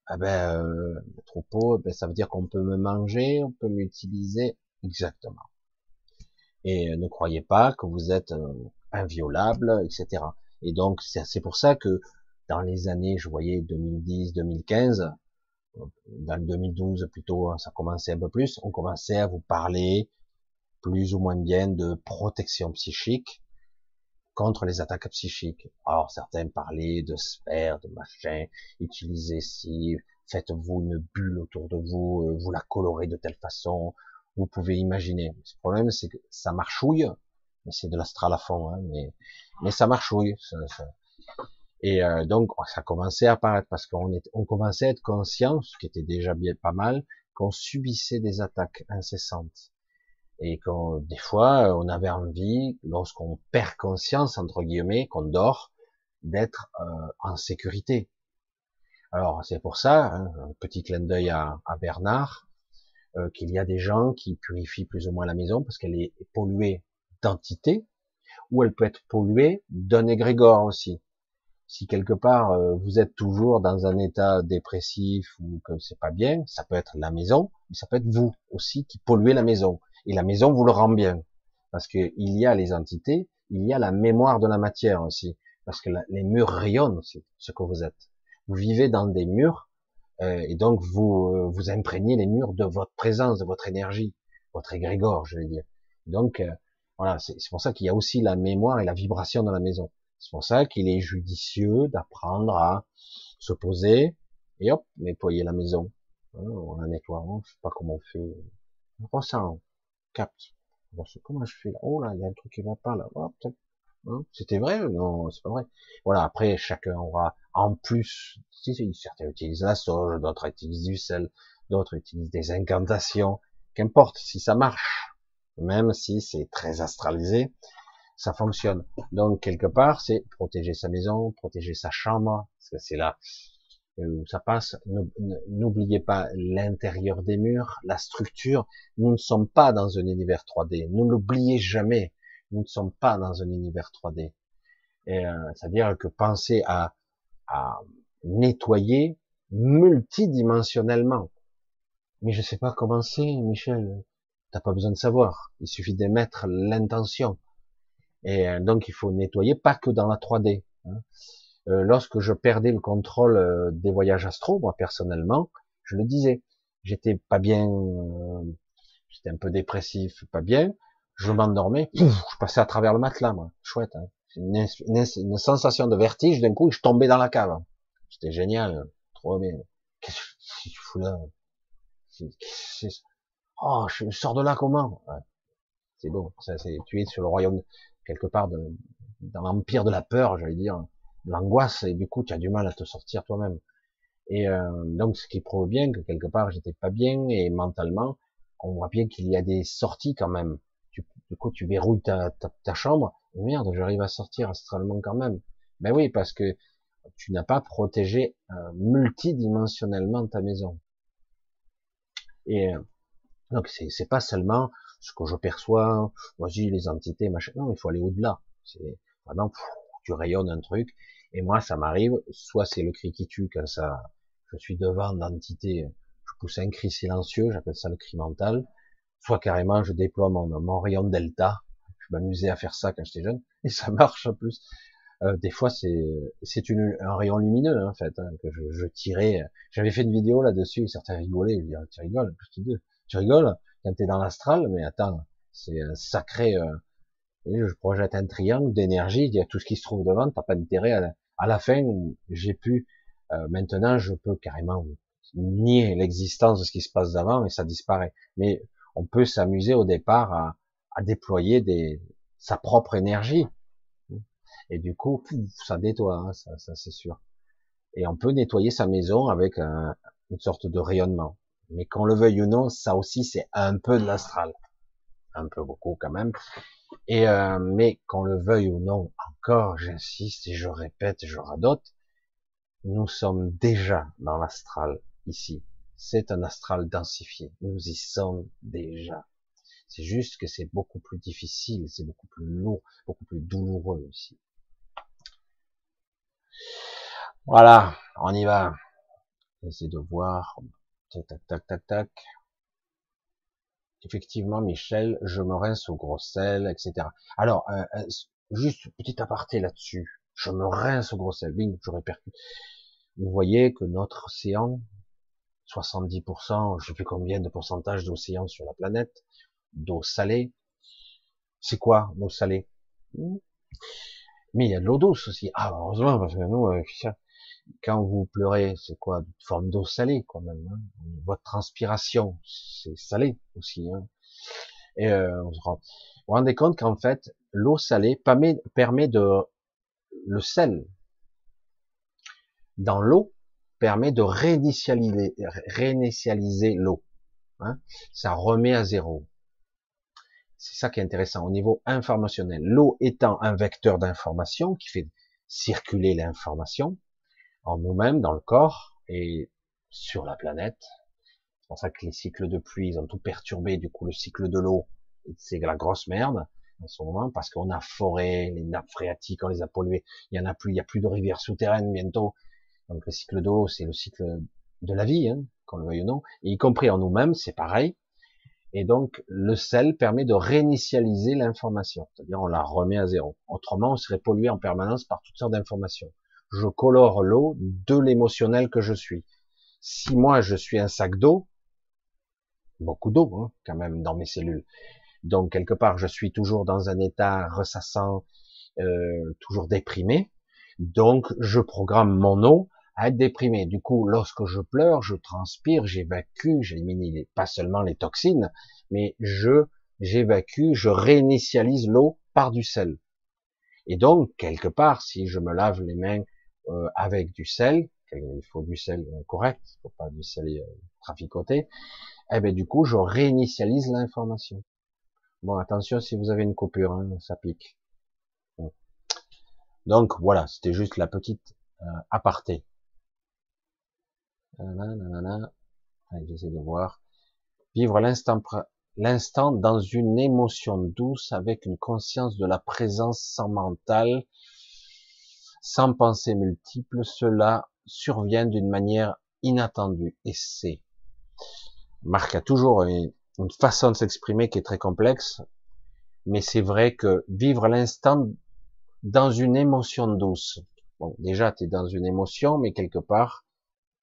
[SPEAKER 1] Ah ben, euh, troupeau, ben, ça veut dire qu'on peut me manger, on peut m'utiliser. Exactement et euh, ne croyez pas que vous êtes euh, inviolable, etc. Et donc c'est pour ça que dans les années, je voyais 2010, 2015, euh, dans le 2012 plutôt, hein, ça commençait un peu plus, on commençait à vous parler plus ou moins bien de protection psychique contre les attaques psychiques. Alors certains parlaient de sphères, de machin, utilisez ci, faites-vous une bulle autour de vous, vous la colorez de telle façon, vous pouvez imaginer. Le problème, c'est que ça marchouille, mais c'est de l'astral à fond, hein, mais, mais ça marchouille. Ça, ça. Et euh, donc, ça commençait à apparaître parce qu'on on commençait à être conscient, ce qui était déjà bien pas mal, qu'on subissait des attaques incessantes. Et qu'on, des fois, on avait envie, lorsqu'on perd conscience, entre guillemets, qu'on dort, d'être euh, en sécurité. Alors, c'est pour ça, hein, un petit clin d'œil à, à Bernard, euh, qu'il y a des gens qui purifient plus ou moins la maison parce qu'elle est polluée d'entité, ou elle peut être polluée d'un égrégore aussi. Si quelque part euh, vous êtes toujours dans un état dépressif ou que c'est pas bien, ça peut être la maison, mais ça peut être vous aussi qui polluez la maison. Et la maison vous le rend bien. Parce que il y a les entités, il y a la mémoire de la matière aussi. Parce que les murs rayonnent aussi, ce que vous êtes. Vous vivez dans des murs euh, et donc vous euh, vous imprégnez les murs de votre présence, de votre énergie, votre égrégore, je vais dire. Donc euh, voilà, c'est pour ça qu'il y a aussi la mémoire et la vibration dans la maison. C'est pour ça qu'il est judicieux d'apprendre à se poser et hop, nettoyer la maison. Hein, on la nettoie, je sais pas comment on fait. On ressent, capte. comment je fais là Oh là, il y a un truc qui va pas là. Hein, C'était vrai Non, c'est pas vrai. Voilà, après chacun aura En plus, certains utilisent la sauge, d'autres utilisent du sel, d'autres utilisent des incantations, qu'importe si ça marche, même si c'est très astralisé, ça fonctionne. Donc quelque part, c'est protéger sa maison, protéger sa chambre, parce que c'est là où ça passe. N'oubliez pas l'intérieur des murs, la structure. Nous ne sommes pas dans un univers 3D. Ne l'oubliez jamais. Nous ne sommes pas dans un univers 3D. Euh, c'est-à-dire que penser à, nettoyer multidimensionnellement. Mais je sais pas comment c'est, Michel. T'as pas besoin de savoir. Il suffit d'émettre l'intention. Et euh, donc il faut nettoyer, pas que dans la 3D. Hein. Euh, lorsque je perdais le contrôle euh, des voyages astro, moi personnellement, je le disais, j'étais pas bien, j'étais un peu dépressif, pas bien. Je m'endormais, je passais à travers le matelas, moi, chouette. Hein. Une, une, sensation de vertige d'un coup, je tombais dans la cave. C'était génial, trop bien. Qu'est-ce que tu fous là? Oh, je sors de là comment? C'est bon, ça c'est tu es sur le royaume quelque part dans l'empire de la peur, j'allais dire, l'angoisse, et du coup tu as du mal à te sortir toi-même. Et euh, donc ce qui prouve bien que quelque part j'étais pas bien et mentalement, on voit bien qu'il y a des sorties quand même. Du, coup tu verrouilles ta, ta, chambre, merde, j'arrive à sortir astralement quand même. Ben oui, parce que tu n'as pas protégé euh, multidimensionnellement ta maison. Et euh, donc c'est pas seulement ce que je perçois, vas-y les entités, machin. Non, il faut aller au-delà. C'est vraiment tu rayonnes un truc. Et moi, ça m'arrive. Soit c'est le cri qui tue quand ça, je suis devant l'entité, je pousse un cri silencieux, j'appelle ça le cri mental. Soit carrément je déploie mon, mon rayon delta. Je m'amusais à faire ça quand j'étais jeune et ça marche en plus. Euh, des fois, c'est c'est un rayon lumineux hein, en fait hein, que je, je tirais. J'avais fait une vidéo là-dessus, certains rigolaient. Je dis, tu rigoles, tu rigoles quand t'es dans l'astral, mais attends, c'est un sacré. Euh, je projette un triangle d'énergie, il y a tout ce qui se trouve devant, t'as pas d'intérêt à, à la fin. J'ai pu, euh, maintenant, je peux carrément nier l'existence de ce qui se passe d'avant et ça disparaît. Mais on peut s'amuser au départ à, à déployer des, sa propre énergie. Et du coup, ça nettoie, hein, ça, ça c'est sûr. Et on peut nettoyer sa maison avec un, une sorte de rayonnement. Mais qu'on le veuille ou non, ça aussi c'est un peu de l'astral, un peu beaucoup quand même. Et euh, mais qu'on le veuille ou non, encore, j'insiste et je répète, je radote, nous sommes déjà dans l'astral ici. C'est un astral densifié. Nous y sommes déjà. C'est juste que c'est beaucoup plus difficile, c'est beaucoup plus lourd, beaucoup plus douloureux ici. Voilà, on y va. Essayez de voir tac, tac, tac, tac, Effectivement, Michel, je me rince au gros sel, etc. Alors, euh, euh, juste petit aparté là-dessus. Je me rince au gros sel. Bing, je répercute. Vous voyez que notre océan, 70%, je sais plus combien de pourcentage d'océan sur la planète, d'eau salée. C'est quoi l'eau salée? Hmm? Mais il y a de l'eau douce aussi. Ah, heureusement, parce que nous, euh, quand vous pleurez, c'est quoi? Une forme d'eau salée, quand même. Hein Votre transpiration, c'est salé aussi. Hein et euh, vous vous rendez compte qu'en fait, l'eau salée permet, de le sel dans l'eau permet de réinitialiser, réinitialiser l'eau. Hein ça remet à zéro. C'est ça qui est intéressant au niveau informationnel. L'eau étant un vecteur d'information qui fait circuler l'information, en nous-mêmes, dans le corps et sur la planète. C'est pour ça que les cycles de pluie, ils ont tout perturbé. Du coup, le cycle de l'eau, c'est la grosse merde en ce moment parce qu'on a foré, les nappes phréatiques, on les a polluées. Il y en a plus, il y a plus de rivières souterraines bientôt. Donc le cycle d'eau, c'est le cycle de la vie, hein, qu'on le veuille ou non, y compris en nous-mêmes, c'est pareil. Et donc le sel permet de réinitialiser l'information, c'est-à-dire on la remet à zéro. Autrement, on serait pollué en permanence par toutes sortes d'informations je colore l'eau de l'émotionnel que je suis. Si moi je suis un sac d'eau, beaucoup d'eau hein, quand même dans mes cellules, donc quelque part je suis toujours dans un état ressassant, euh, toujours déprimé, donc je programme mon eau à être déprimé. Du coup, lorsque je pleure, je transpire, j'évacue, j'élimine pas seulement les toxines, mais je j'évacue, je réinitialise l'eau par du sel. Et donc, quelque part, si je me lave les mains euh, avec du sel, il faut du sel correct, il faut pas du sel euh, traficoté, eh ben du coup je réinitialise l'information. Bon attention si vous avez une coupure, hein, ça pique. Donc voilà, c'était juste la petite euh, aparté. J'essaie de voir. Vivre l'instant l'instant dans une émotion douce avec une conscience de la présence sans mental, sans pensée multiple, cela survient d'une manière inattendue. Et c'est. Marc a toujours une, façon de s'exprimer qui est très complexe, mais c'est vrai que vivre l'instant dans une émotion douce. Bon, déjà, tu es dans une émotion, mais quelque part,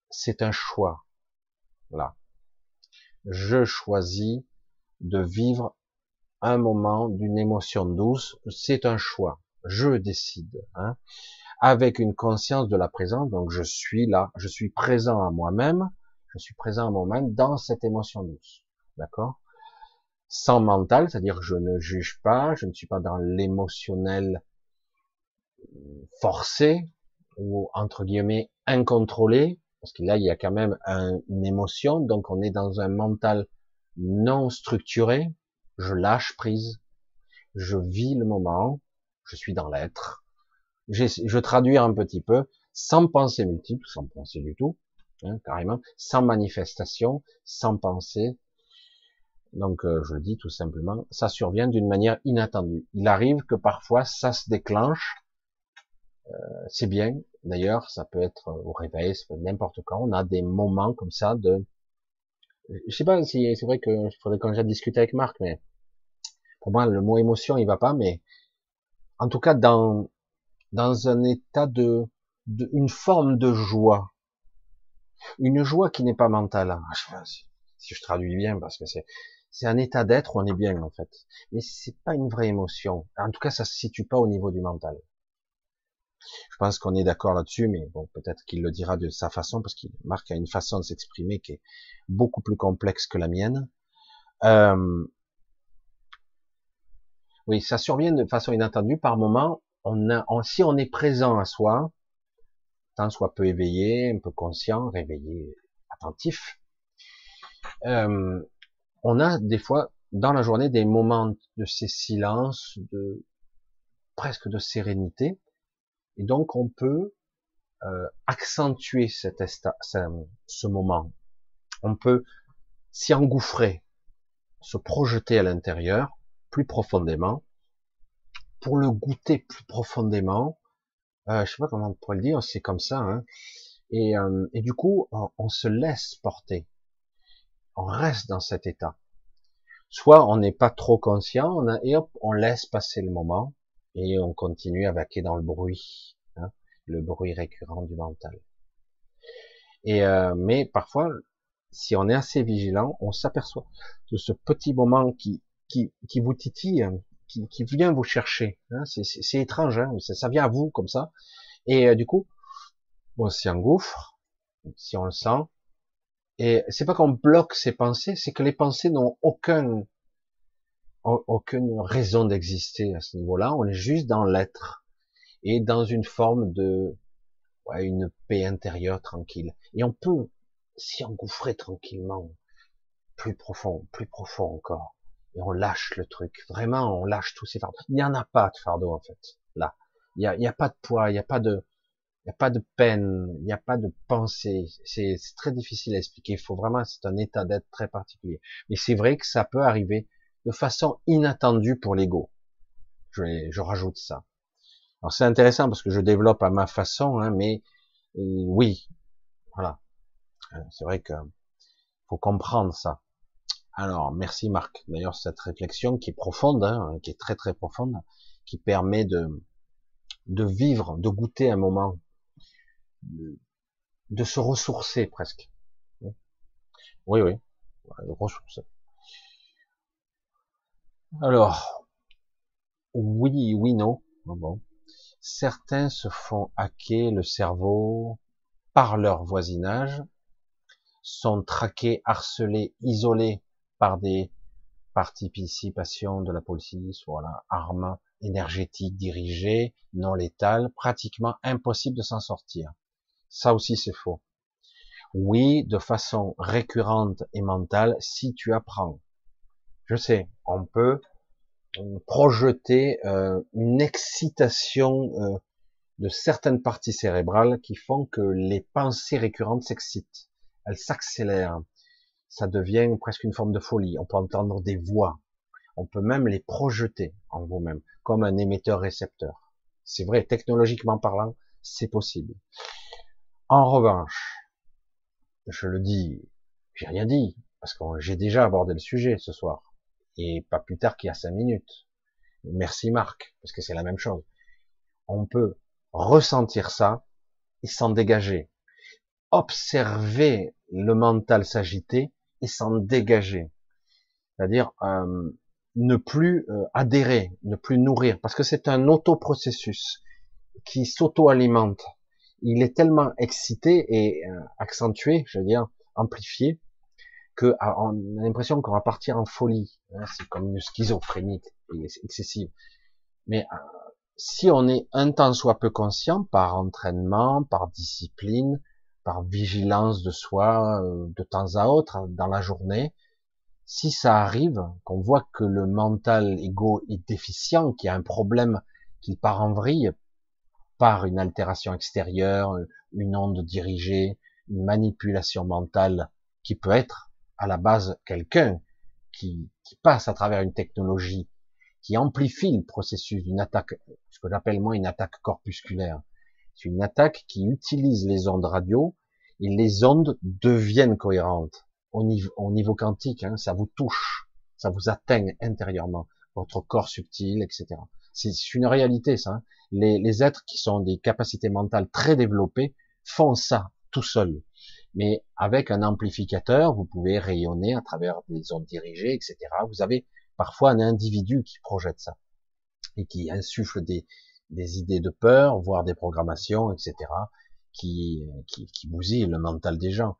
[SPEAKER 1] c'est un choix. Là. Je choisis de vivre un moment d'une émotion douce. C'est un choix. Je décide. Hein avec une conscience de la présence. Donc je suis là, je suis présent à moi-même, je suis présent à moi-même dans cette émotion douce. D'accord? Sans mental, c'est-à-dire je ne juge pas, je ne suis pas dans l'émotionnel forcé ou entre guillemets incontrôlé, parce que là il y a quand même une émotion, donc on est dans un mental non structuré. Je lâche prise, je vis le moment, je suis dans l'être, je traduis un petit peu, sans pensée multiple, sans pensée du tout, hein, carrément, sans manifestation, sans pensée. Donc euh, je le dis tout simplement, ça survient d'une manière inattendue. Il arrive que parfois ça se déclenche, euh, c'est bien. D'ailleurs, ça peut être au réveil, ça peut être n'importe quand. On a des moments comme ça de, je sais pas si c'est vrai que il faudrait qu'on j'ai discuté avec Marc, mais pour moi le mot émotion il va pas, mais en tout cas dans dans un état de, une forme de joie, une joie qui n'est pas mentale. Ah, si je traduis bien, parce que c'est c'est un état d'être où on est bien en fait, mais c'est pas une vraie émotion. En tout cas, ça se situe pas au niveau du mental. Je pense qu'on est d'accord là-dessus, mais bon, peut-être qu'il le dira de sa façon, parce qu'il marque une façon de s'exprimer qui est beaucoup plus complexe que la mienne. Euh, oui, ça survient de façon inattendue par moment on si on est présent à soi, tant soit peu éveillé, un peu conscient, réveillé, attentif, euh, on a des fois dans la journée des moments de ces silences, de presque de sérénité, et donc on peut euh, accentuer cet ce moment. On peut s'y engouffrer, se projeter à l'intérieur plus profondément, pour le goûter plus profondément. Euh, je sais pas comment on pourrait le dire, c'est comme ça. Hein. Et, euh, et, du coup, on, se laisse porter. On reste dans cet état. Soit on n'est pas trop conscient, on et hop, on laisse passer le moment et on continue à vaquer dans le bruit, hein, le bruit récurrent du mental. Et euh, mais parfois, si on est assez vigilant, on s'aperçoit de ce petit moment qui, qui, qui vous titille, qui, vient vous chercher. Hein, c'est étrange, hein, ça, vient à vous comme ça. Et euh, du coup, on s'y engouffre, si on le sent. Et c'est pas qu'on bloque ses pensées, c'est que les pensées n'ont aucun, aucune raison d'exister à ce niveau-là. On est juste dans l'être et dans une forme de, ouais, une paix intérieure tranquille. Et on peut s'y engouffrer tranquillement, plus profond, plus profond encore et on lâche le truc. Vraiment, on lâche tous ces fardeaux. Il n'y en a pas de fardeau en fait. Là, il n'y a, a, pas de poids, il n'y a pas de, il y a pas de peine, il n'y a pas de pensée. C'est très difficile à expliquer. Il faut vraiment, c'est un état d'être très particulier. Mais c'est vrai que ça peut arriver de façon inattendue pour l'ego. Je, je rajoute ça. Alors c'est intéressant parce que je développe à ma façon, hein, mais euh, oui, voilà. Euh, c'est vrai que faut comprendre ça. Alors, merci Marc. D'ailleurs, cette réflexion qui est profonde, hein, qui est très très profonde, qui permet de, de vivre, de goûter un moment, de, se ressourcer presque. Oui, oui, ressourcer. Alors, oui, oui, non. Bon. Certains se font hacker le cerveau par leur voisinage, sont traqués, harcelés, isolés par des participations de la police, voilà, armes, énergétique dirigée, non létale, pratiquement impossible de s'en sortir. Ça aussi c'est faux. Oui, de façon récurrente et mentale, si tu apprends. Je sais, on peut projeter euh, une excitation euh, de certaines parties cérébrales qui font que les pensées récurrentes s'excitent, elles s'accélèrent, ça devient presque une forme de folie. On peut entendre des voix, on peut même les projeter en vous-même, comme un émetteur-récepteur. C'est vrai, technologiquement parlant, c'est possible. En revanche, je le dis, j'ai rien dit, parce que j'ai déjà abordé le sujet ce soir, et pas plus tard qu'il y a cinq minutes. Merci Marc, parce que c'est la même chose. On peut ressentir ça et s'en dégager. Observer le mental s'agiter et s'en dégager. C'est-à-dire euh, ne plus euh, adhérer, ne plus nourrir, parce que c'est un autoprocessus qui s'auto-alimente. Il est tellement excité et euh, accentué, je veux dire, amplifié, que ah, on a l'impression qu'on va partir en folie. Hein, c'est comme une schizophrénie excessive. Mais si on est un temps soit peu conscient, par entraînement, par discipline, par vigilance de soi, de temps à autre, dans la journée, si ça arrive, qu'on voit que le mental égo est déficient, qu'il y a un problème qui part en vrille par une altération extérieure, une onde dirigée, une manipulation mentale qui peut être à la base quelqu'un qui, passe à travers une technologie qui amplifie le processus d'une attaque, ce que j'appelle moi une attaque corpusculaire. C'est une attaque qui utilise les ondes radio et les ondes deviennent cohérentes au niveau, au niveau quantique, hein, ça vous touche, ça vous atteigne intérieurement, votre corps subtil, etc. C'est une réalité, ça. Hein. Les, êtres qui sont des capacités mentales très développées font ça tout seuls. Mais avec un amplificateur, vous pouvez rayonner à travers des ondes dirigées, etc. Vous avez parfois un individu qui projette ça et qui insuffle des, des idées de peur, voire des programmations, etc. qui, qui, qui bousillent le mental des gens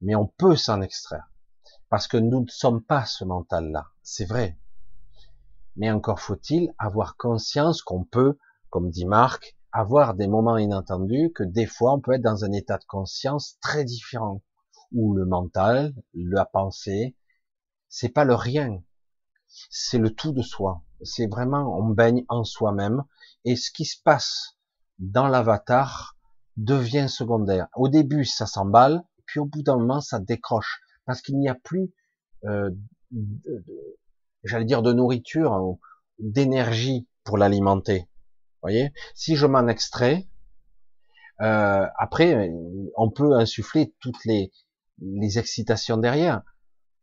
[SPEAKER 1] mais on peut s'en extraire. Parce que nous ne sommes pas ce mental-là, c'est vrai. Mais encore faut-il avoir conscience qu'on peut, comme dit Marc, avoir des moments inattendus, que des fois on peut être dans un état de conscience très différent, où le mental, la pensée, c'est pas le rien, c'est le tout de soi. C'est vraiment, on baigne en soi-même, et ce qui se passe dans l'avatar devient secondaire. Au début, ça s'emballe, puis au bout d'un moment, ça décroche parce qu'il n'y a plus, euh, j'allais dire, de nourriture, ou d'énergie pour l'alimenter. Voyez, si je m'en extrais, euh, après, on peut insuffler toutes les, les excitations derrière.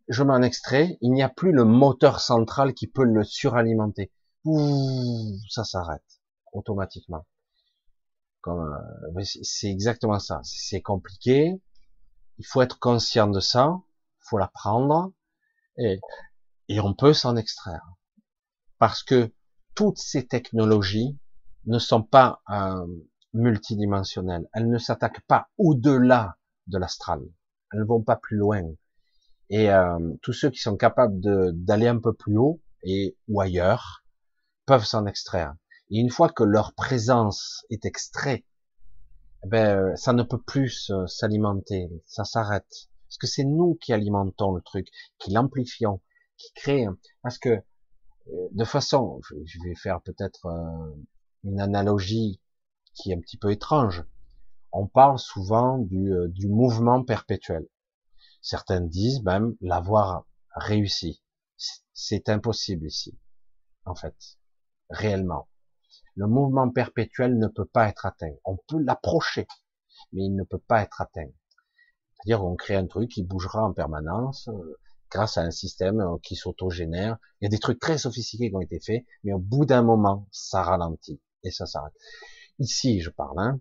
[SPEAKER 1] Je m'en extrais, il n'y a plus le moteur central qui peut le suralimenter. Ouh, ça s'arrête automatiquement. Euh, c'est exactement ça. C'est compliqué, il faut être conscient de ça, il faut l'apprendre, et, on peut s'en extraire. Parce que toutes ces technologies ne sont pas euh, multidimensionnelles. Elles ne s'attaquent pas au-delà de l'astral. Elles ne vont pas plus loin. Et euh, tous ceux qui sont capables d'aller un peu plus haut et ou ailleurs peuvent s'en extraire. Et une fois que leur présence est extraite eh ben, euh, ça ne peut plus s'alimenter, ça s'arrête. Parce que c'est nous qui alimentons le truc, qui l'amplifions, qui créons. Parce que, euh, de façon, je vais faire peut-être euh, une analogie qui est un petit peu étrange. On parle souvent du, du mouvement perpétuel. Certains disent même l'avoir réussi. C'est impossible ici, en fait, réellement. Le mouvement perpétuel ne peut pas être atteint. On peut l'approcher, mais il ne peut pas être atteint. C'est-à-dire qu'on crée un truc qui bougera en permanence euh, grâce à un système euh, qui s'autogénère. Il y a des trucs très sophistiqués qui ont été faits, mais au bout d'un moment, ça ralentit et ça s'arrête. Ici, je parle, hein,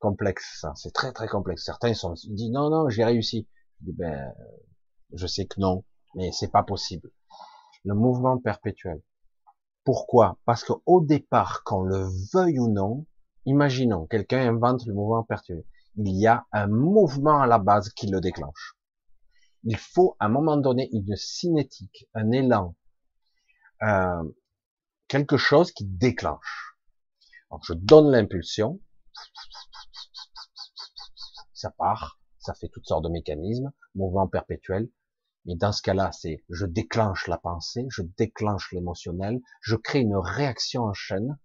[SPEAKER 1] complexe, ça, c'est très très complexe. Certains sont dit non non, j'ai réussi. Dis ben, je sais que non, mais c'est pas possible. Le mouvement perpétuel. Pourquoi? Parce qu'au départ, qu'on le veuille ou non, imaginons, quelqu'un invente le mouvement perpétuel. Il y a un mouvement à la base qui le déclenche. Il faut à un moment donné une cinétique, un élan, euh, quelque chose qui déclenche. Donc je donne l'impulsion, ça part, ça fait toutes sortes de mécanismes, mouvement perpétuel. Mais dans ce cas-là, c'est je déclenche la pensée, je déclenche l'émotionnel, je crée une réaction en chaîne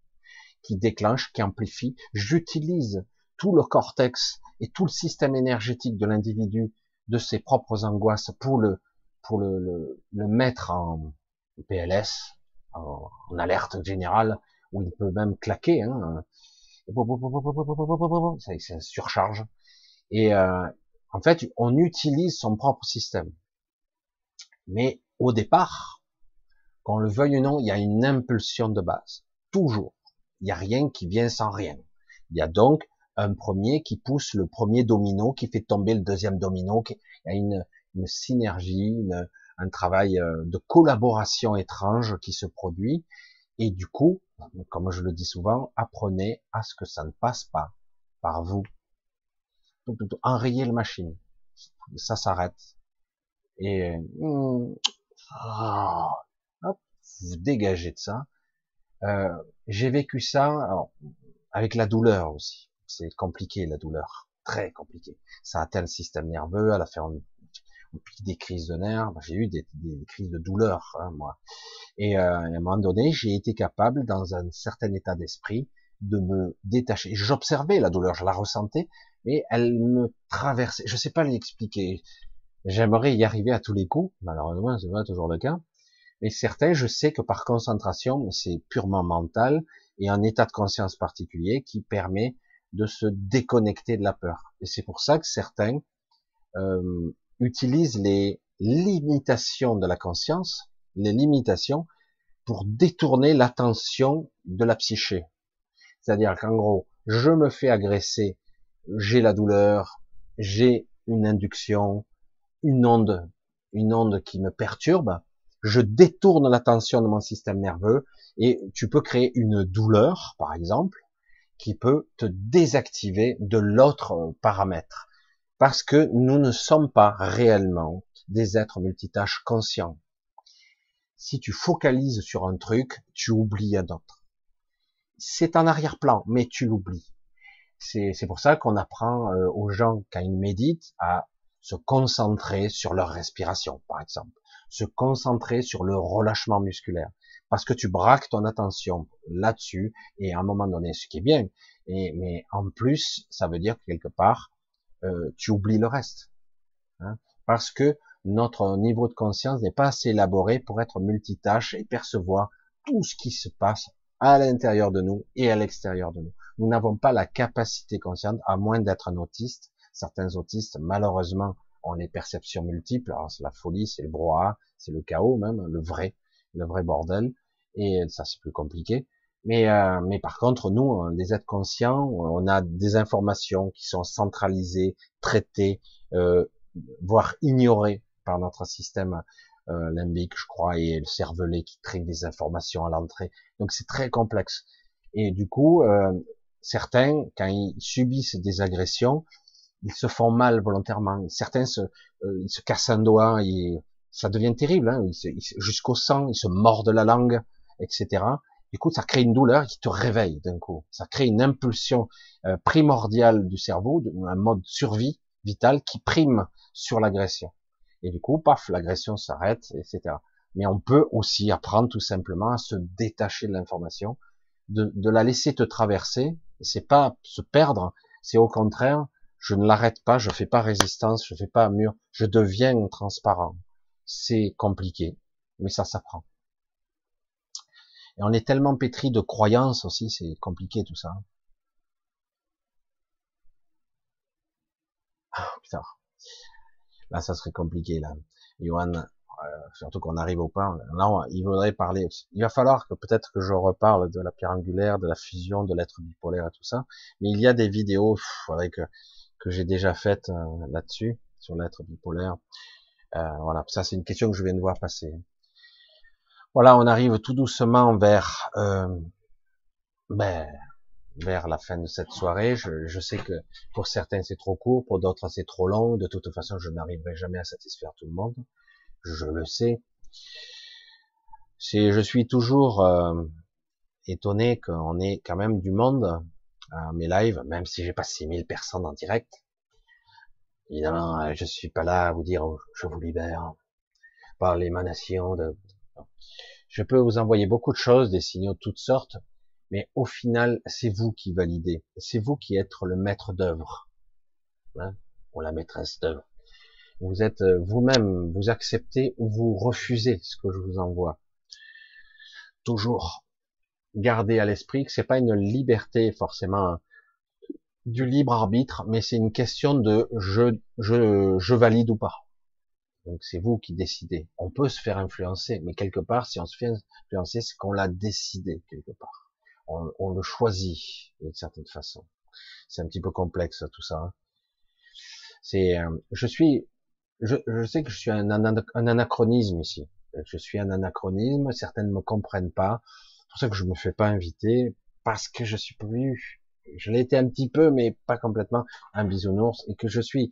[SPEAKER 1] qui déclenche, qui amplifie. J'utilise tout le cortex et tout le système énergétique de l'individu, de ses propres angoisses pour le pour le, le, mettre en PLS, en, alerte générale, où il peut même claquer. Hein. Ça, surcharge. Et euh, en fait, on utilise son propre système. Mais au départ, qu'on le veuille ou non, il y a une impulsion de base. Toujours. Il n'y a rien qui vient sans rien. Il y a donc un premier qui pousse le premier domino, qui fait tomber le deuxième domino. il y a une, synergie, un travail euh, de collaboration étrange qui se produit. Et du coup, comme je le dis souvent, apprenez à ce que ça ne passe pas par vous. Enrayez la machine. Ça s'arrête. Et ah, hop, vous dégagez de ça. Euh, J'ai vécu ça avec la douleur aussi. C'est compliqué la douleur, très compliqué. Ça atteint le système nerveux, à la fin des crises de nerfs, j'ai eu des, crises de douleur, hein, moi. Et euh, à un moment donné, j'ai été capable, dans un certain état d'esprit, de me détacher. J'observais la douleur, je la ressentais, mais elle me traversait. Je sais pas l'expliquer. J'aimerais y arriver à tous les coups. Malheureusement, c'est pas toujours le cas. Mais certains, je sais que par concentration, c'est purement mental et un état de conscience particulier qui permet de se déconnecter de la peur. Et c'est pour ça que certains euh, utilise les limitations de la conscience, les limitations, pour détourner l'attention de la psyché. C'est-à-dire qu'en gros, je me fais agresser, j'ai la douleur, j'ai une induction, une onde, une onde qui me perturbe, je détourne l'attention de mon système nerveux et tu peux créer une douleur, par exemple, qui peut te désactiver de l'autre paramètre parce que nous ne sommes pas réellement des êtres multitâches conscients. Si tu focalises sur un truc, tu oublies un autre. C'est en arrière-plan, mais tu l'oublies. C'est pour ça qu'on apprend euh, aux gens quand ils méditent à se concentrer sur leur respiration, par exemple, se concentrer sur le relâchement musculaire, parce que tu braques ton attention là-dessus et à un moment donné, ce qui est bien, et, mais en plus, ça veut dire que quelque part, euh, tu oublies le reste. Hein, parce que notre niveau de conscience n'est pas assez élaboré pour être multitâche et percevoir tout ce qui se passe à l'intérieur de nous et à l'extérieur de nous. Nous n'avons pas la capacité consciente, à moins d'être un autiste. Certains autistes, malheureusement, ont les perceptions multiples. Alors c'est la folie, c'est le brouhaha, c'est le chaos même, le vrai, le vrai bordel. Et ça c'est plus compliqué. Mais, euh, mais par contre, nous, les êtres conscients, on a des informations qui sont centralisées, traitées, euh, voire ignorées par notre système euh, limbique, je crois, et le cervelet qui traite des informations à l'entrée. Donc c'est très complexe. Et du coup, euh, certains, quand ils subissent des agressions, ils se font mal volontairement. Certains se, euh, ils se cassent un doigt, et ça devient terrible, hein, jusqu'au sang, ils se mordent la langue, etc. Du coup, ça crée une douleur qui te réveille d'un coup. Ça crée une impulsion euh, primordiale du cerveau, un mode survie vital qui prime sur l'agression. Et du coup, paf, l'agression s'arrête, etc. Mais on peut aussi apprendre tout simplement à se détacher de l'information, de, de, la laisser te traverser. C'est pas se perdre, c'est au contraire, je ne l'arrête pas, je fais pas résistance, je fais pas mur, je deviens transparent. C'est compliqué, mais ça s'apprend. Et on est tellement pétri de croyances aussi, c'est compliqué tout ça. Ah, putain. Là, ça serait compliqué, là. Johan, euh, surtout qu'on arrive au point. Là, il voudrait parler. Il va falloir que peut-être que je reparle de la pierre angulaire, de la fusion, de l'être bipolaire et tout ça. Mais il y a des vidéos avec, que j'ai déjà faites euh, là-dessus, sur l'être bipolaire. Euh, voilà, ça c'est une question que je viens de voir passer. Voilà, on arrive tout doucement vers euh, ben, vers la fin de cette soirée. Je, sais que pour certains c'est trop court, pour d'autres c'est trop long. De toute façon, je n'arriverai jamais à satisfaire tout le monde. Je le sais. Je suis toujours euh, étonné qu'on ait quand même du monde à mes lives, même si j'ai pas 6000 personnes en direct. Évidemment, euh, je suis pas là à vous dire oh, je vous libère par l'émanation de. Je peux vous envoyer beaucoup de choses, des signaux de toutes sortes, mais au final, c'est vous qui validez. C'est vous qui êtes le maître d'œuvre, hein, ou la maîtresse d'œuvre. Vous êtes euh, vous-même, vous acceptez ou vous refusez ce que je vous envoie. Toujours garder à l'esprit que c'est pas une liberté forcément du libre arbitre, mais c'est une question de je, je, je valide ou pas. Donc c'est vous qui décidez. On peut se faire influencer, mais quelque part, si on se fait influencer, c'est qu'on l'a décidé quelque part. On, on, le choisit d'une certaine façon. C'est un petit peu complexe tout ça. Hein. C'est, euh, je suis, je, je, sais que je suis un, anachronisme ici. Je suis un anachronisme. Certaines ne me comprennent pas. C'est pour ça que je me fais pas inviter parce que je suis plus je l'ai été un petit peu, mais pas complètement un bisounours, et que je suis,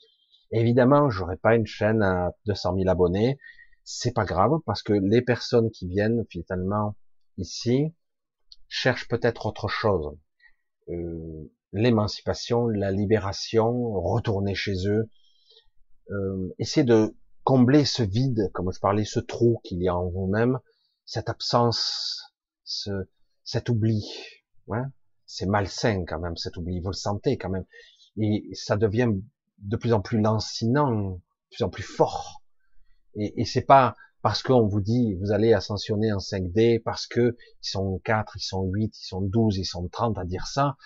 [SPEAKER 1] évidemment, j'aurais pas une chaîne à 200 000 abonnés, c'est pas grave, parce que les personnes qui viennent, finalement, ici, cherchent peut-être autre chose. Euh, l'émancipation, la libération, retourner chez eux, euh, essayer de combler ce vide, comme je parlais, ce trou qu'il y a en vous-même, cette absence, ce, cet oubli. Ouais c'est malsain quand même cet oubli, vous le sentez quand même. Et ça devient de plus en plus lancinant, de plus en plus fort. Et, et c'est pas parce qu'on vous dit vous allez ascensionner en 5D, parce que ils sont 4, ils sont 8, ils sont 12, ils sont 30 à dire ça.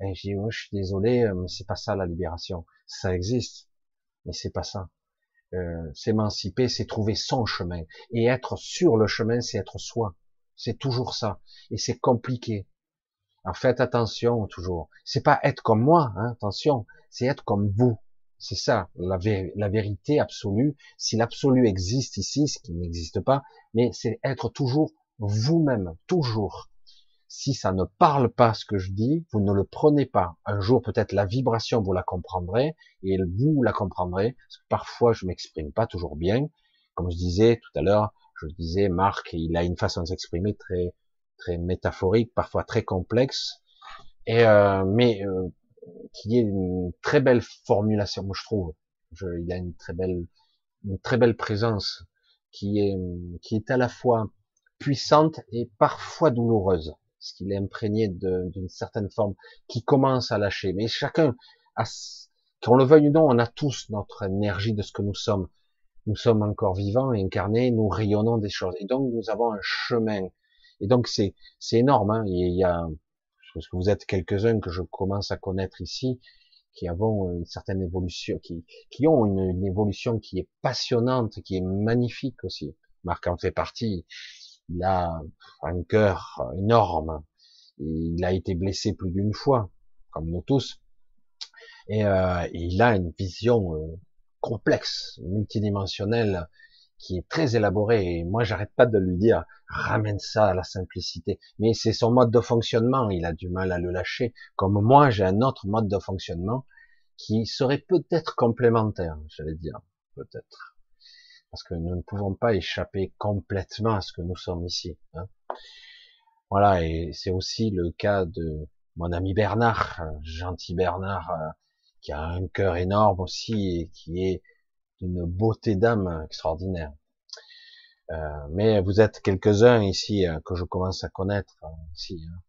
[SPEAKER 1] Et je dis, je suis désolé, euh, mais c'est pas ça la libération. Ça existe, mais c'est pas ça. Euh, s'émanciper, c'est trouver son chemin. Et être sur le chemin, c'est être soi. C'est toujours ça. Et c'est compliqué. Alors faites attention toujours. C'est pas être comme moi, hein, attention, c'est être comme vous. C'est ça, la, vérité absolue. Si l'absolu existe ici, ce qui n'existe pas, mais c'est être toujours vous-même, toujours. Si ça ne parle pas ce que je dis, vous ne le prenez pas. Un jour, peut-être la vibration, vous la comprendrez, et vous la comprendrez, parce que parfois, je m'exprime pas toujours bien. Comme je disais tout à l'heure, je disais, Marc, il a une façon de s'exprimer très, très métaphorique, parfois très complexe, et euh, mais euh, qui est une très belle formulation, moi je trouve. Je, il a une très belle, une très belle présence qui est, qui est à la fois puissante et parfois douloureuse, parce qu'il est imprégné d'une certaine forme qui commence à lâcher. Mais chacun, qu'on le veuille ou non, on a tous notre énergie de ce que nous sommes. Nous sommes encore vivants, incarnés, nous rayonnons des choses. Et donc nous avons un chemin et donc c'est c'est énorme. Hein. Il y a parce que vous êtes quelques-uns que je commence à connaître ici, qui avons une certaine évolution, qui, qui ont une, une, évolution qui est passionnante, qui est magnifique aussi. Marc en fait partie. Il a un cœur énorme. Il a été blessé plus d'une fois, comme nous tous. Et, euh, il a une vision euh, complexe, multidimensionnelle, qui est très élaboré. Et moi, j'arrête pas de lui dire, ramène ça à la simplicité. Mais c'est son mode de fonctionnement. Il a du mal à le lâcher. Comme moi, j'ai un autre mode de fonctionnement qui serait peut-être complémentaire, j'allais dire. Peut-être. Parce que nous ne pouvons pas échapper complètement à ce que nous sommes ici. Hein. Voilà. Et c'est aussi le cas de mon ami Bernard, gentil Bernard, euh, qui a un cœur énorme aussi et qui est beauté d'âme extraordinaire. Euh, mais vous êtes quelques-uns ici euh, que je commence à connaître euh. Hein.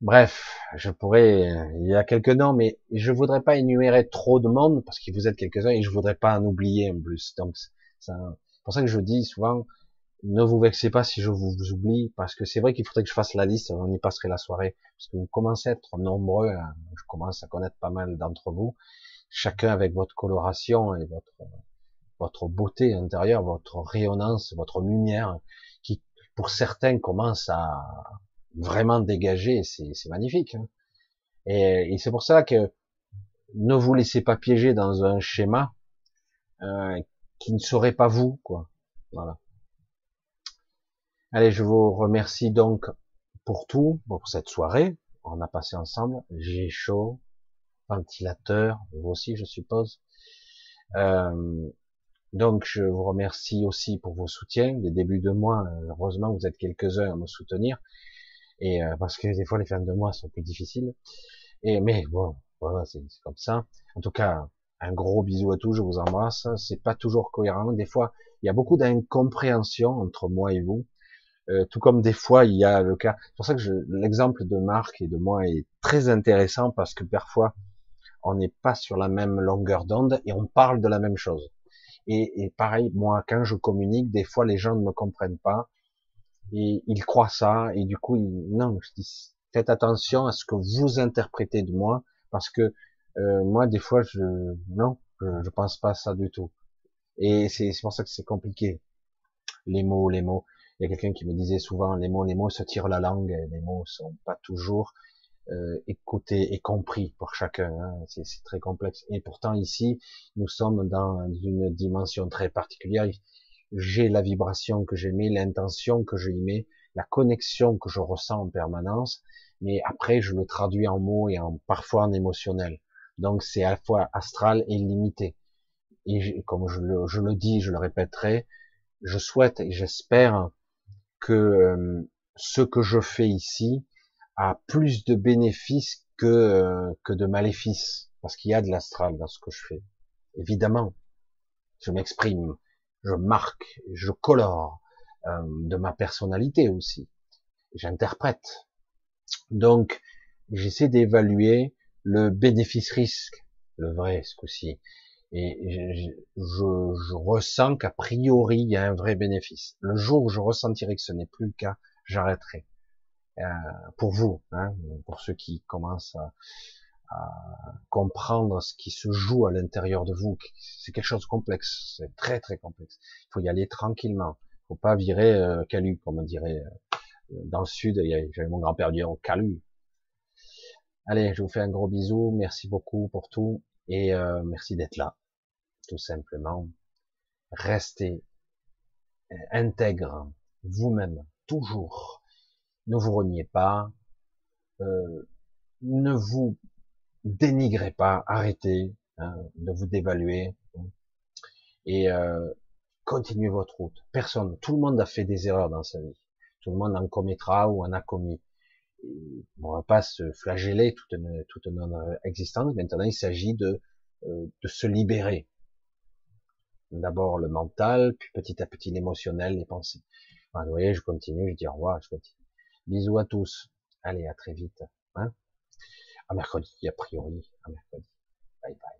[SPEAKER 1] Bref, je pourrais, il y a quelques noms, mais je voudrais pas énumérer trop de monde parce que vous êtes quelques-uns et je voudrais pas en oublier en plus. Donc, c'est pour ça que je dis souvent, ne vous vexez pas si je vous, oublie parce que c'est vrai qu'il faudrait que je fasse la liste, on y passerait la soirée parce que vous commencez à être nombreux, hein. je commence à connaître pas mal d'entre vous chacun avec votre coloration et votre votre beauté intérieure, votre rayonnance, votre lumière, qui pour certains commence à vraiment dégager, c'est magnifique. Hein. Et, et c'est pour ça que ne vous laissez pas piéger dans un schéma euh, qui ne serait pas vous, quoi. Voilà. Allez, je vous remercie donc pour tout, pour cette soirée. On a passé ensemble. J'ai chaud, ventilateur, vous aussi je suppose. Euh, donc je vous remercie aussi pour vos soutiens. Les débuts de mois, heureusement vous êtes quelques-uns à me soutenir. Et euh, parce que des fois les fins de mois sont plus difficiles. Et mais bon, voilà, c'est comme ça. En tout cas, un gros bisou à tous, je vous embrasse. C'est pas toujours cohérent. Des fois, il y a beaucoup d'incompréhension entre moi et vous. Euh, tout comme des fois il y a le cas. C'est pour ça que l'exemple de Marc et de moi est très intéressant parce que parfois on n'est pas sur la même longueur d'onde et on parle de la même chose. Et, et, pareil, moi quand je communique, des fois les gens ne me comprennent pas et ils croient ça et du coup ils... non, je dis faites attention à ce que vous interprétez de moi parce que euh, moi des fois je non, je, je pense pas ça du tout. Et c'est pour ça que c'est compliqué. Les mots, les mots. Il y a quelqu'un qui me disait souvent les mots, les mots se tirent la langue, les mots sont pas toujours euh, écoutés et compris pour chacun. Hein. C'est très complexe. Et pourtant ici, nous sommes dans une dimension très particulière. J'ai la vibration que j'aimais, l'intention que je y mets, la connexion que je ressens en permanence, mais après je le traduis en mots et en parfois en émotionnel. Donc c'est à la fois astral et limité. Et comme je le, je le dis, je le répéterai, je souhaite et j'espère que euh, ce que je fais ici a plus de bénéfices que, euh, que de maléfices, parce qu'il y a de l'astral dans ce que je fais. Évidemment, je m'exprime, je marque, je colore euh, de ma personnalité aussi, j'interprète. Donc, j'essaie d'évaluer le bénéfice-risque, le vrai ce coup-ci. Et je, je, ressens qu'a priori, il y a un vrai bénéfice. Le jour où je ressentirai que ce n'est plus le cas, j'arrêterai. Euh, pour vous, hein, pour ceux qui commencent à, à, comprendre ce qui se joue à l'intérieur de vous, c'est quelque chose de complexe, c'est très très complexe. Il faut y aller tranquillement. Il faut pas virer euh, calu, comme on dirait euh, dans le sud. J'avais mon grand-père dit calu. Allez, je vous fais un gros bisou. Merci beaucoup pour tout et euh, merci d'être là tout simplement. Restez euh, intègre vous-même, toujours. Ne vous reniez pas, euh, ne vous dénigrez pas, arrêtez hein, de vous dévaluer et euh, continuez votre route. Personne, tout le monde a fait des erreurs dans sa vie. Tout le monde en commettra ou en a commis. on va pas se flageller toute, toute notre existence. Maintenant, il s'agit de, de se libérer, D'abord le mental, puis petit à petit l'émotionnel, les pensées. vous voyez, je continue, je dis au revoir, je continue. Bisous à tous. Allez, à très vite. Hein à mercredi, a priori. À mercredi. Bye bye.